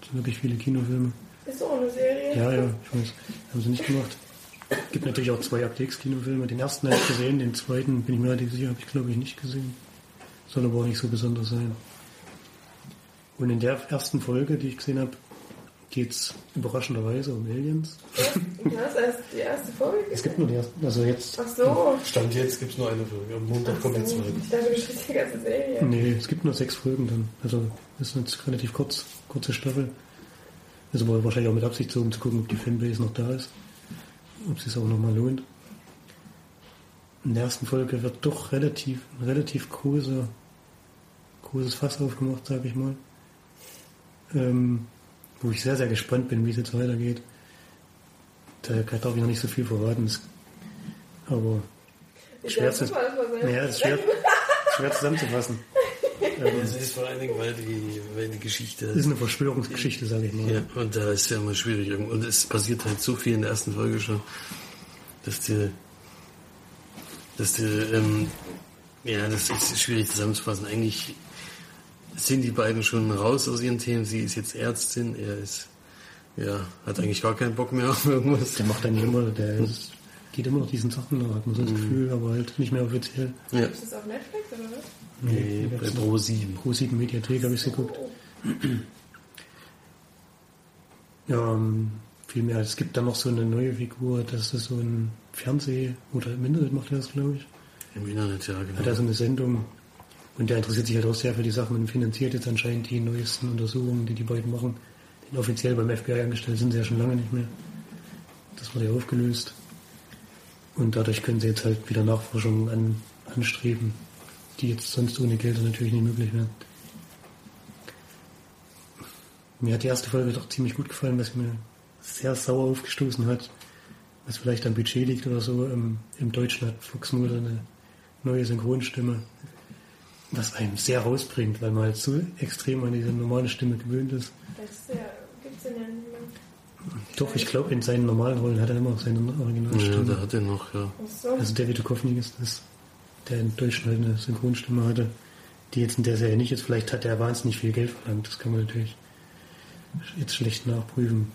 Es sind wirklich viele Kinofilme. Ist so eine Serie? Ja, ja, ich weiß. Haben sie nicht gemacht. gibt natürlich auch zwei Updates-Kinofilme. Den ersten habe ich gesehen, den zweiten bin ich mir relativ sicher, habe ich glaube ich nicht gesehen. Soll aber auch nicht so besonders sein. Und in der ersten Folge, die ich gesehen habe, geht es überraschenderweise um Aliens. Du hast erst die erste Folge Es gibt nur die erste, also jetzt, Ach so. Stand jetzt gibt es nur eine Folge. Am Montag kommt die zweite. Ich dachte, du sprichst die ganze Serie. nee, es gibt nur sechs Folgen dann. Also das ist jetzt relativ kurz, kurze Staffel. Ist aber wahrscheinlich auch mit Absicht so, um zu gucken, ob die Fanbase noch da ist. Ob es sich auch nochmal lohnt. In der ersten Folge wird doch relativ, ein relativ großer, großes Fass aufgemacht, sage ich mal. Ähm, wo ich sehr, sehr gespannt bin, wie es jetzt weitergeht. Da darf ich noch nicht so viel verraten. Es- Aber Ist schwer ja zu, naja, es ist schwer, schwer zusammenzufassen. Es ist vor allen Dingen, weil die, weil die Geschichte. Das ist eine Verschwörungsgeschichte, sage ich mal. Ja, und da ist ja immer schwierig. Und es passiert halt so viel in der ersten Folge schon, dass die, dass die, ähm, ja, das ist schwierig zusammenzufassen. Eigentlich sind die beiden schon raus aus ihren Themen. Sie ist jetzt Ärztin, er ist, ja, hat eigentlich gar keinen Bock mehr auf irgendwas. Der macht dann immer, der ist, geht immer noch diesen Sachen nach, hat man so Mhm. das Gefühl, aber halt nicht mehr offiziell. Ja, Ist das auf Netflix oder was? nee, die bei gab's Pro 7. Pro 7 Mediathek habe ich geguckt. Ja, ähm, viel mehr. Es gibt dann noch so eine neue Figur, das ist so ein Fernseh- oder im Internet macht er das, glaube ich. Im Internet, ja, Hat er genau. so eine Sendung und der interessiert sich halt auch sehr für die Sachen und finanziert jetzt anscheinend die neuesten Untersuchungen, die die beiden machen. Denn offiziell beim FBI angestellt sind sie ja schon lange nicht mehr. Das wurde ja aufgelöst. Und dadurch können sie jetzt halt wieder Nachforschungen an, anstreben, die jetzt sonst ohne Gelder natürlich nicht möglich wären. Mir hat die erste Folge doch ziemlich gut gefallen, was mir sehr sauer aufgestoßen hat, was vielleicht am Budget liegt oder so. Im, im Deutschen hat Fuchs Mulder eine neue Synchronstimme, was einem sehr rausbringt, weil man halt so extrem an diese normale Stimme gewöhnt ist. Das ist ja, gibt's den ja nicht mehr. Doch, ich glaube, in seinen normalen Rollen hat er immer noch seine Ja, Originalstimme. da hat er noch, ja. So. Also David Duchovny ist das, der in Deutschland halt eine Synchronstimme hatte, die jetzt in der Serie nicht ist. Vielleicht hat er wahnsinnig viel Geld verlangt, das kann man natürlich jetzt schlecht nachprüfen.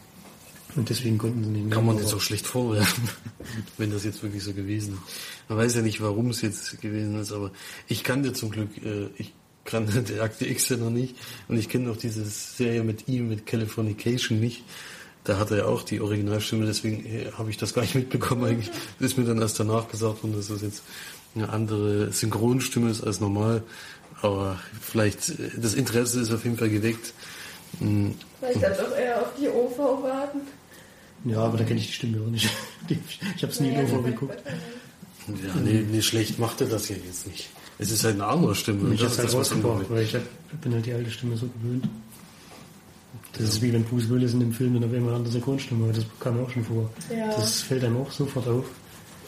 Und deswegen konnten sie nicht Kann man jetzt auch schlecht vorwerfen, wenn das jetzt wirklich so gewesen ist. Man weiß ja nicht, warum es jetzt gewesen ist, aber ich kannte zum Glück, äh, ich kannte die Akte X ja noch nicht und ich kenne auch diese Serie mit ihm, mit Californication nicht. Da hat er ja auch die Originalstimme, deswegen äh, habe ich das gar nicht mitbekommen eigentlich. Das ist mir dann erst danach gesagt worden, dass das jetzt eine andere Synchronstimme ist als normal. Aber vielleicht, äh, das Interesse ist auf jeden Fall geweckt. Mm, Vielleicht dann doch eher auf die OV warten. Ja, aber da kenne ich die Stimme auch nicht. Ich habe es nie nur vorgeguckt. Ja, nee, nee, schlecht macht er das ja jetzt nicht. Es ist halt eine andere Stimme. Und ich habe halt rausgebracht, weil ich hab, bin halt die alte Stimme so gewöhnt. Das ist wie wenn Bruce Willis in dem Film dann auf einmal eine andere Synchronstimme hat. Das kam mir auch schon vor. Ja. Das fällt einem auch sofort auf.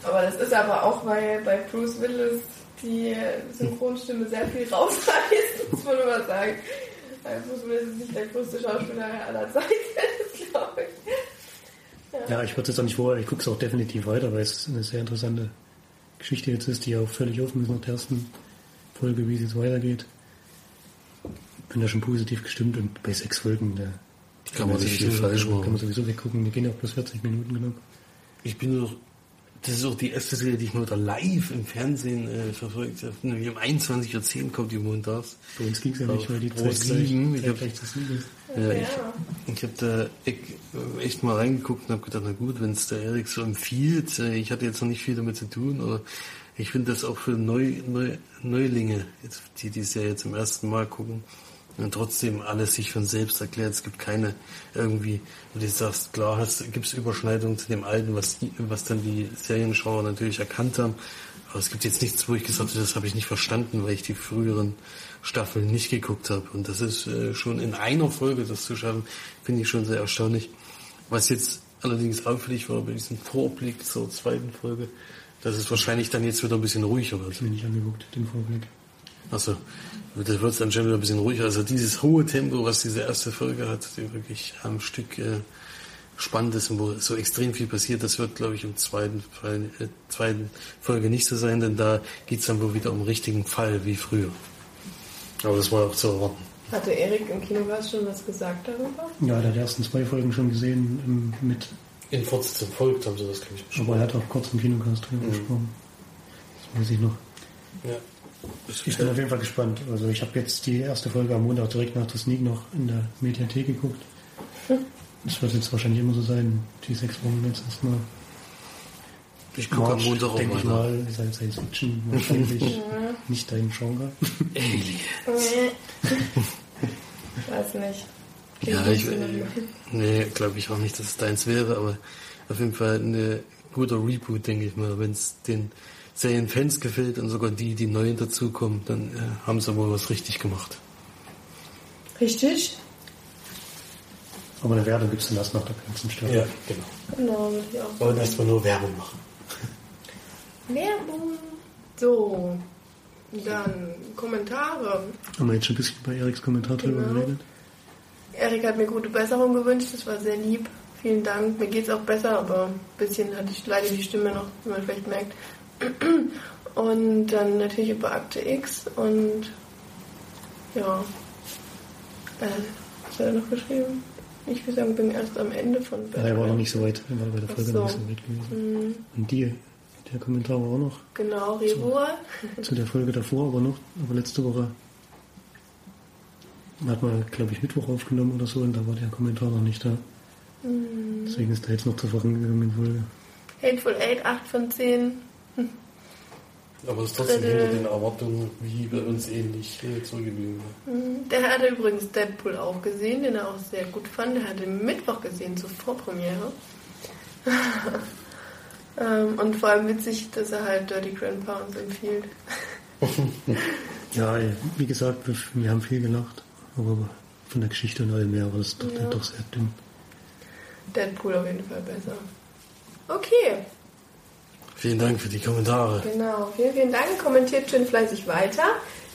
Aber das ist aber auch, weil bei Bruce Willis die Synchronstimme sehr viel rausreißt, muss man immer sagen. Weil Bruce Willis ist nicht der größte Schauspieler aller Zeiten, glaube ich. Ja, ich würde es auch nicht vor, ich gucke es auch definitiv weiter, weil es eine sehr interessante Geschichte jetzt ist, die auch völlig offen ist nach der ersten Folge, wie es jetzt weitergeht. Bin da schon positiv gestimmt und bei sechs Folgen, da, kann man nicht viel sowieso, falsch kann, kann man machen. sowieso weggucken. Die gehen ja auch bloß 40 Minuten genau. Ich bin noch, das ist auch die erste Serie, die ich mal wieder live im Fernsehen äh, verfolgt habe. Nämlich um 21.10 Uhr kommt die montags. Bei uns ging es ja nicht, weil die Pro Zeit gleich, sieben. Ich Zeit hab- gleich zu sieben ist. Ja, ich, Ja. ich habe da e- echt mal reingeguckt und habe gedacht, na gut, wenn es der Erik so empfiehlt, äh, ich hatte jetzt noch nicht viel damit zu tun, aber ich finde das auch für Neu, Neu, Neulinge, die die Serie zum ersten Mal gucken, und trotzdem alles sich von selbst erklärt. Es gibt keine irgendwie, wo du sagst, klar, gibt es Überschneidungen zu dem Alten, was, die, was dann die Serienschauer natürlich erkannt haben. Aber es gibt jetzt nichts, wo ich gesagt habe, das habe ich nicht verstanden, weil ich die früheren Staffeln nicht geguckt habe. Und das ist äh, schon in einer Folge, das zu schaffen, finde ich schon sehr erstaunlich. Was jetzt allerdings auffällig war bei diesem Vorblick zur zweiten Folge, dass es wahrscheinlich dann jetzt wieder ein bisschen ruhiger wird. Ich mir nicht angeguckt, den Vorblick. Also, das wird dann schon wieder ein bisschen ruhiger. Also dieses hohe Tempo, was diese erste Folge hat, die wirklich am Stück äh, spannend ist und wo so extrem viel passiert, das wird, glaube ich, im zweiten, Fall, äh, zweiten Folge nicht so sein, denn da geht's dann wohl wieder um einen richtigen Fall wie früher. Aber das war auch zu erwarten. Hatte Erik im Kinogast schon was gesagt darüber? Ja, der hat die ersten zwei Folgen schon gesehen ähm, mit, In Fortsetzung folgt haben sie das, glaube ich, aber er hat auch kurz im Kinocast drüber Mhm. gesprochen. Das weiß ich noch. Ja. Ich bin auf jeden Fall gespannt. Also ich habe jetzt die erste Folge am Montag direkt nach der Sneak noch in der Mediathek geguckt. Das wird jetzt wahrscheinlich immer so sein, die sechs Wochen jetzt erstmal. Ich gucke am Montag auch denke ich mal, ist halt Science Fiction wahrscheinlich nicht dein Genre. Alien. Nee. Weiß nicht. Klingt Ja, ich, äh, nee, glaube ich auch nicht, dass es deins wäre, aber auf jeden Fall ein guter Reboot, denke ich mal. Wenn es den Serienfans gefällt und sogar die, die neu dazukommen, dann äh, haben sie wohl was richtig gemacht. Richtig? Aber eine Werbung gibt es dann erst nach der ganzen Staffel. genau. Genau, würde ich auch Wollen erstmal nur Werbung machen. Werbung. So, dann Kommentare. Haben wir jetzt schon ein bisschen bei Eriks Kommentar drüber Genau. geredet? Erik hat mir gute Besserung gewünscht, das war sehr lieb. Vielen Dank. Mir geht's auch besser, aber ein bisschen hatte ich leider die Stimme noch, wie man vielleicht merkt. Und dann natürlich über Akte X und ja. Äh, was hat er noch geschrieben? Ich würde sagen, bin erst am Ende von Ja, er war noch nicht so weit, er war bei der Folge so. noch nicht so weit gewesen. Mhm, Und die, der Kommentar war auch noch Genau, Revor. zu der Folge davor, aber noch, aber letzte Woche hat man, glaube ich, Mittwoch aufgenommen oder so und da war der Kommentar noch nicht da. Mhm. Deswegen ist da jetzt noch zur vorangegangenen Folge. Hateful Eight, 8 von 10. Aber es ist trotzdem Drittel. hinter den Erwartungen wie bei uns ähnlich äh, zurückgeblieben. Mhm. Der hatte übrigens Deadpool auch gesehen, den er auch sehr gut fand. Der hatte Mittwoch gesehen zur Vorpremiere. ähm, und vor allem witzig, dass er halt Dirty Grandpa uns empfiehlt. Ja, wie gesagt, wir, haben viel gelacht, aber von der Geschichte und allem mehr war das doch, Ja. doch sehr dünn. Deadpool auf jeden Fall besser. Okay, Vielen Dank für die Kommentare. genau. Vielen, vielen Dank. Kommentiert schön fleißig weiter.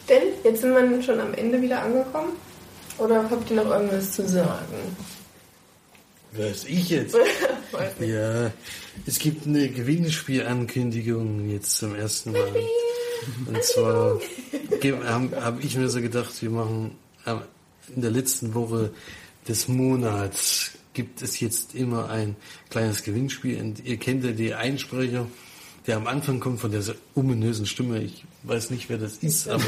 Denn jetzt sind wir schon am Ende wieder angekommen. Oder habt ihr noch irgendwas zu sagen? Weiß ich jetzt? Weiß. Ja, es gibt eine Gewinnspielankündigung jetzt zum ersten Mal. Und zwar habe hab ich mir so gedacht, wir machen äh, in der letzten Woche des Monats gibt es jetzt immer ein kleines Gewinnspiel. Und ihr kennt ja die Einsprecher, der am Anfang kommt von dieser ominösen Stimme. Ich weiß nicht, wer das ist, aber,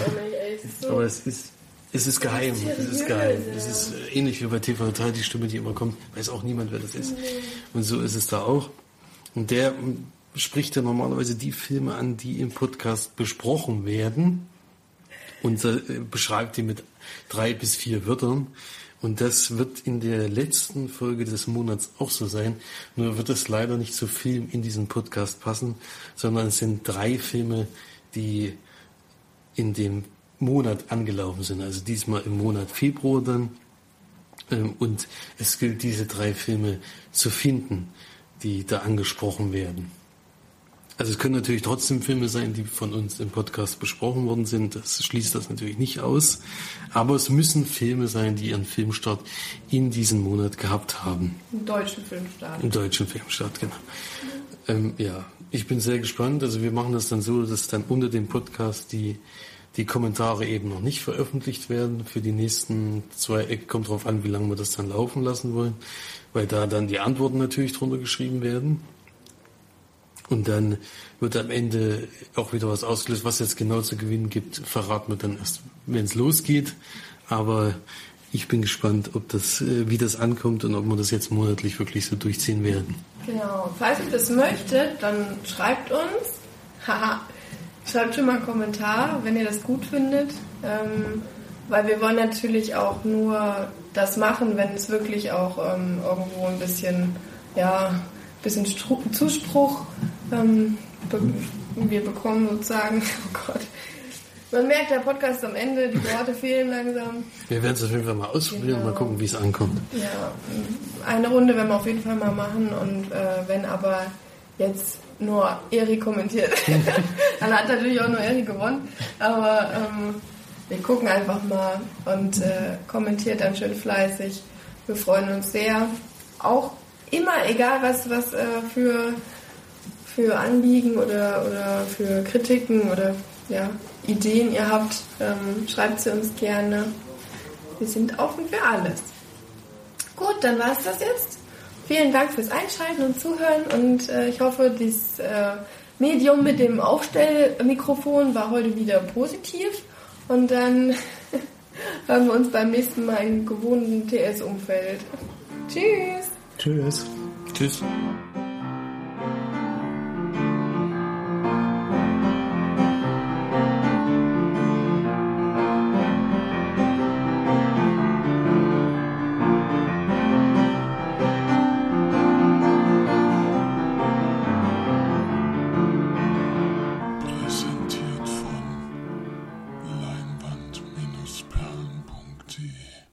so aber es ist es ist geheim. Es ist geheim. Es ist äh, ähnlich wie bei TV Total, die Stimme, die immer kommt. Weiß auch niemand, wer das ist. Und so ist es da auch. Und der m, spricht ja normalerweise die Filme an, die im Podcast besprochen werden. Und äh, beschreibt die mit drei bis vier Wörtern. Und das wird in der letzten Folge des Monats auch so sein. Nur wird es leider nicht zu Film in diesen Podcast passen, sondern es sind drei Filme, die in dem Monat angelaufen sind. Also diesmal im Monat Februar dann. Ähm, Und es gilt, diese drei Filme zu finden, die da angesprochen werden. Also es können natürlich trotzdem Filme sein, die von uns im Podcast besprochen worden sind. Das schließt das natürlich nicht aus. Aber es müssen Filme sein, die ihren Filmstart in diesem Monat gehabt haben. Im deutschen Filmstart. Im deutschen Filmstart, genau. Ähm, ja, ich bin sehr gespannt. Also wir machen das dann so, dass dann unter dem Podcast die die Kommentare eben noch nicht veröffentlicht werden. Für die nächsten zwei Ecken kommt drauf an, wie lange wir das dann laufen lassen wollen, weil da dann die Antworten natürlich drunter geschrieben werden. Und dann wird am Ende auch wieder was ausgelöst, was jetzt genau zu gewinnen gibt, verraten wir dann erst, wenn es losgeht. Aber ich bin gespannt, ob das, äh, wie das ankommt und ob wir das jetzt monatlich wirklich so durchziehen werden. Genau. Falls ihr das möchtet, dann schreibt uns. Haha. schreibt schon mal einen Kommentar, wenn ihr das gut findet. Ähm, weil wir wollen natürlich auch nur das machen, wenn es wirklich auch ähm, irgendwo ein bisschen, ja, bisschen Stru Zuspruch ähm, be wir bekommen sozusagen. Oh Gott. Man merkt, der Podcast am Ende, die Worte fehlen langsam. Wir werden es auf jeden Fall mal ausprobieren Genau. und mal gucken, wie es ankommt. Ja, eine Runde werden wir auf jeden Fall mal machen und äh, wenn aber jetzt nur Eri kommentiert, dann hat natürlich auch nur Eri gewonnen. Aber ähm, wir gucken einfach mal und äh, kommentiert dann schön fleißig. Wir freuen uns sehr. Auch immer, egal was, was äh, für, für Anliegen oder, oder für Kritiken oder ja, Ideen ihr habt, ähm, schreibt sie uns gerne. Wir sind offen für alles. Gut, dann war es das jetzt. Vielen Dank fürs Einschalten und Zuhören und äh, ich hoffe, dieses äh, Medium mit dem Aufstellmikrofon war heute wieder positiv und dann hören wir uns beim nächsten Mal im gewohnten TS-Umfeld. Tschüss! Tschüss. Tschüss.